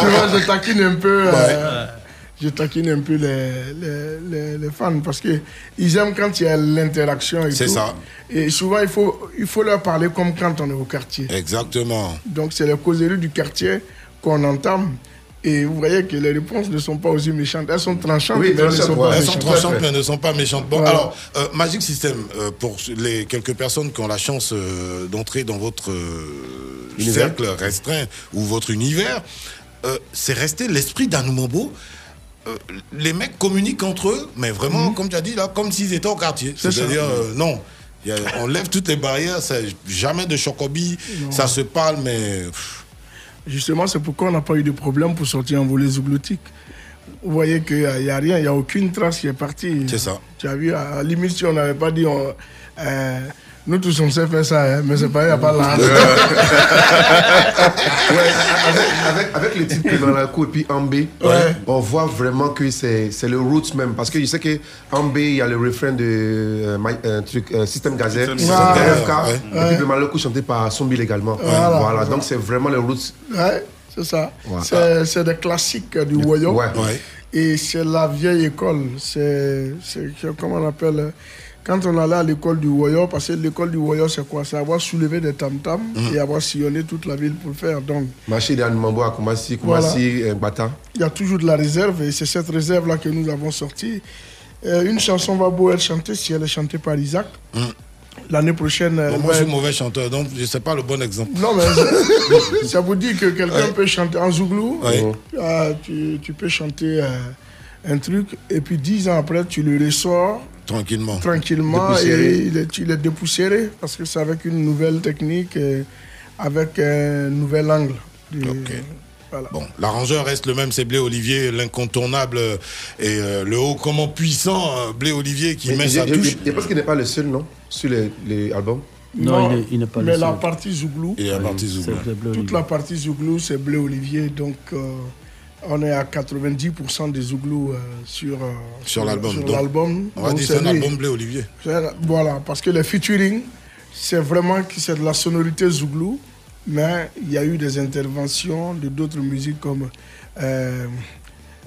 Souvent, je taquine un peu. euh, je taquine un peu les, les, les, les fans parce qu'ils aiment quand il y a l'interaction et C'est ça. Et souvent, il faut, il faut leur parler comme quand on est au quartier. Exactement. Donc, c'est les causeries du quartier qu'on entame. Et vous voyez que les réponses ne sont pas aussi méchantes. Elles sont tranchantes, mais elles ne sont pas Elles sont méchantes. tranchantes, mais elles ne sont pas méchantes. Bon, Voilà. alors, euh, Magic System, euh, pour les quelques personnes qui ont la chance euh, d'entrer dans votre euh, cercle restreint ou votre univers, euh, c'est resté l'esprit d'Anoumambo. Euh, les mecs communiquent entre eux, mais vraiment, comme tu as dit, là, comme s'ils étaient au quartier. C'est-à-dire, euh, non. A- on lève toutes les barrières, ça- jamais de chocobi, ça se parle, mais Justement, c'est pourquoi on n'a pas eu de problème pour sortir en volet zougloutique. Vous voyez qu'il n'y a, rien, il n'y a aucune trace qui est partie. C'est ça. Tu as vu, à la limite, si on n'avait pas dit. on- euh, nous tous, on sait faire ça, hein, mais c'est pas, il n'y a pas là. Ouais, avec, avec, avec les titres que dans la cour et puis Ambé, on voit vraiment que c'est c'est le roots même. Parce que je sais que Ambé, il y a le refrain de euh, My- un truc, euh, System Gazette, ouais. et puis le Maloko chanté par Sombil également. Voilà. Voilà, donc c'est vraiment le roots. Ouais, c'est ça. C'est- des classiques du royaume. Ouais. Ouais. Et c'est la vieille école. C'est, c'est- comment on appelle euh, Quand on allait à l'école du royaume, parce que l'école du royaume, c'est quoi? C'est avoir soulevé des tam-tams Mhm. et avoir sillonné toute la ville pour le faire. Donc, Marché d'Animambo à Koumassi, Koumassi, euh, Bata. il y a toujours de la réserve et c'est cette réserve-là que nous avons sortie. Euh, une chanson va beau être chantée si elle est chantée par Isaac. L'année prochaine. Bon, moi, je suis mauvais chanteur, donc je sais pas le bon exemple. Non, mais [laughs] ça- ça vous dit que quelqu'un peut chanter en zouglou. Ouais. Ah, tu, tu peux chanter euh, un truc et puis dix ans après, tu le ressors Tranquillement. tranquillement Dépoussiéré. et il est, dépoussiéré parce que c'est avec une nouvelle technique, et avec un nouvel angle. du- Voilà. Bon, l'arrangeur reste le même, c'est Blé Olivier, l'incontournable et euh, le haut comment puissant euh, Blé Olivier qui Mais met sa touche. je- pense qu'il n'est pas le seul, non Sur les, les albums? Non, il est- il n'est pas le Mais la seul. partie zouglou, Et la partie Zouglou. Toute la partie zouglou, c'est Blé Olivier. Donc, euh, on est à 90% des zouglous euh, sur, euh, Sur l'album. sur Donc, l'album. On va dire c'est un album Blé Olivier. Voilà, parce que les featuring, c'est vraiment que c'est de la sonorité zouglou, mais il y a eu des interventions de d'autres musiques comme euh,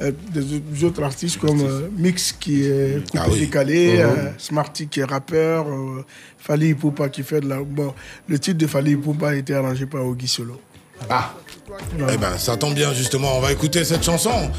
euh, des, autres artistes comme euh, Mix qui est coupé Ah oui. décalé, euh, Smarty qui est rappeur, euh, Fali Ipupa qui fait de la. Bon, le titre de Fali Ipupa a été arrangé par Ogi Solo. Ah Eh ben, ça tombe bien justement, on va écouter cette chanson.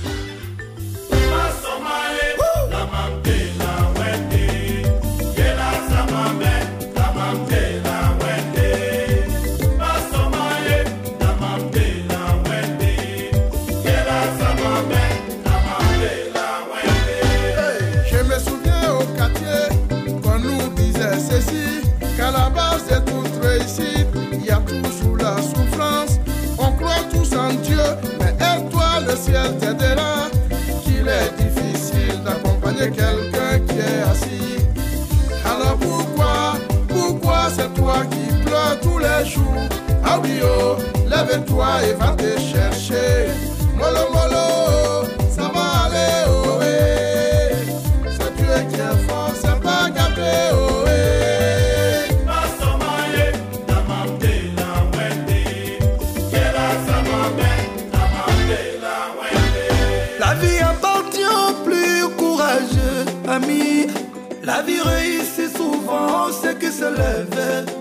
C'est toi qui pleures tous les jours Ah oui, oh, lève-toi et va te chercher. Molo, molo, se lève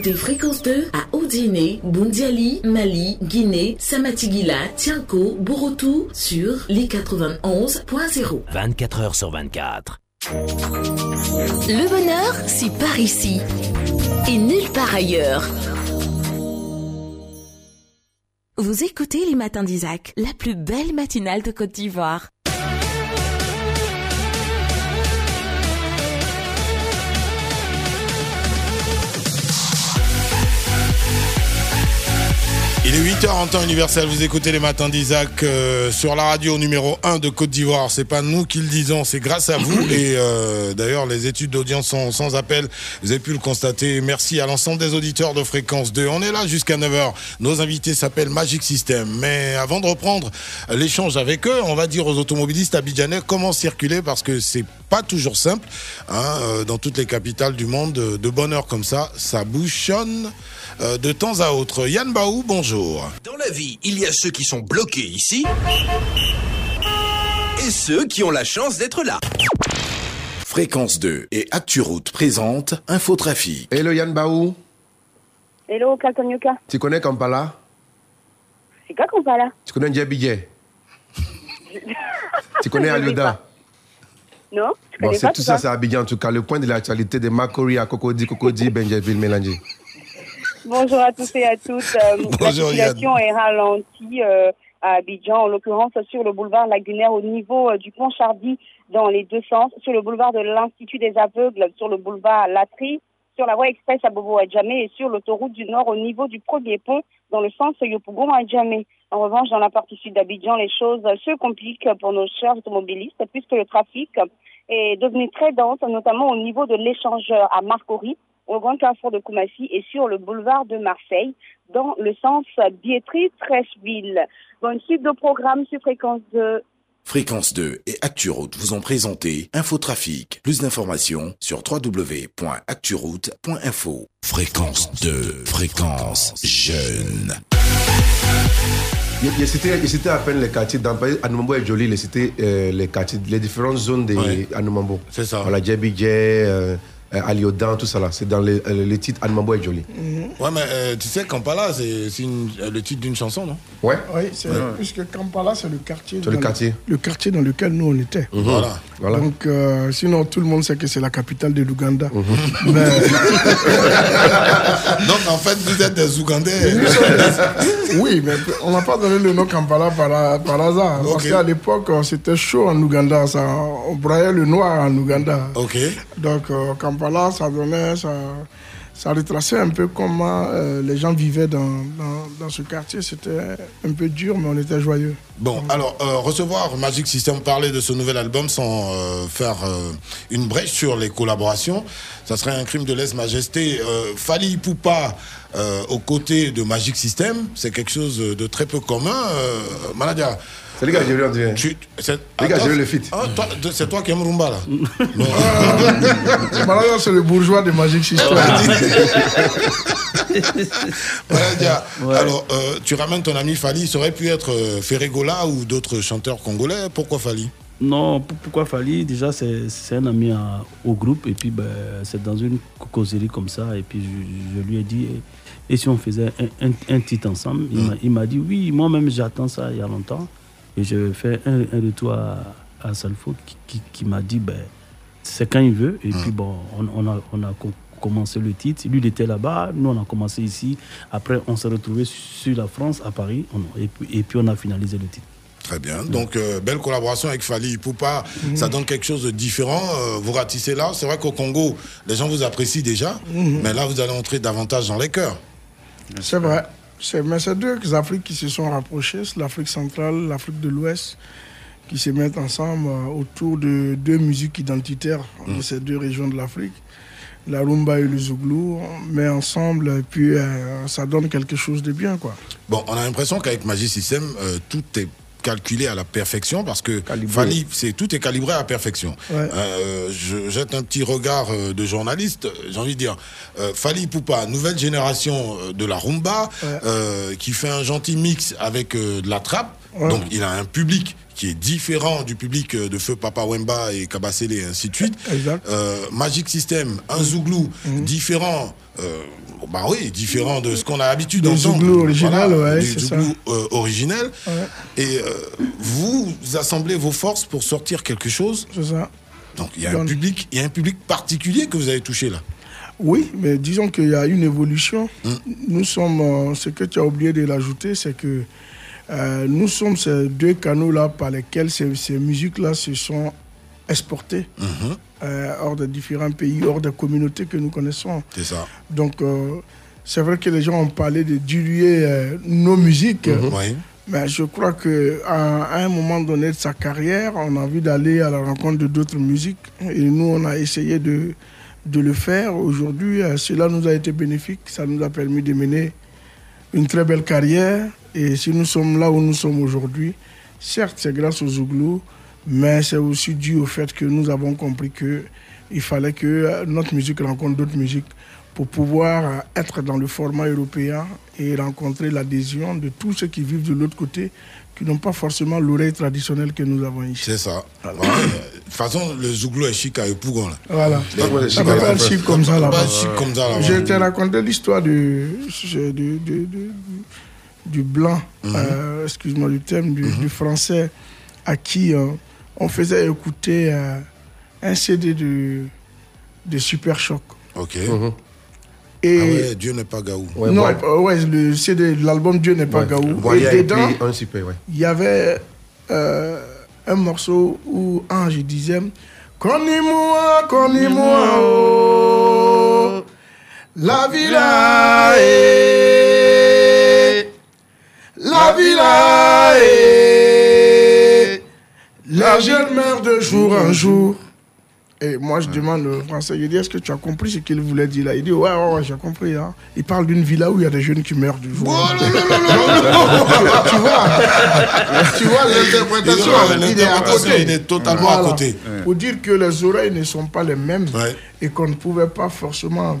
Écoutez Fréquence 2 à Odiné, Bundiali, Mali, Guinée, Samatigila, Tianko, Borotou sur les 91.0. 24 heures sur 24. Le bonheur, c'est par ici et nulle part ailleurs. Vous écoutez les matins d'Isaac, la plus belle matinale de Côte d'Ivoire. Il est 8h en temps universel, vous écoutez les matins d'Isaac euh, sur la radio numéro 1 de Côte d'Ivoire. C'est pas nous qui le disons, c'est grâce à vous. [coughs] Et euh, d'ailleurs, les études d'audience sont sans appel. Vous avez pu le constater. Merci à l'ensemble des auditeurs de Fréquence 2. On est là jusqu'à 9h. Nos invités s'appellent Magic System. Mais avant de reprendre l'échange avec eux, on va dire aux automobilistes abidjanais comment circuler parce que c'est pas toujours simple. hein, euh, dans toutes les capitales du monde, de, bonne heure comme ça, ça bouchonne de temps à autre. Yann Baou, bonjour. Dans la vie, il y a ceux qui sont bloqués ici et ceux qui ont la chance d'être là. Fréquence 2 et ActuRoute présente Infotrafic. Hello Yann Baou, Hello, Kalkonyoka. tu connais Kampala? C'est quoi là Tu connais Djabidje Tu connais Je pas. Non, Bon, connais c'est pas tout ça, c'est Abidjan en tout cas. Le point de l'actualité de Makori à Cocody, Cocody, Benjaville, Mélangé. Bonjour à tous et à toutes. Euh, [laughs] la circulation est ralentie euh, à Abidjan, en l'occurrence sur le boulevard Lagunaire au niveau euh, du pont Chardy dans les deux sens, sur le boulevard de l'Institut des aveugles, sur le boulevard Latry, sur la voie express à Bobo Adjamé et sur l'autoroute du Nord au niveau du premier pont dans le sens Yopougon Adjamé. En revanche, dans la partie sud d'Abidjan, les choses se compliquent pour nos chers automobilistes puisque le trafic est devenu très dense, notamment au niveau de l'échangeur à Marcory, au grand carrefour de Koumassi et sur le boulevard de Marseille, dans le sens Bietri-Trècheville. Bonne suite de programme sur fréquence de Fréquence 2 et ActuRoute vous ont présenté Infotrafic. Plus d'informations sur www.acturoute.info. Fréquence 2, fréquence jeune. Il citait, à peine les quartiers. Dans Anoumambo est joli, il citait euh, les quartiers, les différentes zones de Ouais. C'est ça. Voilà, Djabidje, euh, Aliodan, tout ça là. C'est dans les, euh, les titres Anoumambo est joli. Ouais, mais euh, tu sais, Kampala, c'est c'est une- le titre d'une chanson, non? Ouais. Oui, c'est puisque Kampala, c'est le quartier. C'est le dans quartier. Le quartier dans lequel nous on était. Mhm. Voilà. Voilà. Donc, euh, sinon, tout le monde sait que c'est la capitale de l'Ouganda. Mhm. [laughs] Mais- [laughs] Donc, en fait, vous êtes des Ougandais. oui, mais on n'a pas donné le nom Kampala par, par hasard. Parce qu'à l'époque, c'était chaud en Ouganda. Ça, on broyait le noir en Ouganda. Ok. Donc, euh, Kampala, ça donnait, ça, ça retraçait un peu comment euh, les gens vivaient dans, ce quartier. C'était un peu dur, mais on était joyeux. Bon, alors, euh, recevoir Magic System, parler de ce nouvel album sans euh, faire une brèche sur les collaborations, ça serait un crime de lèse-majesté. Fali Poupa aux côtés de Magic System, c'est quelque chose de très peu commun. Manadia. C'est les gars, j'ai vu, on dirait. Tu- c'est- Les gars, Attends, j'ai vu le feat. ah, toi, c'est toi qui aimes Rumba, là. [laughs] Malheureusement, c'est le bourgeois de Magic System. [laughs] Alors, euh, tu ramènes ton ami Fali, ça aurait pu être euh, Ferregola ou d'autres chanteurs congolais. Pourquoi Fali? Non, pour- pourquoi Fali? Déjà, c'est c'est un ami à- au groupe, et puis ben, c'est dans une causerie comme ça, et puis je, je lui ai dit, et, et si on faisait un, un- un titre ensemble? Il m'a- Il m'a dit, oui, moi-même j'attends ça il y a longtemps, et je fais un, un retour à, à Salfo qui, qui- qui m'a dit, ben, c'est quand il veut, et puis bon, on, on a, on a co- commencé le titre, lui il était là-bas, nous on a commencé ici, après on s'est retrouvé sur la France, à Paris, on- et, puis, et puis on a finalisé le titre. Très bien. Donc, euh, belle collaboration avec Fali Poupa. Ça donne quelque chose de différent. Euh, vous ratissez là. C'est vrai qu'au Congo, les gens vous apprécient déjà. Mhm. Mais là, vous allez entrer davantage dans les cœurs. C'est vrai. C'est- Mais c'est deux Afriques qui se sont rapprochées, c'est l'Afrique centrale, l'Afrique de l'Ouest, qui se mettent ensemble euh, autour de deux musiques identitaires de ces deux régions de l'Afrique, la rumba et le zouglou, mais ensemble, et puis euh, ça donne quelque chose de bien, quoi. Bon, on a l'impression qu'avec Magic System, euh, tout est calculé à la perfection parce que Fali, c'est tout est calibré à la perfection. Ouais. Euh, je jette un petit regard euh, de journaliste. J'ai envie de dire, euh, Fali Poupa, nouvelle génération euh, de la rumba, euh, qui fait un gentil mix avec euh, de la trappe. Ouais. Donc, il a un public qui est différent du public euh, de Feu Papa Wemba et Kabasele et ainsi de suite. Exact. Euh, Magic System, un zouglou Mhm. différent. euh, bah oui, différent de ce qu'on a l'habitude Du d'entendre. zouglou original, ouais, du c'est zouglou, euh, originel. Ouais. Et vous assemblez vos forces pour sortir quelque chose. C'est ça. Donc il y a un public, il y a un public particulier que vous avez touché là. Oui, mais disons qu'il y a une évolution. Hmm. Nous sommes, ce que tu as oublié de l'ajouter, c'est que euh, nous sommes ces deux canaux-là par lesquels ces, ces musiques-là se sont exportées Mhm. euh, hors de différents pays, hors des communautés que nous connaissons. C'est ça. Donc, euh, c'est vrai que les gens ont parlé de diluer nos musiques. Mhm. Oui. Mais je crois qu'à à un moment donné de sa carrière, on a envie d'aller à la rencontre de d'autres musiques. Et nous, on a essayé de, de le faire. Aujourd'hui, cela nous a été bénéfique. Ça nous a permis de mener une très belle carrière. Et si nous sommes là où nous sommes aujourd'hui, certes, c'est grâce aux Zouglous, mais c'est aussi dû au fait que nous avons compris qu'il fallait que euh, notre musique rencontre d'autres musiques pour pouvoir euh, être dans le format européen et rencontrer l'adhésion de tous ceux qui vivent de l'autre côté, qui n'ont pas forcément l'oreille traditionnelle que nous avons ici. C'est ça. De toute façon, le Zouglou est chic à Epougon. Là. Voilà. Ça pas chic comme ça là-bas. Je t'ai raconté l'histoire du, du- du blanc, Mhm. euh, excuse-moi du terme, du, du français, à qui euh, on faisait écouter euh, un CD de, de Super Choc. Ok. Et Ah ouais, Dieu n'est pas Gaou. non, euh, ouais, le CD, de l'album Dieu n'est pas Ouais. Gaou. Voyage et et dedans, puis un super, ouais. il y avait euh, un morceau où Ange disait Connais-moi, connais-moi, oh, la villa est, la villa est, les jeunes meurent de jour en jour. Et moi, je demande au français, il dit, est-ce que tu as compris ce qu'il voulait dire là? Il dit, ouais, ouais, ouais, j'ai compris. hein. Il parle d'une villa où il y a des jeunes qui meurent du jour. jour. tu vois, tu vois l'interprétation, l'interprétation, il est totalement à côté. Pour dire que les oreilles ne sont pas les mêmes et qu'on ne pouvait pas forcément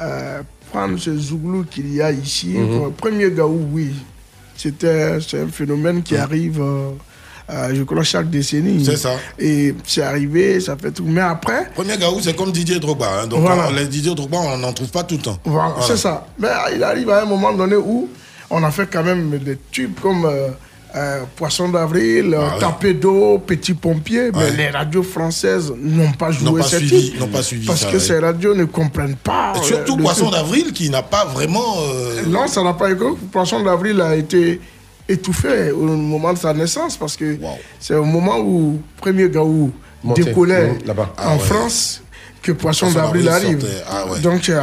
euh, prendre ce zouglou qu'il y a ici. Mhm. Le Premier Gaou, oui, c'était c'est un phénomène qui arrive. euh, euh, je crois chaque décennie. C'est ça. Et c'est arrivé, ça fait tout. Mais après, Premier Gaou, c'est comme Didier Drogba. hein. Donc, Voilà. on- les Didier Drogba, on n'en trouve pas tout le temps. Voilà, Voilà. c'est ça. Mais euh, il arrive à un moment donné où on a fait quand même des tubes comme euh, euh, Poisson d'avril, euh, Ah ouais. Tapé d'eau, Petit pompier. Mais Ouais. les radios françaises n'ont pas joué pas ces suivi- n'ont pas suivi Parce ça, que ouais. ces radios ne comprennent pas. Et euh, surtout le Poisson d'avril qui n'a pas vraiment. euh, Non, ça n'a pas été. Poisson d'avril a été étouffé au moment de sa naissance parce que c'est au moment où premier Gaou décollait là-bas. en Ah ouais. France que Poisson Poisson d'avril arrive. sortait. Ah ouais. Donc euh,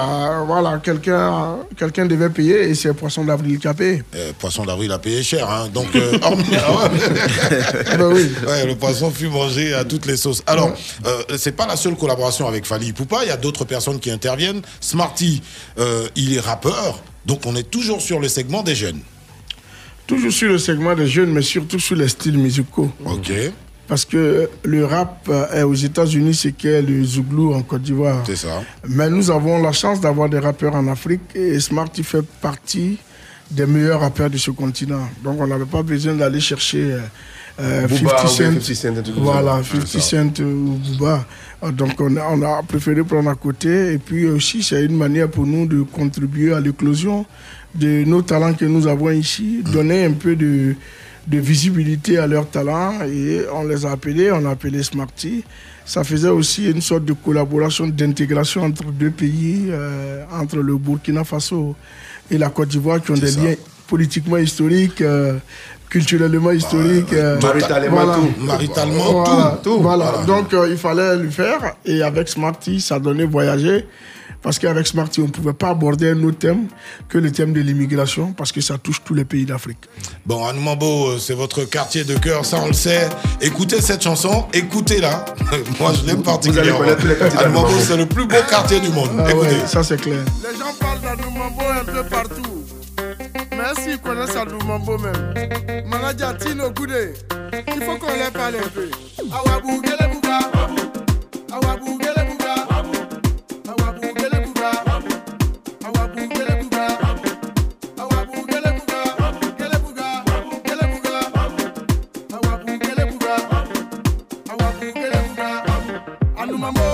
voilà, quelqu'un quelqu'un devait payer et c'est Poisson d'avril qui a payé. euh, Poisson d'avril a payé cher. hein. Donc, euh, hormis- [laughs] ah ouais. Ben oui. Ouais, le poisson fut mangé à toutes les sauces. Alors, euh, c'est pas la seule collaboration avec Fali Poupa. Il y a d'autres personnes qui interviennent. Smarty, euh, il est rappeur. Donc, on est toujours sur le segment des jeunes. Toujours sur le segment des jeunes, mais surtout sur les styles musicaux. Ok. Parce que le rap euh, est aux États-Unis, c'est qu'est le Zouglou en Côte d'Ivoire. C'est ça. Mais nous avons la chance d'avoir des rappeurs en Afrique et Smarty fait partie des meilleurs rappeurs de ce continent. Donc on n'avait pas besoin d'aller chercher euh, euh, Booba 50 ou Cent. bien 50 Cent, un truc comme Voilà, ça. 50 Ah, ça. Cent ou Booba. Euh, Donc on a, on a préféré prendre à côté. Et puis aussi, c'est une manière pour nous de contribuer à l'éclosion de nos talents que nous avons ici, donner un peu de, de visibilité à leurs talents. Et on les a appelés, on a appelé Smarty. Ça faisait aussi une sorte de collaboration, d'intégration entre deux pays, euh, entre le Burkina Faso et la Côte d'Ivoire, qui ont des liens politiquement historiques, euh, culturellement historiques. euh, maritalement, tout. Maritalement, Voilà, tout. Voilà. Voilà. Donc euh, il fallait le faire. Et avec Smarty, ça donnait voyager. Parce qu'avec Smarty, on ne pouvait pas aborder un autre thème que le thème de l'immigration, parce que ça touche tous les pays d'Afrique. Bon, Anoumambo, euh, c'est votre quartier de cœur, ça on le sait. Écoutez cette chanson, écoutez-la. [laughs] Moi, je l'aime particulièrement. d'Anoumambo. c'est le plus beau quartier du monde. Ah Écoutez. ouais, ça c'est clair. Les gens parlent d'Anoumambo un peu partout. Mais s'ils connaissent Anoumambo même, Manadia Tino Goudé, il faut qu'on les parle un peu. Awabou, Anoumambo est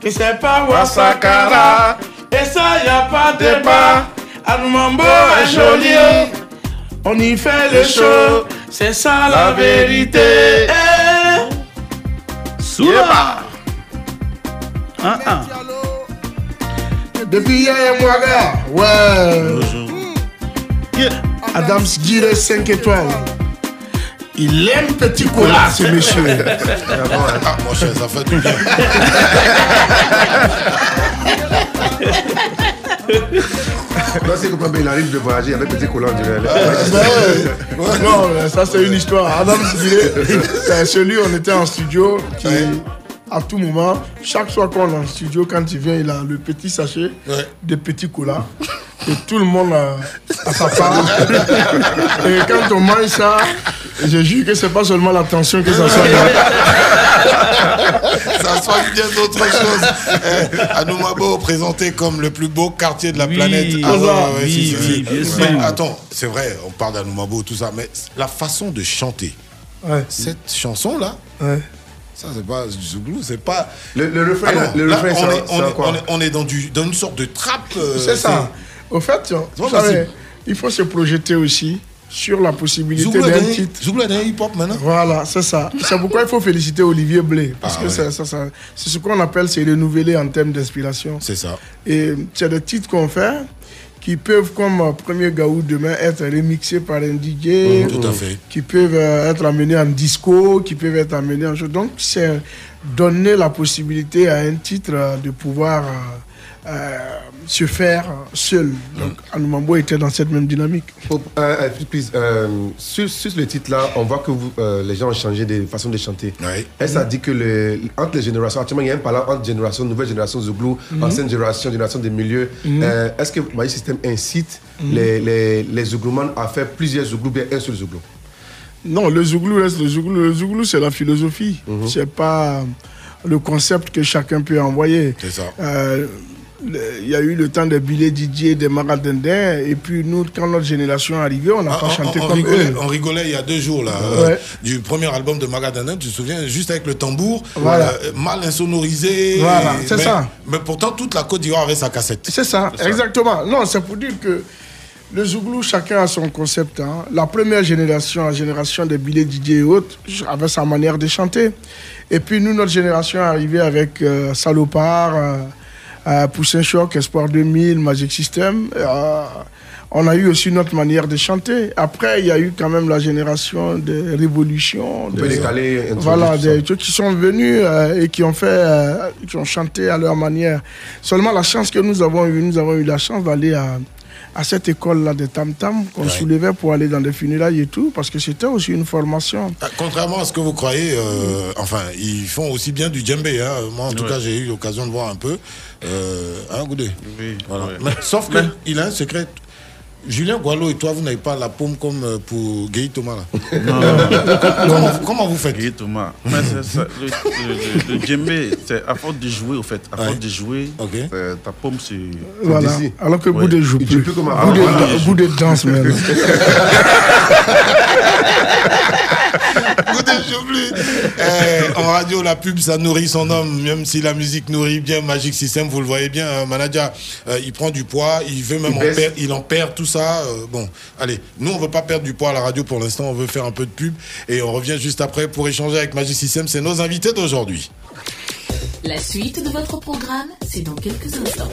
que c'est pas Wasakara. Et ça, y a pas de débat. Alumambo est joli. On y fait le show. C'est ça la vérité. Eh. Soula. Ah, ah. Depuis hier, moi, gars. Ouais. Adams Guire 5 étoiles. Il aime petit cola, ce monsieur. [laughs] Ah, mon cher, ça fait du bien. [laughs] Non, c'est comme il arrive de voyager avec petit collant, on dirait. Bah Non, mais ça c'est une histoire. Adam Guire, c'est celui, on était en studio, qui, à tout moment, chaque soir qu'on est en studio, quand il vient, il a le petit sachet de petit cola. Et tout le monde a, a sa part. [laughs] Et quand on mange ça, je jure que c'est pas seulement la tension que ça soigne. [laughs] ça soigne bien d'autres choses. Eh, Anoumabo, présenté comme le plus beau quartier de la Oui, planète. Ah oui, ouais, ouais, oui, si, si, oui, si. bien Mais sûr. attends, c'est vrai, on parle d'Anoumabo, tout ça, mais la façon de chanter, Ouais. cette chanson-là, Ouais. ça c'est pas du Zouglou, c'est pas. Le, le refrain, Ah le refrain, on, c'est est, on, c'est est, quoi on est- on est dans, du, dans une sorte de trappe. euh, C'est ça. Au fait, savez, possible. il faut se projeter aussi sur la possibilité d'un titre. Est dans hip-hop maintenant. Voilà, c'est ça. C'est pourquoi il faut féliciter Olivier Blé. Parce Ah que ouais. ça, ça- c'est ce qu'on appelle c'est renouveler en termes d'inspiration. C'est ça. Et c'est des titres qu'on fait qui peuvent, comme euh, Premier Gaou demain, être remixés par un DJ. Mhm, tout à fait. Qui peuvent euh, être amenés en disco, qui peuvent être amenés en jeu. Donc, c'est donner la possibilité à un titre euh, de pouvoir euh, euh, se faire seul. Donc, Anoumambo était dans cette même dynamique. Oh, euh, euh, please, euh, sur, sur le titre-là, on voit que vous, euh, les gens ont changé de façon de chanter. Est-ce que ça dit que le, entre les générations, actuellement, il y a un parlant entre génération, nouvelle génération Zouglou, Mhm. ancienne génération, génération des milieux. Mhm. Euh, Est-ce que Magic System incite Mhm. les, les, les Zougloumans à faire plusieurs Zouglous, bien un seul Zouglou? Non, le Zouglou reste le Zouglou. Le Zouglou, c'est la philosophie. C'est pas le concept que chacun peut envoyer. C'est ça. Euh, Il y a eu le temps des billets DJ, des maradindins, et puis nous, quand notre génération est arrivée, on n'a pas on, chanté on comme rigolait, eux. on rigolait il y a deux jours là, Ouais. euh, du premier album de Magadana, tu te souviens, juste avec le tambour, Voilà. euh, mal insonorisé. Voilà, c'est mais- ça. Mais pourtant, toute la Côte d'Ivoire avait sa cassette. C'est ça, exactement. Non, c'est pour dire que le Zouglou, chacun a son concept. hein. La première génération, la génération des billets DJ et autres, avait sa manière de chanter. Et puis nous, notre génération est arrivée avec euh, Salopard, euh, Poussin Choc, Espoir 2000, Magic System. Euh, on a eu aussi notre manière de chanter. Après, il y a eu quand même la génération de Révolution. On peut les caler, introduire Voilà, des trucs qui sont venus euh, et qui ont fait, euh, qui ont chanté à leur manière. Seulement la chance que nous avons eue, nous avons eu la chance d'aller à, à cette école-là de Tam Tam qu'on soulevait pour aller dans des funérailles et tout, parce que c'était aussi une formation. Ah, Contrairement à ce que vous croyez, euh, enfin, ils font aussi bien du djembé. Hein. Moi, en tout Ouais. cas, j'ai eu l'occasion de voir un peu. Euh, hein, Goudé Oui, Voilà. ouais. Mais, sauf qu'il a un secret. Julien Gualo et toi, vous n'avez pas la paume comme euh, pour Guy Thomas. Là. Non, [laughs] comment, comment vous faites Guy Thomas. Mais ça, le, le, le, le djembé, c'est à force de jouer, au fait. À force de jouer, ta paume, c'est. Voilà. Alors que Ouais. Boudé joue plus. joue comme Boudé. Voilà. Boudé danse même. [laughs] Joue plus. Eh, en radio, la pub, ça nourrit son homme, même si la musique nourrit bien Magic System, vous le voyez bien, hein, Manadia, euh, il prend du poids, il veut même Il en perdre, il en perd, tout ça. euh, bon, allez, nous, on veut pas perdre du poids à la radio pour l'instant, on veut faire un peu de pub, et on revient juste après pour échanger avec Magic System, c'est nos invités d'aujourd'hui. La suite de votre programme, c'est dans quelques instants.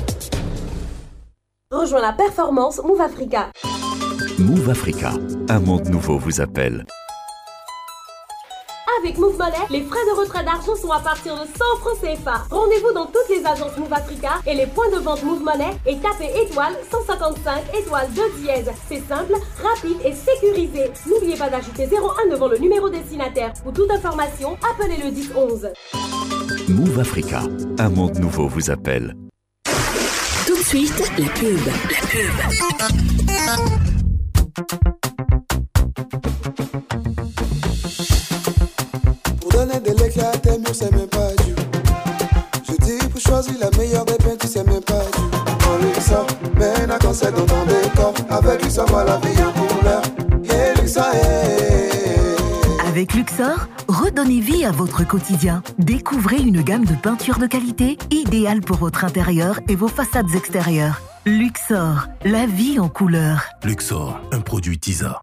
Rejoins la performance Move Africa. Move Africa, un monde nouveau vous appelle. Avec Move Money, les frais de retrait d'argent sont à partir de 100 francs CFA. Rendez-vous dans toutes les agences Move Africa et les points de vente Move Money et tapez étoile 155 étoile 2 dièse. C'est simple, rapide et sécurisé. N'oubliez pas d'ajouter 01 devant le numéro destinataire. Pour toute information, appelez le 10 11. Move Africa, un monde nouveau vous appelle. Tout de suite, la pub. La pub. L'éclat à tes murs, c'est même pas du. Je dis pour choisir la meilleure des peintures, c'est même pas du. En Luxa, mais n'a conseil dans ton décor. Avec Luxa, voilà la vie en couleur. Et Luxa. Avec Luxor, redonnez vie à votre quotidien. Découvrez une gamme de peintures de qualité idéale pour votre intérieur et vos façades extérieures. Luxor, la vie en couleur. Luxor, un produit TISA.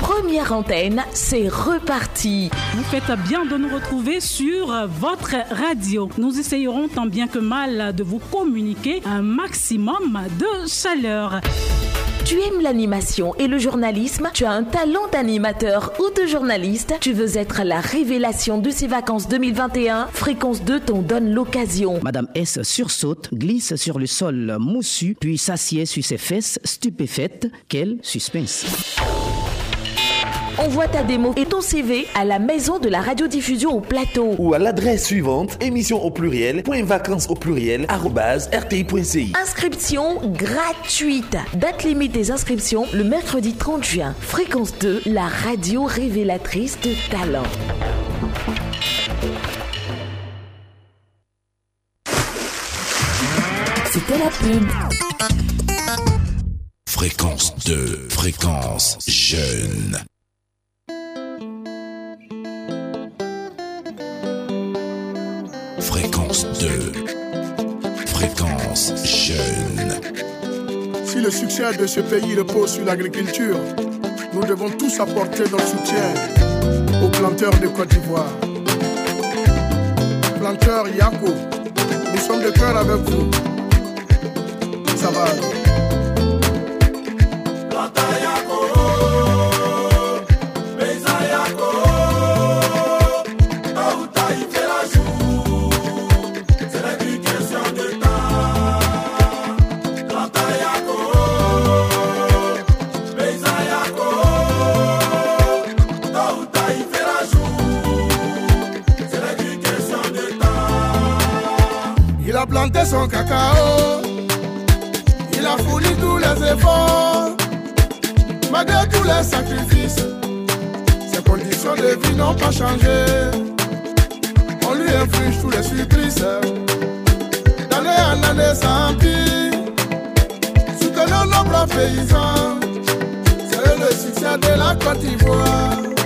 Première antenne, c'est reparti. Vous faites bien de nous retrouver sur votre radio. Nous essayerons tant bien que mal de vous communiquer un maximum de chaleur. Tu aimes l'animation et le journalisme? Tu as un talent d'animateur ou de journaliste? Tu veux être la révélation de ces vacances 2021 Fréquence 2 t'en donne l'occasion. Madame S sursaute, glisse sur le sol moussu, puis s'assied sur ses fesses, stupéfaite. Quel suspense. Envoie ta démo et ton CV à la maison de la radiodiffusion au plateau. Ou à l'adresse suivante, émission au pluriel, point vacances au pluriel, arrobase, rti.ci. Inscription gratuite. Date limite des inscriptions le mercredi 30 juin. Fréquence 2, la radio révélatrice de talent. C'était la pub. Fréquence 2, fréquence jeune. Fréquence 2, fréquence jeune. Si le succès de ce pays repose sur l'agriculture, nous devons tous apporter notre soutien aux planteurs de Côte d'Ivoire. Planteurs Yako, nous sommes de cœur avec vous. Ça va. Son cacao, il a fourni tous les efforts, malgré tous les sacrifices. Ses conditions de vie n'ont pas changé. On lui inflige tous les supplices, d'année en année ça empire. Soutenons nos paysans, c'est le succès de la Côte d'Ivoire.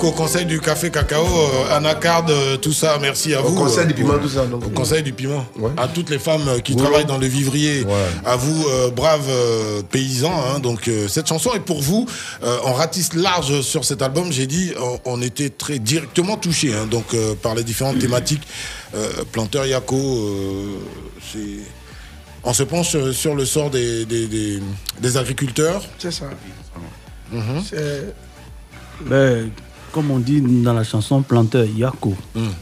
Qu'au conseil du café cacao, euh, anacarde, euh, tout ça, merci à Au vous. conseil euh, du piment, tout ça, donc. Au conseil du piment. À toutes les femmes qui Oui. travaillent dans le vivrier, à vous, euh, braves euh, paysans. hein. donc euh, cette chanson est pour vous. Euh, on ratisse large sur cet album. J'ai dit, on, on était très directement touchés hein, donc euh, par les différentes thématiques. Euh, Planteur Yako, euh, c'est. On se penche sur le sort des, des, des- des agriculteurs. C'est ça. C'est- Ben, comme on dit dans la chanson planteur Yako.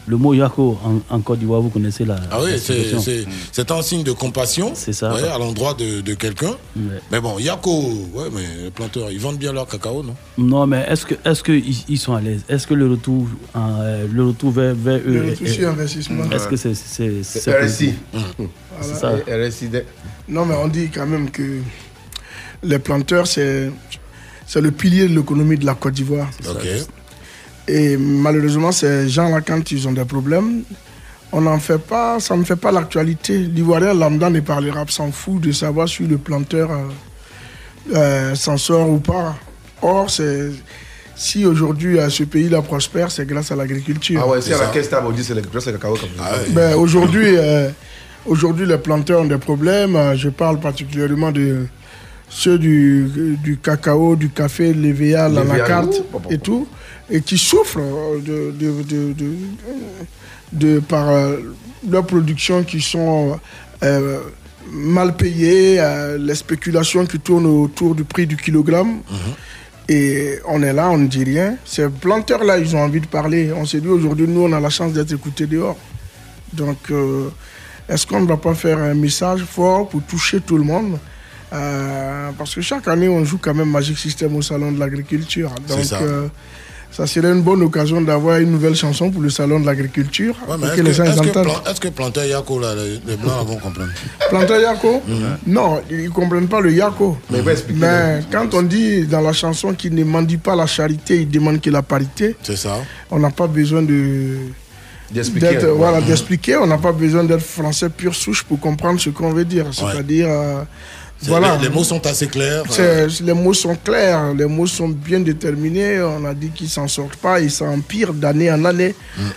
Le mot Yako en, en Côte d'Ivoire, vous connaissez la. Hmm. Ah oui, la c'est- signification. c'est c'est un signe de compassion ça. ouais, à l'endroit de, de quelqu'un. Ouais. Mais bon, Yako, ouais, mais les planteurs, ils vendent bien leur cacao, non? Non, mais est-ce que est-ce que ils, ils sont à l'aise? Est-ce que le retour, euh, le retour vers, vers eux, Le est- retour sur est- investissement. Est-ce que c'est c'est RSI. possible? Voilà. C'est ça. RSI. Non, mais on dit quand même que les planteurs, c'est c'est le pilier de l'économie de la Côte d'Ivoire. Ok. Et malheureusement, ces gens-là, quand ils ont des problèmes, on n'en fait pas, ça ne fait pas l'actualité. L'Ivoirien lambda ne parlera, s'en fout de savoir si le planteur euh, euh, s'en sort ou pas. Or, c'est Si aujourd'hui euh, ce pays-là prospère, c'est grâce à l'agriculture. Ah ouais, si à la caisse table, on dit c'est le c'est le cacao comme ça. Ben, aujourd'hui, euh, aujourd'hui, les planteurs ont des problèmes. Je parle particulièrement de ceux du, du cacao, du café, l'EVA, l'anacarte oh, et tout, et qui souffrent euh, de, de, de, de- de- par euh, leurs productions qui sont euh, mal payées, euh, les spéculations qui tournent autour du prix du kilogramme. Et on est là, on ne dit rien. Ces planteurs-là, ils ont envie de parler. On s'est dit aujourd'hui, nous, on a la chance d'être écoutés dehors. Donc, euh, est-ce qu'on ne va pas faire un message fort pour toucher tout le monde? Euh, Parce que chaque année, on joue quand même Magic System au Salon de l'Agriculture. Donc, ça. euh, ça serait une bonne occasion d'avoir une nouvelle chanson pour le Salon de l'Agriculture. Ouais, pour que que, les gens est-ce que entendent. plan- est-ce que planter Yako, là, les, Blancs vont comprendre? Planter Yako? Non, ils ne comprennent pas le Yako. Mais il va expliquer Mais quand on dit dans la chanson qu'il ne mendie pas la charité, il demande que la parité, C'est ça. on n'a pas besoin de D'expliquer, d'être- ouais. voilà, Mhm. d'expliquer. On n'a pas besoin d'être français pure souche pour comprendre ce qu'on veut dire. C'est-à-dire, euh, voilà. les- les mots sont assez clairs. C'est- Les mots sont clairs, les mots sont bien déterminés. On a dit qu'ils s'en sortent pas, ils s'empirent d'année en année.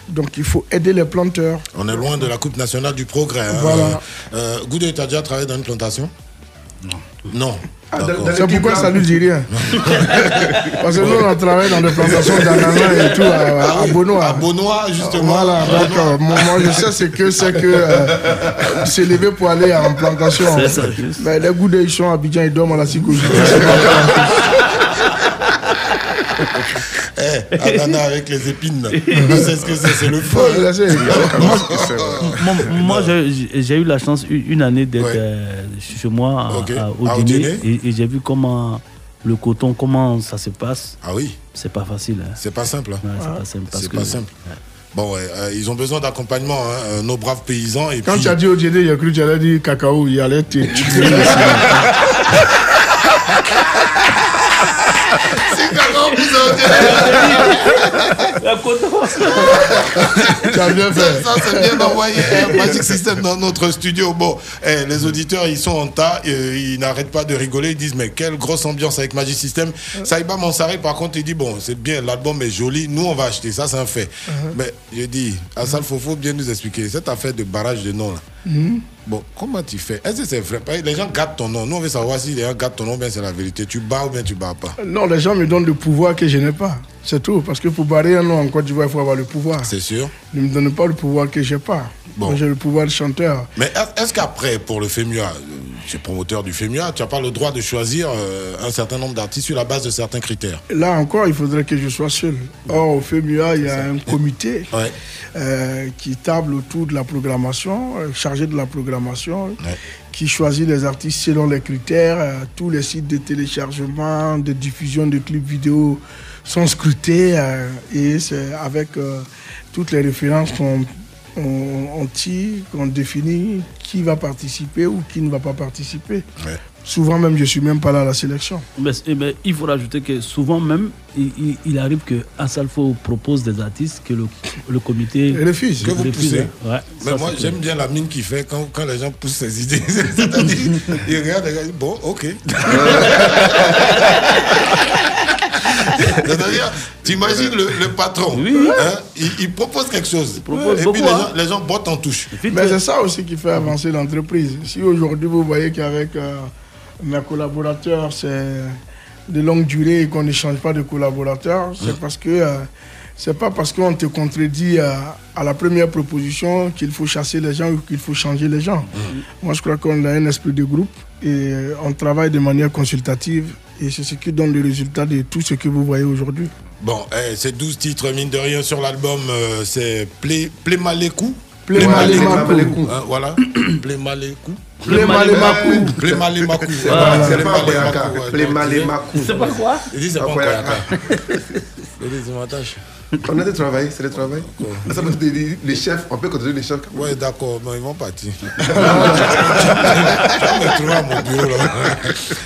Donc il faut aider les planteurs. On est loin de la Coupe nationale du progrès. hein. Voilà. Euh, Goudé, tu as déjà travaillé dans une plantation? Non. Non. Ah. C'est pourquoi ça lui dit rien. [laughs] Parce que nous, on a travaillé dans des plantations d'ananas et tout à, à Bonois. À Bonois, justement. Voilà, donc euh, moi, moi, je sais ce que c'est que euh, s'élever pour aller en plantation. C'est ça, juste. Mais les goûts ils sont à Abidjan, ils dorment à la psychologie. [laughs] [laughs] Eh, ananas avec les épines. [laughs] tu sais ce que c'est, c'est le feu. Moi, moi, j'ai eu la chance une année d'être Ouais. euh, chez moi à- à- au Guinée. et, et j'ai vu comment le coton, comment ça se passe. Ah oui C'est pas facile. hein. C'est pas simple. hein. Ouais, c'est pas simple. parce C'est que- pas simple. Bon, ouais, euh, ils ont besoin d'accompagnement, hein, euh, nos braves paysans. Et Quand puis... tu as dit au GD, il a cru que tu allais dire cacao, il allait te [laughs] tuer. C'est Tu as bien fait. Ça, c'est bien d'envoyer un Magic System dans notre studio. Bon, eh, les auditeurs, ils sont en tas, euh, ils n'arrêtent pas de rigoler. Ils disent, mais quelle grosse ambiance avec Magic System. Saïba Mansari, par contre, il dit, bon, c'est bien, l'album est joli, nous, on va acheter, ça, c'est un fait. Mais je dis, Assal Fofo, bien nous expliquer, cette affaire de barrage de nom, là. Mhm. Bon, comment tu fais? Est-ce que c'est vrai? Les gens gâtent ton nom. Nous, on veut savoir si les gens gâtent ton nom, bien c'est la vérité. Tu bats ou bien tu bats pas. Non, les gens me donnent le pouvoir que je n'ai pas. C'est tout. Parce que pour barrer un nom en Côte d'Ivoire, il faut avoir le pouvoir. C'est sûr. Ne me donnez pas le pouvoir que j'ai pas. Bon. Moi, J'ai le pouvoir de chanteur. Mais est- est-ce qu'après, pour le FEMUA, euh, tu es promoteur du FEMUA, tu n'as pas le droit de choisir euh, un certain nombre d'artistes sur la base de certains critères? Là encore, il faudrait que je sois seul. Or, au FEMUA, il y a un comité [laughs] Ouais. euh, qui table autour de la programmation, euh, chargé de la programmation, qui choisit les artistes selon les critères. Euh, tous les sites de téléchargement, de diffusion de clips vidéo sont scrutés euh, et c'est avec euh, toutes les références qu'on on, on tire, qu'on définit qui va participer ou qui ne va pas participer. Souvent même, je suis même pas là à la sélection. Mais, eh ben, il faut rajouter que souvent même, il, il- il arrive que Asalfo propose des artistes que le, le comité refuse. Que vous refuse, poussez. hein. Ouais, Mais ça, moi, j'aime bien la mine qu'il fait quand, quand les gens poussent ses idées. [laughs] C'est-à-dire, ils regardent, ils regardent, bon, ok. [laughs] C'est-à-dire, tu imagines le, le patron, hein, il, il propose quelque chose. propose et beaucoup, puis les hein. gens, les gens bottent en touche. Mais c'est ça aussi qui fait avancer l'entreprise. Si aujourd'hui vous voyez qu'avec euh, mes collaborateurs, c'est de longue durée et qu'on ne change pas de collaborateurs, c'est parce que euh, c'est pas parce qu'on te contredit euh, à la première proposition qu'il faut chasser les gens ou qu'il faut changer les gens. Moi, je crois qu'on a un esprit de groupe et euh, on travaille de manière consultative et c'est ce qui donne le résultat de tout ce que vous voyez aujourd'hui. Bon, eh, ces 12 titres, mine de rien, sur l'album, euh, c'est Plé- Plémalékou. Plémalémakou. Hein, voilà. [coughs] Plémalékou. Plémalémakou. Plémalémakou. C'est pas- Plémalémakou. Plémalémakou. C'est pas quoi Il dit c'est pas Pas un Koyaka. Koyaka. Il dit c'est. On a de travail, c'est le travail. Ça être des- les chefs, on peut continuer les chefs. Ouais, d'accord, mais ils vont partir. [laughs] vas me trouver à mon bureau, là.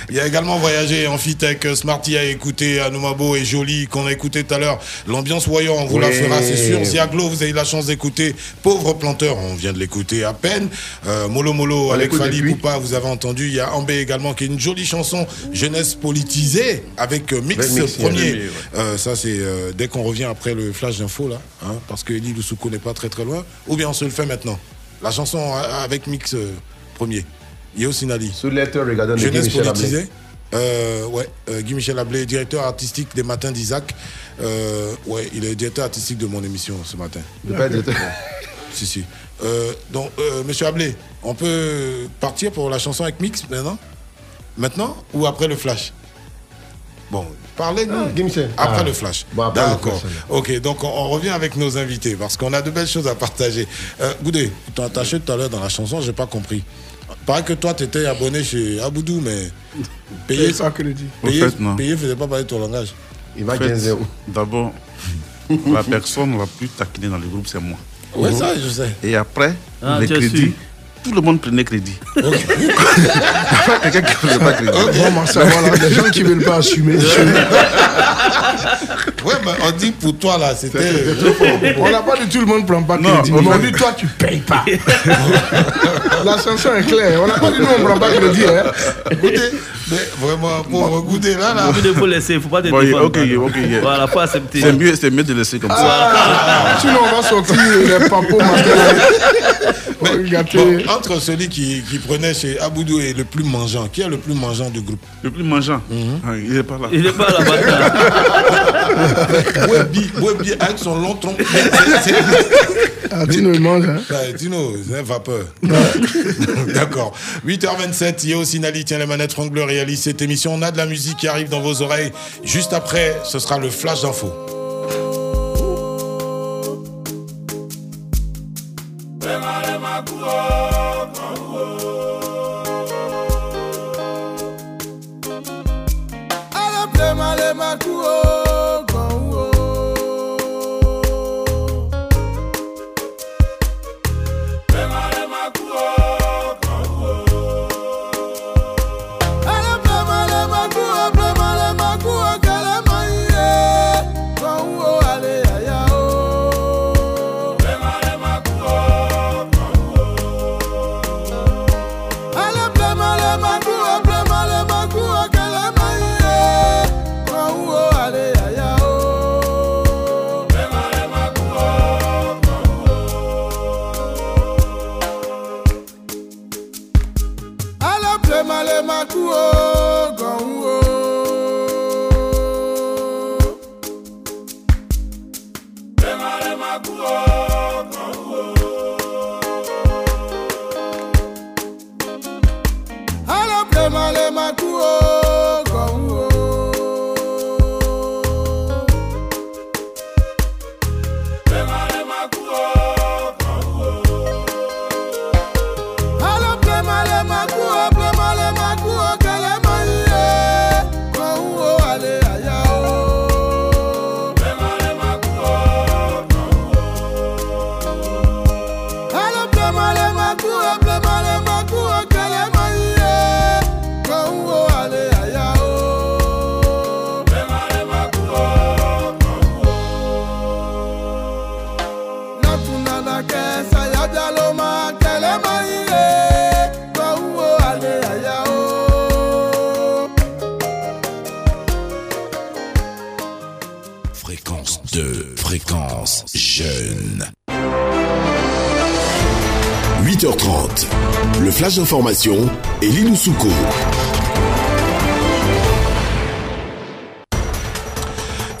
Il y a également voyagé en Fitech, Smarty a écouté Anoumabo et Jolie qu'on a écouté tout à l'heure. L'ambiance voyant, on vous la Oui. fera, c'est sûr. Ziaglo, vous avez eu la chance d'écouter Pauvre planteur, on vient de l'écouter à peine. Euh, Molo Molo, On avec Fali. Poupa, vous avez entendu. Il y a Ambé également qui est une jolie chanson jeunesse politisée avec euh, Mix, premier. oui, oui, oui. Euh, ça, c'est euh, dès qu'on revient après le flash d'info, là, hein, parce que Eli Loussouko n'est pas très très loin. Ou bien on se le fait maintenant. La chanson euh, avec Mix euh, premier. Yo Sinali. Sous regardons Jeunesse politisée. Euh, ouais, euh, Guy Michel Ablé, directeur artistique des Matins d'Isaac. Euh, ouais, il est directeur artistique de mon émission ce matin. Il pas directeur. [laughs] Si, si. Donc, euh, monsieur Ablé, on peut partir pour la chanson avec Mix maintenant? Maintenant ou après le flash? Bon, parlez-nous. Après Ah. le flash. Bon, après le D'accord. flash, alors. Ok, donc on, on revient avec nos invités parce qu'on a de belles choses à partager. Euh, Goudé, tu t'es attaché tout à l'heure dans la chanson, j'ai pas compris. Paraît que toi, tu étais abonné chez Aboudou, mais payer, Payer sans crédit. payer, Au fait, non. payer faisait pas parler de ton langage. Il En fait, D'abord, [laughs] la personne la plus taquinée dans le groupe, c'est moi. Ouais, ça, je sais. Et après, Ah, les tu as crédits. Tout le monde prenait crédit. [laughs] Quelqu'un qui ne pas crédit. Bon, Marcel, voilà, les gens qui ne veulent pas assumer. [laughs] Ouais, mais on dit pour toi là, c'était. On n'a pas dit tout le monde ne prend pas Non, crédit. mais on fait- dit toi, tu payes pas. [laughs] La chanson est claire. On n'a pas dit nous, on ne prend pas crédit. Hein. Goudé, mais vraiment, pauvre Goudé là, là. Il faut laisser, il faut pas te Bon, défendre. ok, ok, yeah. Voilà, faut accepter. C'est mieux, c'est mieux de laisser comme ça. Ah, sinon, on va sortir les papos Mais, gâté. bon, entre celui qui, qui prenait chez Aboudou et le plus mangeant, qui est le plus mangeant du groupe Le plus mangeant, Ah, il n'est pas là. Il n'est pas là-bas. [laughs] Webi, Webi avec son long tronc. [laughs] Ah, Tino, il mange. Hein. Ouais, Tino, c'est un vapeur. [laughs] D'accord. 8h27, Yeo Sinali tient les manettes, Franck Bleu réalise cette émission. On a de la musique qui arrive dans vos oreilles. Juste après, ce sera le flash d'info. Flash d'information et Souko.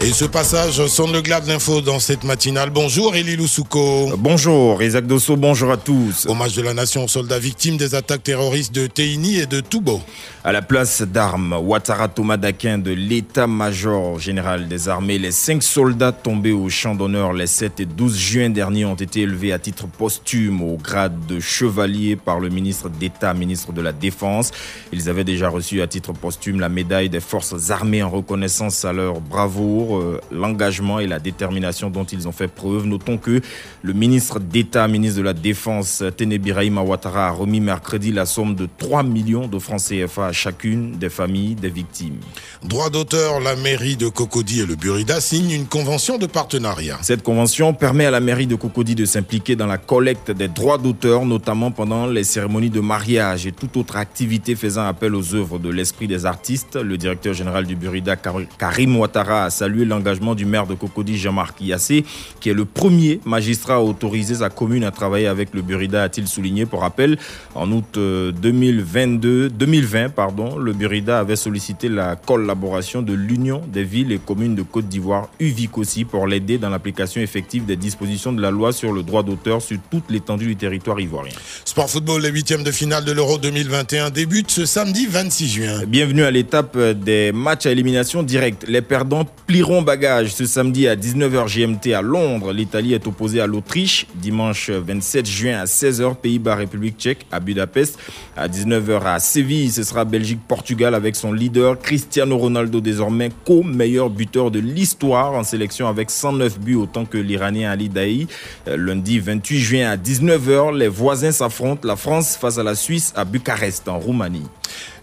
Et ce passage sonne le glas d'info dans cette matinale. Bonjour Elie Loussouko. Bonjour Isaac Dosso, bonjour à tous. Hommage de la nation aux soldats victimes des attaques terroristes de Teini et de Toubo. À la place d'armes, Ouattara Thomas Daquin de l'état-major général des armées, les cinq soldats tombés au champ d'honneur les 7 et 12 juin dernier ont été élevés à titre posthume au grade de chevalier par le ministre d'État, ministre de la Défense. Ils avaient déjà reçu à titre posthume la médaille des forces armées en reconnaissance à leur bravoure, euh, l'engagement et la détermination dont ils ont fait preuve. Notons que le ministre d'État, ministre de la Défense, Ténébiraïma Ouattara, a remis mercredi la somme de 3 millions de francs CFA chacune des familles des victimes. Droit d'auteur, la mairie de Cocody et le Burida signent une convention de partenariat. Cette convention permet à la mairie de Cocody de s'impliquer dans la collecte des droits d'auteur, notamment pendant les cérémonies de mariage et toute autre activité faisant appel aux œuvres de l'esprit des artistes. Le directeur général du Burida, Kar- Karim Ouattara, a salué l'engagement du maire de Cocody, Jean-Marc Yassé, qui est le premier magistrat à autoriser sa commune à travailler avec le Burida, a-t-il souligné. Pour rappel, en août euh, 2022, 2020, pardon, le Burida avait sollicité la collaboration de l'Union des villes et communes de Côte d'Ivoire, UVIC aussi, pour l'aider dans l'application effective des dispositions de la loi sur le droit d'auteur sur toute l'étendue du territoire ivoirien. Sport football, les huitièmes de finale de l'Euro 2021 débutent ce samedi 26 juin. Bienvenue à l'étape des matchs à élimination directe. Les perdants plieront bagage ce samedi à 19h GMT à Londres. L'Italie est opposée à l'Autriche. Dimanche 27 juin à 16h, Pays-Bas, République tchèque à Budapest. À 19h à Séville, ce sera Belgique-Portugal avec son leader Cristiano Ronaldo, désormais co-meilleur buteur de l'histoire en sélection avec 109 buts autant que l'Iranien Ali Daei. Euh, Lundi 28 juin à 19h, les voisins s'affrontent. La France face à la Suisse à Bucarest en Roumanie.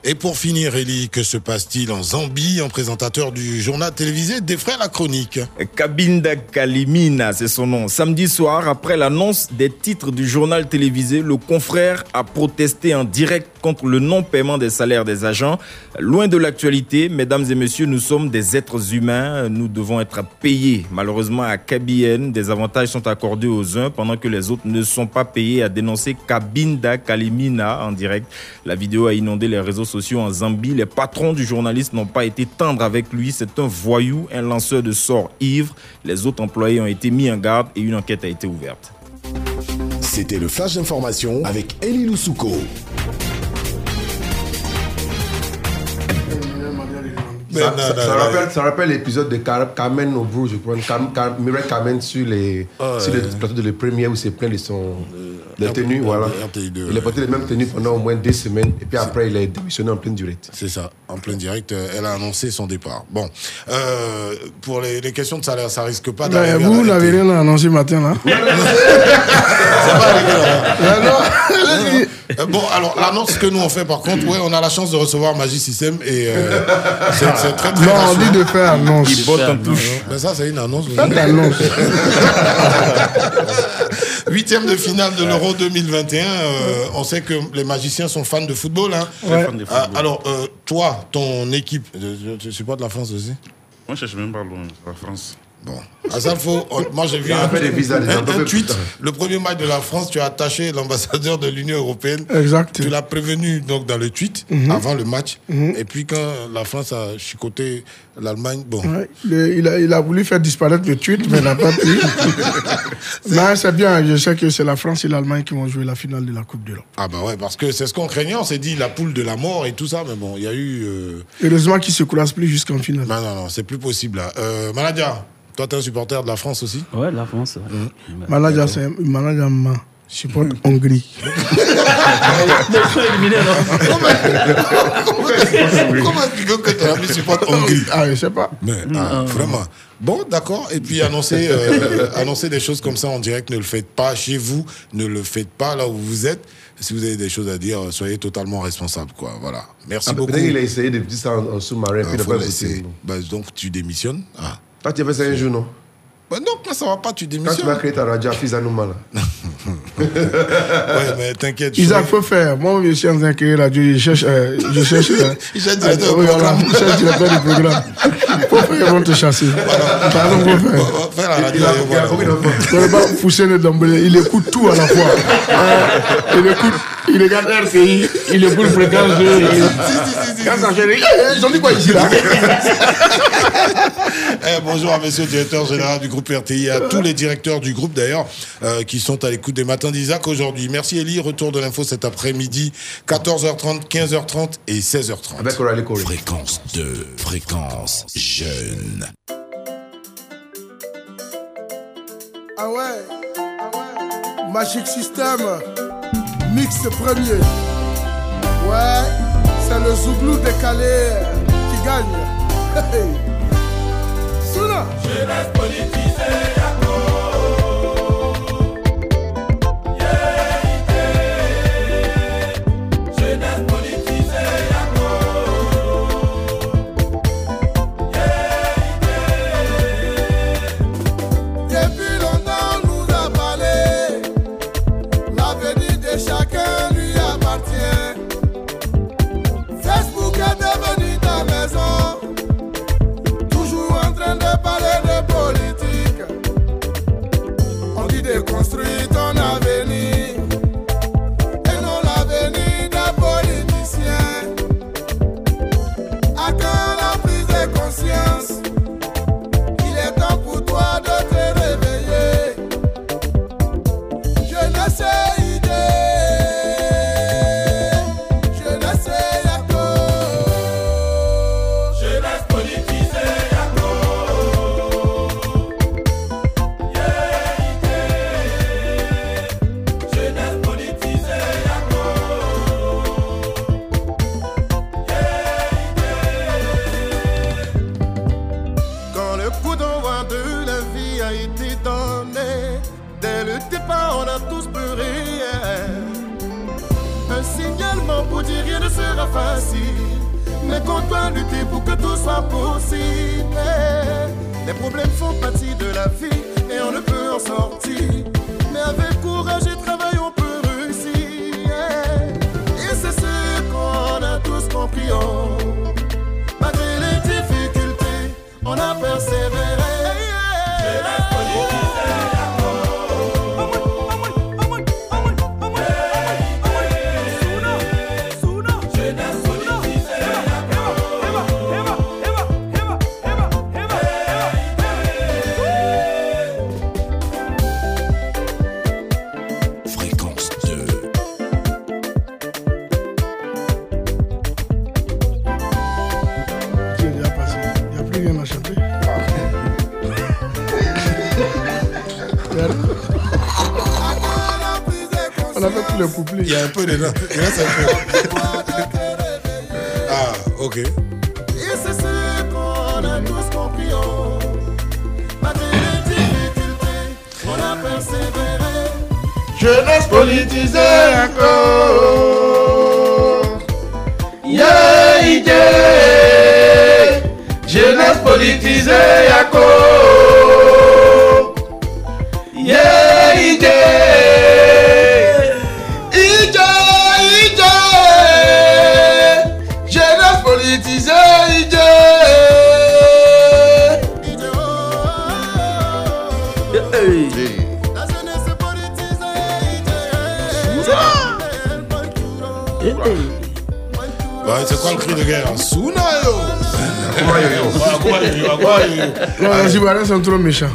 Et pour finir, Eli, que se passe-t-il en Zambie en présentateur du journal télévisé des frères La Chronique Kabinda Kalimina, c'est son nom. Samedi soir, après l'annonce des titres du journal télévisé, le confrère a protesté en direct contre le non-paiement des salaires des agents. Loin de l'actualité, mesdames et messieurs, nous sommes des êtres humains, nous devons être payés. Malheureusement, à Kabien, des avantages sont accordés aux uns pendant que les autres ne sont pas payés, a dénoncé Kabinda Kalimina en direct. La vidéo a inondé les réseaux sociaux en Zambie. Les patrons du journaliste n'ont pas été tendres avec lui. C'est un voyou, un lanceur de sorts ivre. Les autres employés ont été mis en garde et une enquête a été ouverte. C'était le flash d'information avec Elie Loussouko. Ça, ça- ça rappelle, ça rappelle l'épisode de Car- Carmen Obrou, je crois, Car- Car- Mireille Carmen sur, les, Ah, sur ouais. le plateau de Le Premier où c'est plein de son. Les tenues, voilà. RTI2, Il a porté les mêmes tenues pendant au moins deux semaines et puis après il a démissionné en pleine durée. C'est ça, en plein direct, euh, elle a annoncé son départ. Bon, euh, pour les, les questions de salaire, ça risque pas d'arriver. vous, n'avez rien annoncé matin, là [laughs] Euh, bon, alors l'annonce que nous on fait par contre, ouais, on a la chance de recevoir Magie System et euh, c'est c'est très très Non, on dit de faire annonce. Il botte en touche. Mais ça, c'est une annonce. Faites l'annonce. [laughs] Huitième de finale de l'Euro 2021. euh, on sait que les magiciens sont fans de football. Hein. Très fan de Ah, alors, euh, toi, ton équipe, tu supportes la France aussi? Moi, je cherche même pas loin, la France. Bon. Asalfo, on- moi j'ai vu Ça un, visas, un- un tweet. Le premier match de la France, tu as attaché l'ambassadeur de l'Union européenne. Exact. Tu l'as prévenu donc dans le tweet Mhm. avant le match. Mhm. Et puis quand la France a chicoté l'Allemagne, bon. Ouais, le- il, a, il a voulu faire disparaître le tweet, mais il n'a pas pu. [laughs] mais c'est bien, je sais que c'est la France et l'Allemagne qui vont jouer la finale de la Coupe d'Europe. Ah bah ouais, parce que c'est ce qu'on craignait. On s'est dit la poule de la mort et tout ça, mais bon, il y a eu. euh, Heureusement qu'ils ne se croisent plus jusqu'en finale. Non, non, non, c'est plus possible là. Euh, Maladia, toi, t'es un supporter de la France aussi Ouais, la France. ouais. Mmh. Manager, c'est manager ma. Je supporte Hongrie. [laughs] Comment [laughs] expliquer que ton ami supporte Hongrie? Ah, je sais pas. Mais, ah, vraiment. Bon, d'accord. Et puis annoncer, euh, [laughs] annoncer des choses comme ça en direct, ne le faites pas chez vous, ne le faites pas là où vous êtes. Si vous avez des choses à dire, soyez totalement responsable, quoi. Voilà. Merci Ah, beaucoup. Peut-être qu'il a essayé de dire ça en, en sous-marin, écouté. Bah, donc tu démissionnes. Ah. Toi, tu as fait ça un jour, non? Bah non, quand ça va pas, tu Quand tu démissionnes. vas créer ta radio à Fizanouma, là. [laughs] ouais, mais t'inquiète. Isaac, faut faire. Moi, je suis en train de créer la radio. Je cherche. euh, je cherche. euh, [laughs] Il cherche directeur euh, oui, voilà, programme. je cherche directeur du programme. Faire, ils vont te chasser. Pardon, faut faire. Faire la radio, Il il Il ne pas pousser le Dombele. Il écoute tout à la fois. Euh, il écoute. Il regarde RTI. Il écoute fréquence 2. il- Quand ça ils ont dit quoi ici là? [laughs] Eh, bonjour à monsieur le directeur général du groupe RTI, à tous les directeurs du groupe d'ailleurs, euh, qui sont à l'écoute des matins d'Isaac aujourd'hui. Merci Elie, retour de l'info cet après-midi, 14h30, 15h30 et 16h30. Avec Aurélie Corée. Fréquence 2, fréquence jeune. Ah ouais, ah ouais. Magic System, mix premier. Ouais, c'est le Zouglou décalé qui gagne. Hey. Souna. Jeunesse politisée, facile, mais qu'on doit lutter pour que tout soit possible. Les problèmes font partie de la vie et on ne peut en sortir. Mais avec courage et travail on peut réussir. Et c'est ce qu'on a tous compris. Malgré les difficultés, on a persévéré. Peu dedans. Il reste un peu. Ah, ok. Et c'est ce qu'on a tous compris. Malgré les difficultés, on a persévéré. Jeunesse politisée encore. Yeah, yeah. Jeunesse politisée encore. Yo les Ivoiriens sont trop méchants.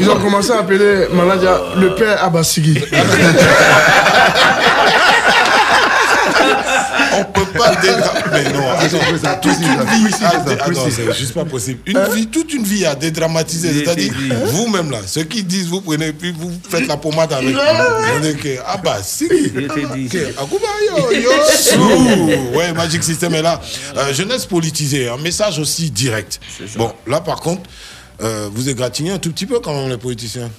Ils ont commencé à appeler Maladia le père Abasigui. [laughs] On peut pas dédramatiser. Mais non, attends, toute une vie. Attends, c'est juste pas possible. Une vie, toute une vie à dédramatiser. C'est-à-dire, vous-même là, ceux qui disent vous prenez puis vous faites la pommade avec. Vous dites que, ah bah, si. [laughs] Ouais, Magic System est là. Euh, jeunesse politisée, un message aussi direct. Bon, là par contre, euh, vous égratignez un tout petit peu quand même les politiciens.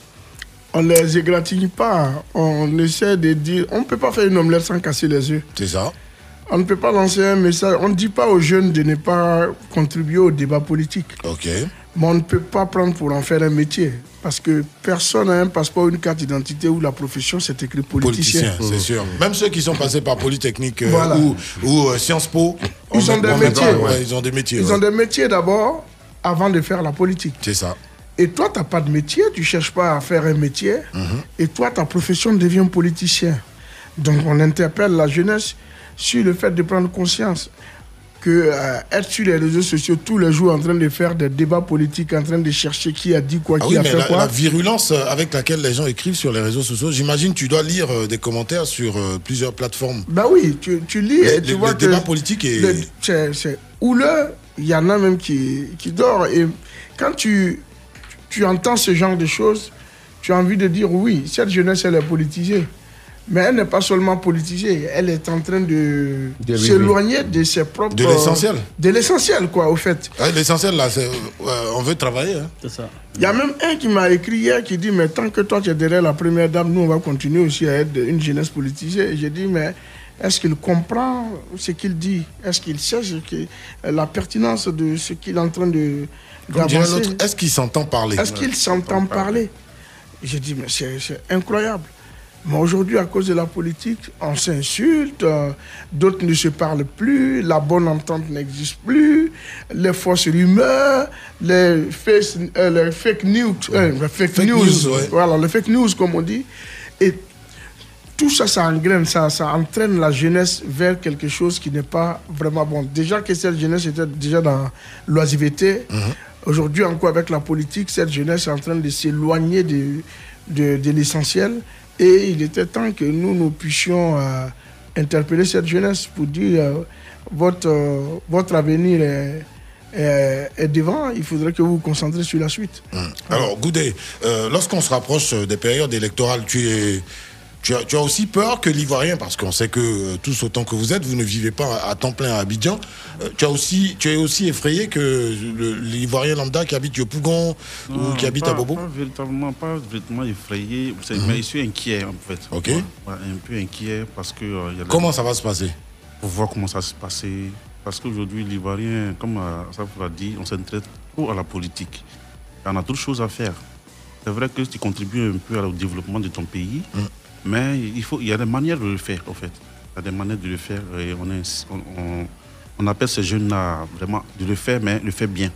On les égratigne pas. On essaie de dire. On ne peut pas faire une omelette sans casser les yeux. C'est ça. On ne peut pas lancer un message. On ne dit pas aux jeunes de ne pas contribuer au débat politique. Ok. Mais on ne peut pas prendre pour en faire un métier. Parce que personne n'a un passeport, une carte d'identité où la profession c'est écrit politicien. Politicien, c'est sûr. Même ceux qui sont passés par Polytechnique euh, Voilà. ou, ou euh, Sciences Po, Ils ont des métiers. pas, ouais, ils ont des métiers. Ils ouais. ont des métiers d'abord avant de faire la politique. C'est ça. Et toi, tu n'as pas de métier, tu ne cherches pas à faire un métier. Mhm. Et toi, ta profession devient politicien. Donc, on interpelle la jeunesse sur le fait de prendre conscience. que euh, être sur les réseaux sociaux tous les jours en train de faire des débats politiques, en train de chercher qui a dit quoi, Ah qui oui, a mais fait la, quoi. la virulence euh, avec laquelle les gens écrivent sur les réseaux sociaux, j'imagine tu dois lire euh, des commentaires sur euh, plusieurs plateformes. Bah oui, tu, tu lis Le- et tu le- vois le que débat politique est- le- c'est c'est houleux. Il y en a même qui, qui dort. Et quand tu, tu entends ce genre de choses, tu as envie de dire oui, cette jeunesse, elle est politisée. Mais elle n'est pas seulement politisée, elle est en train de s'éloigner de ses propres... De l'essentiel. De l'essentiel, quoi, au fait. Ouais, L'essentiel là, c'est euh, on veut travailler. hein. C'est ça. Il y a même un qui m'a écrit hier qui dit Mais tant que toi tu es derrière la première dame, nous on va continuer aussi à être une jeunesse politisée. Et J'ai dit Mais est-ce qu'il comprend ce qu'il dit? Est-ce qu'il sait ce qui- la pertinence de ce qu'il est en train de est-ce qu'il s'entend parler? Est-ce qu'il s'entend parler? J'ai dit Mais c'est c'est incroyable. Mais aujourd'hui, à cause de la politique, on s'insulte, euh, d'autres ne se parlent plus, la bonne entente n'existe plus, les fausses rumeurs, les, face- euh, les fake news, euh, les fake Fake news, news, ouais. voilà, les fake news comme on dit. Et tout ça, ça engraine, ça, ça entraîne la jeunesse vers quelque chose qui n'est pas vraiment bon. Déjà que cette jeunesse était déjà dans l'oisiveté, aujourd'hui encore avec la politique, cette jeunesse est en train de s'éloigner de, de, de l'essentiel. Et il était temps que nous, nous puissions euh, interpeller cette jeunesse pour dire euh, votre, euh, votre avenir est, devant, il faudrait que vous vous concentrez sur la suite. Alors, Goudet, lorsqu'on se rapproche des périodes électorales, tu, es, tu, as, tu as aussi peur que l'Ivoirien, parce qu'on sait que euh, tous autant que vous êtes, vous ne vivez pas à, temps plein à Abidjan, euh, tu, as aussi, tu es aussi effrayé que l'Ivoirien lambda qui habite Yopougon ou Non, qui habite pas- à Bobo Pas véritablement, pas véritablement effrayé, Mhm. mais je suis inquiet en fait. Ok. Ouais, un peu inquiet parce que. euh, y a la- Comment ça va se passer? Pour voir comment ça va se passer. Parce qu'aujourd'hui, l'Ivoirien, comme euh, ça vous l'a dit, on s'intéresse trop à la politique. Et on a d'autres choses à faire. C'est vrai que tu contribues un peu au développement de ton pays, mais il, faut, il y a des manières de le faire, en fait. Il y a des manières de le faire et on, on, on- on appelle ces jeunes-là vraiment de le faire, mais le faire bien.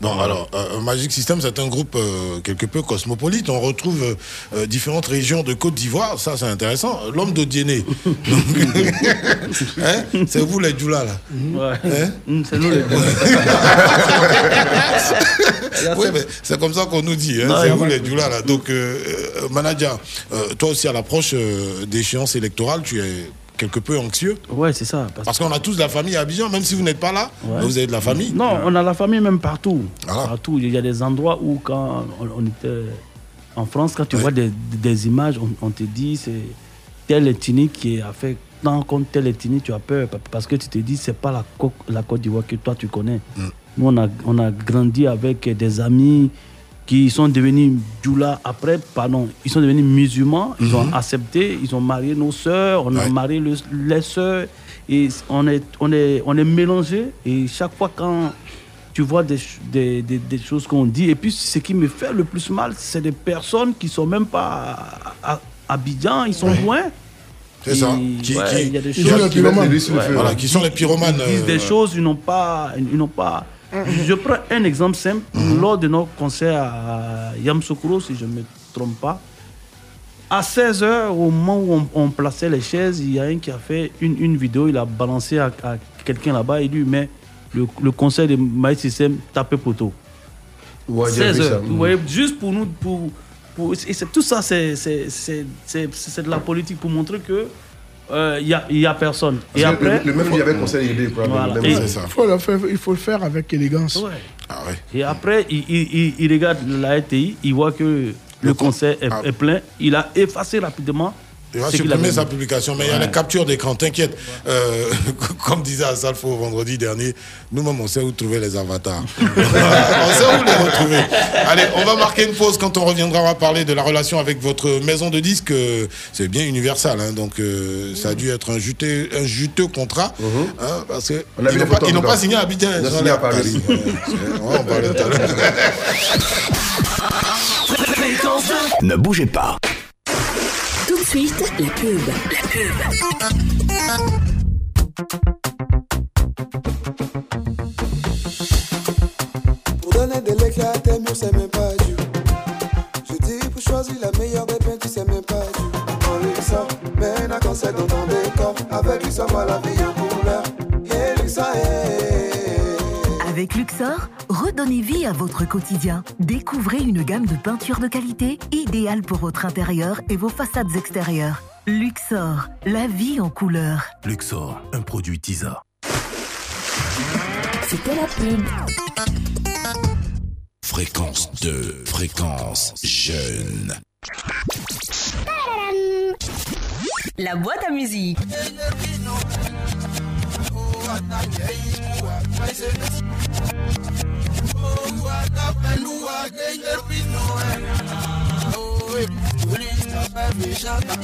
Bon, alors, euh, Magic System, c'est un groupe euh, quelque peu cosmopolite. On retrouve euh, euh, différentes régions de Côte d'Ivoire. Ça, c'est intéressant. L'homme de Diéné. [laughs] [laughs] hein c'est vous les Djoula, là Ouais. Hein? Mm, c'est nous les [laughs] Oui, mais c'est comme ça qu'on nous dit. Hein Non, c'est vous les Djoula, là. Donc, euh, euh, Manadia, euh, toi aussi, à l'approche euh, d'échéances électorales, tu es quelque peu anxieux Ouais, c'est ça. Parce qu'on a tous de la famille à Abidjan, même si vous n'êtes pas là, Ouais. vous avez de la famille. Non, on a la famille même partout. Partout. Il y a des endroits où, quand on, était en France, quand tu vois des, des images, on, on te dit c'est tel ethnie qui a fait tant contre telle ethnie, tu as peur. pa- Parce que tu te dis, c'est pas la, la Côte d'Ivoire que toi tu connais. Nous, on a, on a grandi avec des amis qui sont devenus djoula après, pardon, ils sont devenus musulmans, ils ont accepté, ils ont marié nos sœurs, on a marié le- les sœurs, et on est, on est, on est mélangés, et chaque fois quand tu vois des, des, des- des choses qu'on dit, et puis ce qui me fait le plus mal, c'est des personnes qui sont même pas à, à Abidjan, ils sont loin. C'est ça. Qui- ouais, qui- il y a des qui choses sont les qui-. Voilà, sont les pyromanes, Ils disent euh, des choses, ils n'ont pas, ils n'ont pas. Je prends un exemple simple. Mhm. Lors de notre concert à Yamsoukro, si je ne me trompe pas, à 16h, au moment où on, on plaçait les chaises, il y a un qui a fait une, une vidéo, il a balancé à, à quelqu'un là-bas, il lui met le, le concert de Maïs System tapé poteau. Ouais, j'ai 16 vu ça. heures. Vous voyez, juste pour nous, pour, pour- et c'est- tout ça, c'est de la politique pour montrer que euh, il y a, il y a personne. Et que le- après, le même, il y avait conseil Voilà. même- Et- c'est ça. Il faut, le faire, il faut le faire avec élégance. Ah Et après, il, il- regarde la RTI, il voit que le concert est, est plein. Il a effacé rapidement. Il va supprimer sa publication, mais il y a Ouais. les captures d'écran, t'inquiète. Euh, [laughs] comme disait Asalfo vendredi dernier, nous-mêmes on sait où trouver les avatars. [laughs] on sait où les retrouver. Allez, on va marquer une pause. Quand on reviendra, on va parler de la relation avec votre maison de disques. C'est bien Universal, hein, donc euh, ça a dû être un juteux, un juteux contrat. hein, parce que Mhm. On a ils vu n'ont pas, ils signé à Abidjan. Ils ont signé à Paris. On tout à l'heure. [laughs] Ne bougez pas. Suite, la pub. Pub. Pour donner de l'éclat à tes murs, c'est même pas dur. Je dis pour choisir la meilleure des peintes, c'est même pas. On lui sort, mais un conseil dans ton décor. Avec lui, ça voit la vie Luxor, redonnez vie à votre quotidien. Découvrez une gamme de peintures de qualité idéale pour votre intérieur et vos façades extérieures. Luxor, la vie en couleur. Luxor, un produit TISA. C'était la pub. Fréquence 2, fréquence jeune. La boîte à musique. àtàjẹ́ ikú àgbẹ̀ṣe. Owó alápẹ̀lú agẹ́gẹ́ bínú ẹ̀. Owó èkó ní ìsọ̀fẹ́ mi ṣáàtà.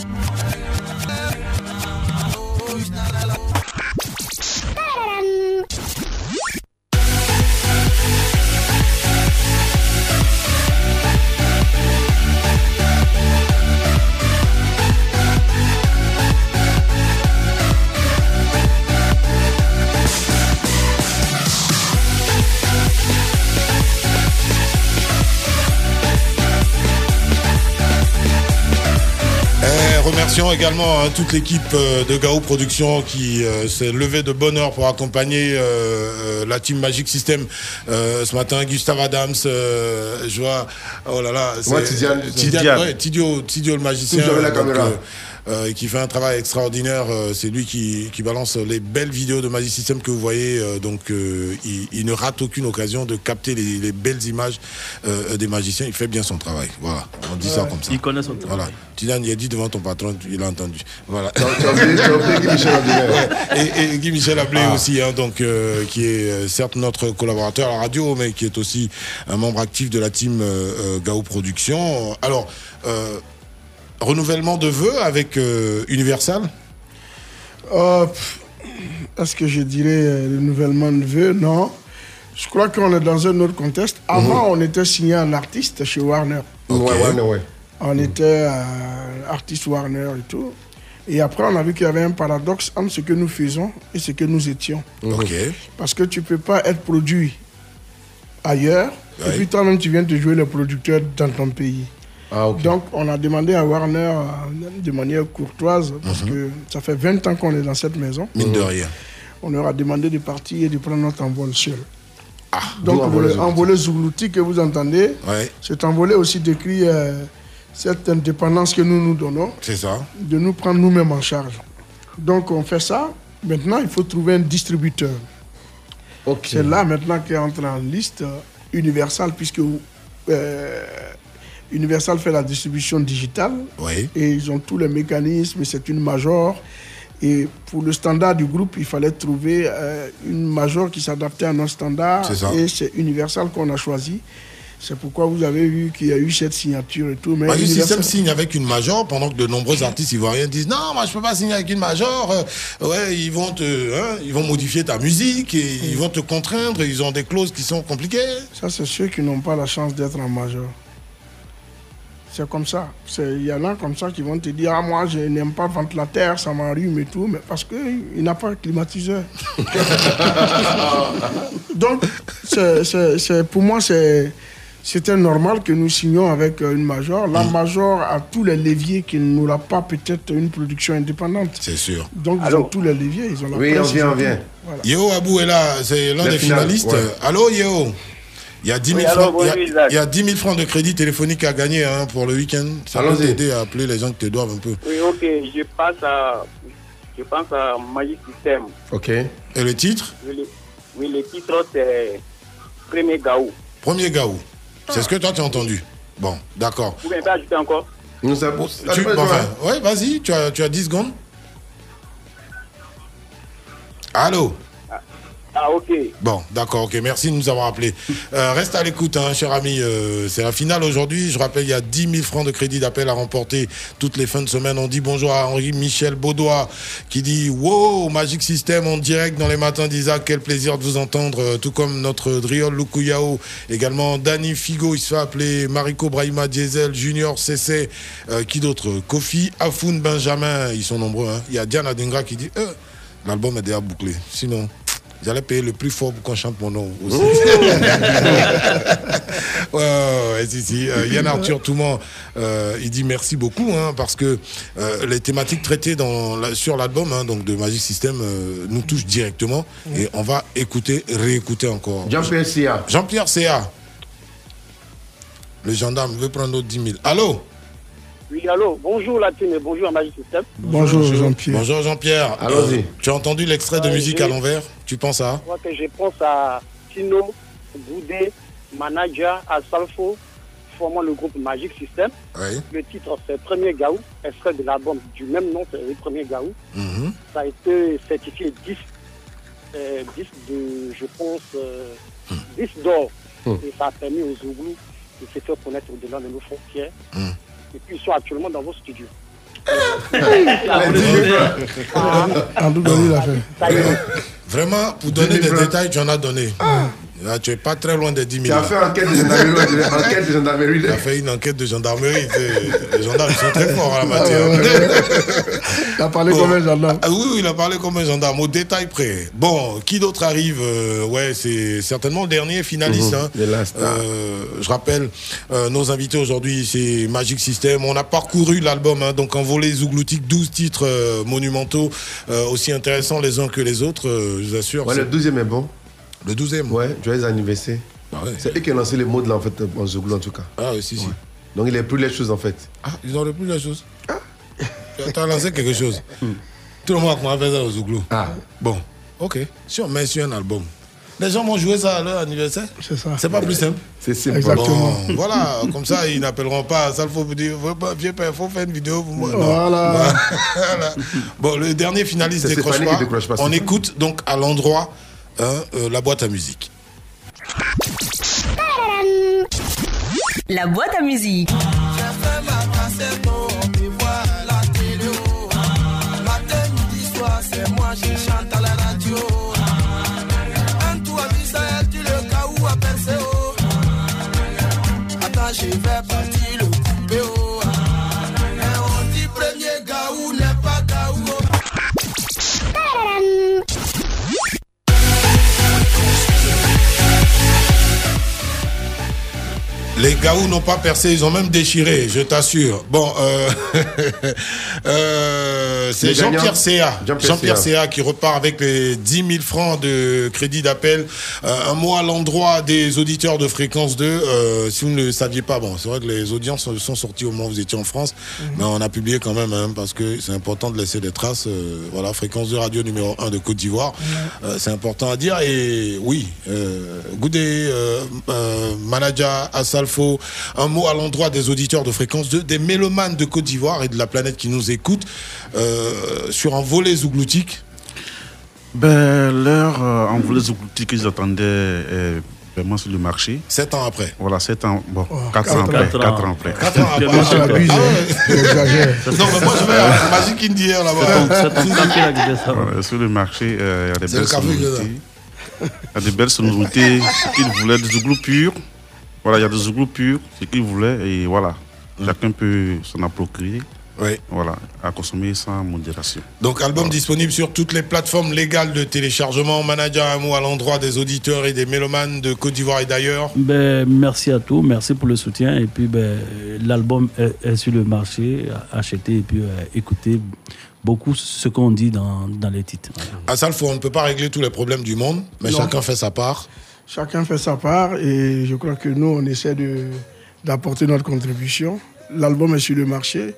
Owó ìṣẹ̀lẹ̀ lọ. Remercions également hein, toute l'équipe euh, de Gao Productions qui euh, s'est levée de bonne heure pour accompagner euh, la team Magic System ce matin. Gustave Adams, je vois, oh là là, Moi, c'est- Tidiane. Tidiane, ouais, Tidio, Tidio le magicien, la caméra. Euh, qui fait un travail extraordinaire. euh, c'est lui qui, qui balance les belles vidéos de Magic System que vous voyez. euh, donc, euh, il, il ne rate aucune occasion de capter les, les belles images euh, des magiciens. Il fait bien son travail. Voilà, on dit ça comme ça. il connaît son travail. Voilà. Tidiane, il a dit devant ton patron, il a entendu. Voilà. Tu as oublié- tu as oublié Guy Michel Ablé. Ouais. Et, et Guy Michel Ablé Ah. aussi, hein, donc, euh, qui est certes notre collaborateur à la radio, mais qui est aussi un membre actif de la team Gao Productions. Alors, euh, renouvellement de vœux avec euh, Universal? Euh, Est-ce que je dirais euh, renouvellement de vœux? Non. Je crois qu'on est dans un autre contexte. Avant, on était signé un artiste chez Warner. Ouais, Warner, ouais. On était euh, artiste Warner et tout. Et après, on a vu qu'il y avait un paradoxe entre ce que nous faisons et ce que nous étions. Ok. Parce que tu ne peux pas être produit ailleurs et puis toi-même, tu viens te jouer le producteur dans ton pays. Donc, on a demandé à Warner euh, de manière courtoise, parce que ça fait 20 ans qu'on est dans cette maison. Mine de rien. On leur a demandé de partir et de prendre notre envol seul. d'où Donc, envol le Zoulouti. que vous entendez, Ouais. cet envolé aussi décrit euh, cette indépendance que nous nous donnons C'est ça. de nous prendre nous-mêmes en charge. Donc on fait ça. Maintenant, il faut trouver un distributeur. C'est là maintenant qu'est entre en liste euh, Universal, puisque euh, Universal fait la distribution digitale. Oui. Et ils ont tous les mécanismes, c'est une major. Et pour le standard du groupe, il fallait trouver euh, une major qui s'adaptait à nos standards. C'est ça. Et c'est Universal qu'on a choisi. C'est pourquoi vous avez vu qu'il y a eu cette signature et tout. Mais Universal- System signe avec une major pendant que de nombreux artistes ivoiriens disent non, moi je peux pas signer avec une major. Euh, ouais, ils vont te, hein, ils vont modifier ta musique et ils vont te contraindre. Ils ont des clauses qui sont compliquées. Ça, c'est ceux qui n'ont pas la chance d'être en major. C'est comme ça. Il y en a comme ça qui vont te dire Ah, moi, je n'aime pas ventilateur, ça m'enrhume et tout, mais parce qu'il n'a pas climatiseur. [laughs] Donc, pour moi, c'est. C'était normal que nous signions avec euh, une major. La major a tous les leviers qu'il n'aura pas peut-être une production indépendante. C'est sûr. Donc, ils ont tous les leviers. Ils ont la Oui, presse, on vient, on vient. Voilà. Yeo Abou est là, c'est l'un des final, finalistes. ouais. Allô Yeo? Il y, a 10 000 Oui, allô, francs, il y a- bonjour, Isaac. il y a 10 000 francs de crédit téléphonique à gagner hein, pour le week-end. Ça peut Allons-y. t'aider à appeler les gens qui te doivent un peu. Oui, ok, je passe à, je pense à Magic System. Ok. Et le titre? Oui, le, oui, le titre c'est Premier Gaou. Premier Gaou. C'est ce que toi tu as entendu. Bon, d'accord. Vous pouvez pas ajouter encore? Nous ça, Tu, enfin, ouais, vas-y, tu as, tu as 10 secondes. Allô? Ah, ok. Bon, d'accord, ok, merci de nous avoir appelés. Euh, reste à l'écoute, hein, cher ami. euh, c'est la finale aujourd'hui. Je rappelle, il y a 10 000 francs de crédit d'appel à remporter toutes les fins de semaine. On dit bonjour à Henri-Michel Baudois qui dit Wow, Magic System en direct dans les matins d'Isaac. Quel plaisir de vous entendre. Euh, Tout comme notre Driol Lukuyao. Également Danny Figo, il se fait appeler Mariko Brahima Diesel, Junior CC. Qui d'autre? Kofi, Afoun Benjamin. Ils sont nombreux. hein. Il y a Diana Dengra qui dit L'album est déjà bouclé. Sinon. Allaient payer le plus fort pour qu'on chante mon nom aussi. ouais, [laughs] ouais, ouais, si, si. Euh, Yann Arthur Touman, euh, il dit merci beaucoup hein, parce que euh, les thématiques traitées dans la- sur l'album hein, donc de Magic System nous touchent directement et on va écouter, réécouter encore. Jean-Pierre Sia. Jean-Pierre Céa. Le gendarme veut prendre notre 10 000. Allô? Oui, allô, bonjour la team et bonjour à Magic System. Bonjour, Jean-Pierre. Bonjour Jean-Pierre. Allons-y. Euh, tu as entendu l'extrait de Ouais, musique à l'envers Tu penses à Je crois que je pense à Tino, Boudé, Manager, Asalfo, formant le groupe Magic System. Oui. Le titre, c'est Premier Gaou, extrait de l'album du même nom, c'est le Premier Gaou. Mhm. Ça a été certifié 10, euh, 10 de, je pense, euh, 10 d'or. Hmm. Et ça a permis aux Zouglous de se faire connaître au-delà de nos frontières. Et puis, ils sont actuellement dans vos studios. En tout cas, il a fait. Vraiment, pour donner des détails, tu en as donné. Là, tu n'es pas très loin des 10 000. Tu as fait enquête de gendarmerie, enquête de gendarmerie. Tu as fait une enquête de gendarmerie. Les gendarmes sont très forts en la matière. Ah, ouais, ouais. Il a parlé comme un gendarme. Ah oui, oui, il a parlé comme un gendarme, au détail près. Bon, qui d'autre arrive Euh, Ouais, c'est certainement le dernier finaliste. Mhm, hein. last. Euh, je rappelle, euh, nos invités aujourd'hui, c'est Magic System. On a parcouru l'album, hein, donc en volet zougloutique, 12 titres monumentaux, aussi intéressants les uns que les autres, je vous assure. Ouais, le 12e est bon. Le 12e Ouais, joyeux anniversaire. C'est eux qui ont lancé les mots de là, en fait, en Zouglou, en tout cas. Ah oui, si, si. Donc il a plus les choses, en fait. Ah, ils ont repris la chose. Tu as lancé quelque chose. [laughs] Tout le monde a fait ça au Zouglou. Ah. Bon, ok. Si on met sur un album, les gens vont jouer ça à leur anniversaire C'est ça. C'est pas plus simple C'est simple. Exactement. Bon, voilà, comme ça, ils n'appelleront pas. Ça, il faut vous dire, vieux père, faut faire une vidéo pour moi. Voilà. [laughs] Voilà. Bon, le dernier finaliste décroche pas. décroche pas, On ça. écoute donc à l'endroit hein, euh, la boîte à musique. La boîte à musique. C'est moi, Les Gaou n'ont pas percé, ils ont même déchiré, je t'assure. Bon, euh, [laughs] euh, c'est. Jean-Pierre Céa. Jean-Pierre Céa. Qui repart avec les 10 000 francs de crédit d'appel. Euh, un mot à l'endroit des auditeurs de Fréquence 2. Euh, si vous ne le saviez pas, bon, c'est vrai que les audiences sont, sont sorties au moment où vous étiez en France, mais on a publié quand même, hein, parce que c'est important de laisser des traces. Euh, voilà, Fréquence 2 radio numéro 1 de Côte d'Ivoire. Euh, c'est important à dire. Et oui, euh, Goudé, euh, euh, Asalfo, un mot à l'endroit des auditeurs de Fréquence 2, des mélomanes de Côte d'Ivoire et de la planète qui nous écoutent euh, sur un volet zougloutique. Ben, leur euh, envolée zougloutique qu'ils attendaient est vraiment sur le marché. Sept ans après. Voilà, sept ans, bon, quatre quatre ans après. ans. Quatre ans après. Quatre ans après. Ah. Ah ouais. Exagère. Non, mais moi je vais à Magic Indier là-bas. Voilà, sur le marché, euh, il y a des belles que sonorités. Il y a des belles sonorités. Ce qu'ils voulaient, des zouglous purs. Voilà, il y a des zouglous purs, ce qu'ils voulaient, et voilà. Chacun peut s'en approprier. Oui. Voilà, à consommer sans modération. Donc album disponible sur toutes les plateformes légales de téléchargement. Manager un mot à l'endroit des auditeurs et des mélomanes de Côte d'Ivoire et d'ailleurs. Ben, merci à tous, merci pour le soutien. Et puis, ben, l'album est, est sur le marché, achetez et puis euh, écoutez beaucoup ce qu'on dit dans, dans les titres. À Salfo, on ne peut pas régler tous les problèmes du monde, mais Non. chacun fait sa part. Chacun fait sa part et je crois que nous, on essaie d'apporter notre contribution. L'album est sur le marché.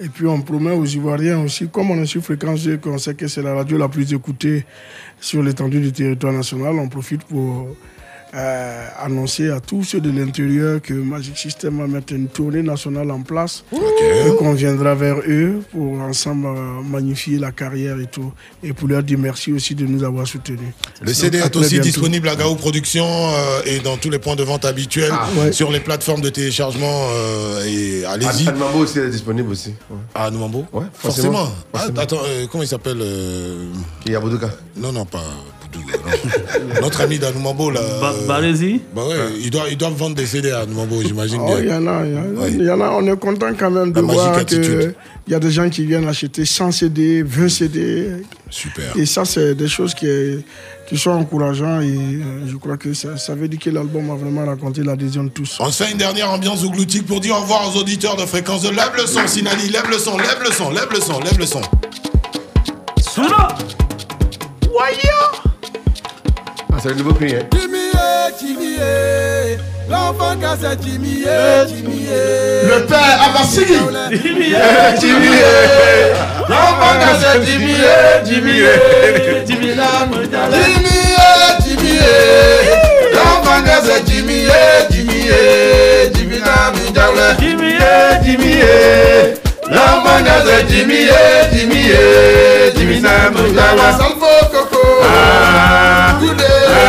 Et puis on promet aux Ivoiriens aussi, comme on est sur Fréquence 2, qu'on sait que c'est la radio la plus écoutée sur l'étendue du territoire national, on profite pour euh, annoncer à tous ceux de l'intérieur que Magic System va mettre une tournée nationale en place et qu'on viendra vers eux pour ensemble euh, magnifier la carrière et tout. Et pour leur dire merci aussi de nous avoir soutenus. Le CD Donc, à est aussi bientôt. disponible à Gao Productions euh, et dans tous les points de vente habituels, Ah, ouais. sur les plateformes de téléchargement. euh, et allez-y. Admambo aussi est disponible aussi. Ouais. Ah, Numambo Ouais, Forcément. forcément. Ah, attends, euh, comment il s'appelle euh... Yaboudoka. Non, non, pas. [laughs] Notre ami d'Anoumambo, là. Ba- euh, Barési Bah ouais, ils doivent, ils doivent vendre des CD à Anoumambo, j'imagine Oh, il y en a, il y en a, Ouais. il y en a. On est content quand même de La voir qu'il y a des gens qui viennent acheter 100 CD, 20 CD. Super. Et ça, c'est des choses qui, qui sont encourageantes et euh, je crois que ça, ça veut dire que l'album a vraiment raconté l'adhésion de tous. On se fait une dernière ambiance ougloutique pour dire au revoir aux auditeurs de fréquence de Lève le son, Sinali, lève le son, lève le son, lève le son, lève le son. Ah, c'est le nouveau cri, hein. Jimmy, eh, Jimmy, eh. l'enfant casse Jimmy, eh, Jimmy, eh. Le père Abassigui. Jimmy, eh, Jimmy, eh. l'enfant casse Jimmy, eh, Jimmy, eh. Jimmy, là, me Jimmy, eh, Jimmy, eh. l'enfant casse Jimmy, eh, Jimmy, eh. Jimmy, là, me diable. Jimmy, eh, Jimmy, eh. l'enfant eh, eh. Ah, ah, Jimmy,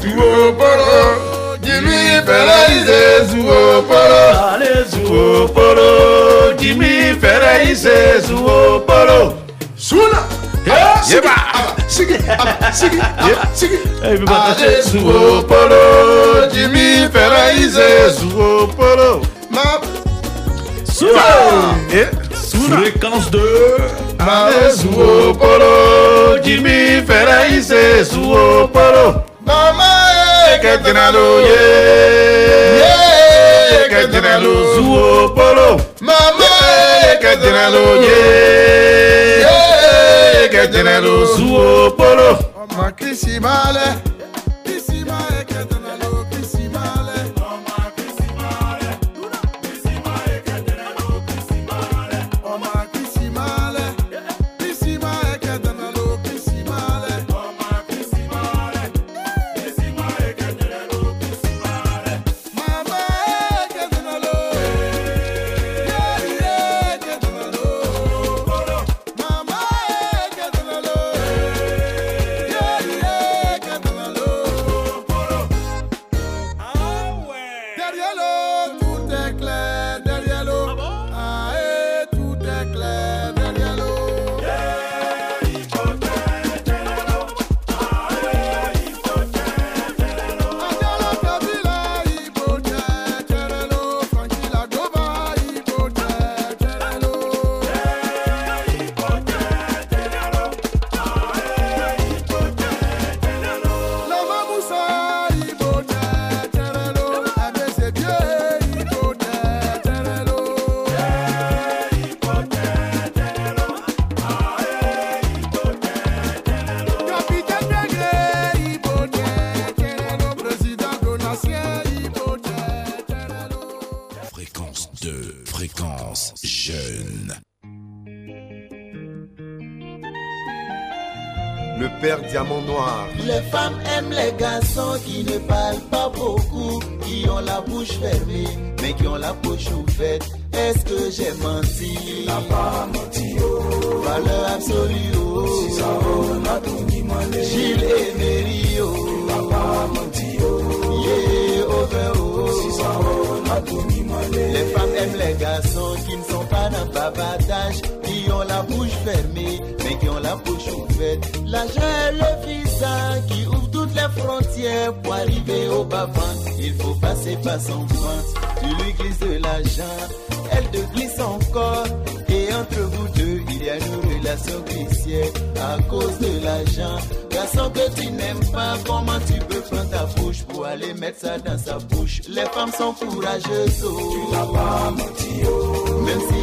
Zuoporo, Jimmy Ferrarize, Zuoporo, Ale Zuoporo, Jimmy Ferrarize, Zuoporo. Suna! Yeba! Sigi, sigi, sigi. Ale Zuoporo, Jimmy Ferrarize, Zuoporo. Map. Suna! Suna! Fréquence 2. Mamesu okporo jimi fere ise su okporo. Mama eketinalu ye. Ye eketinalu su okporo. Mama eketinalu ye. Ye eketinalu su okporo. Ọmọ kìsì máa lẹ. Tu lui glisses de l'argent, elle te glisse encore. Et entre vous deux, il y a une relation glissière à cause de l'argent. Garçon que tu n'aimes pas, comment tu peux prendre ta bouche pour aller mettre ça dans sa bouche? Les femmes sont courageuses, oh. Tu n'as pas menti, oh. Même si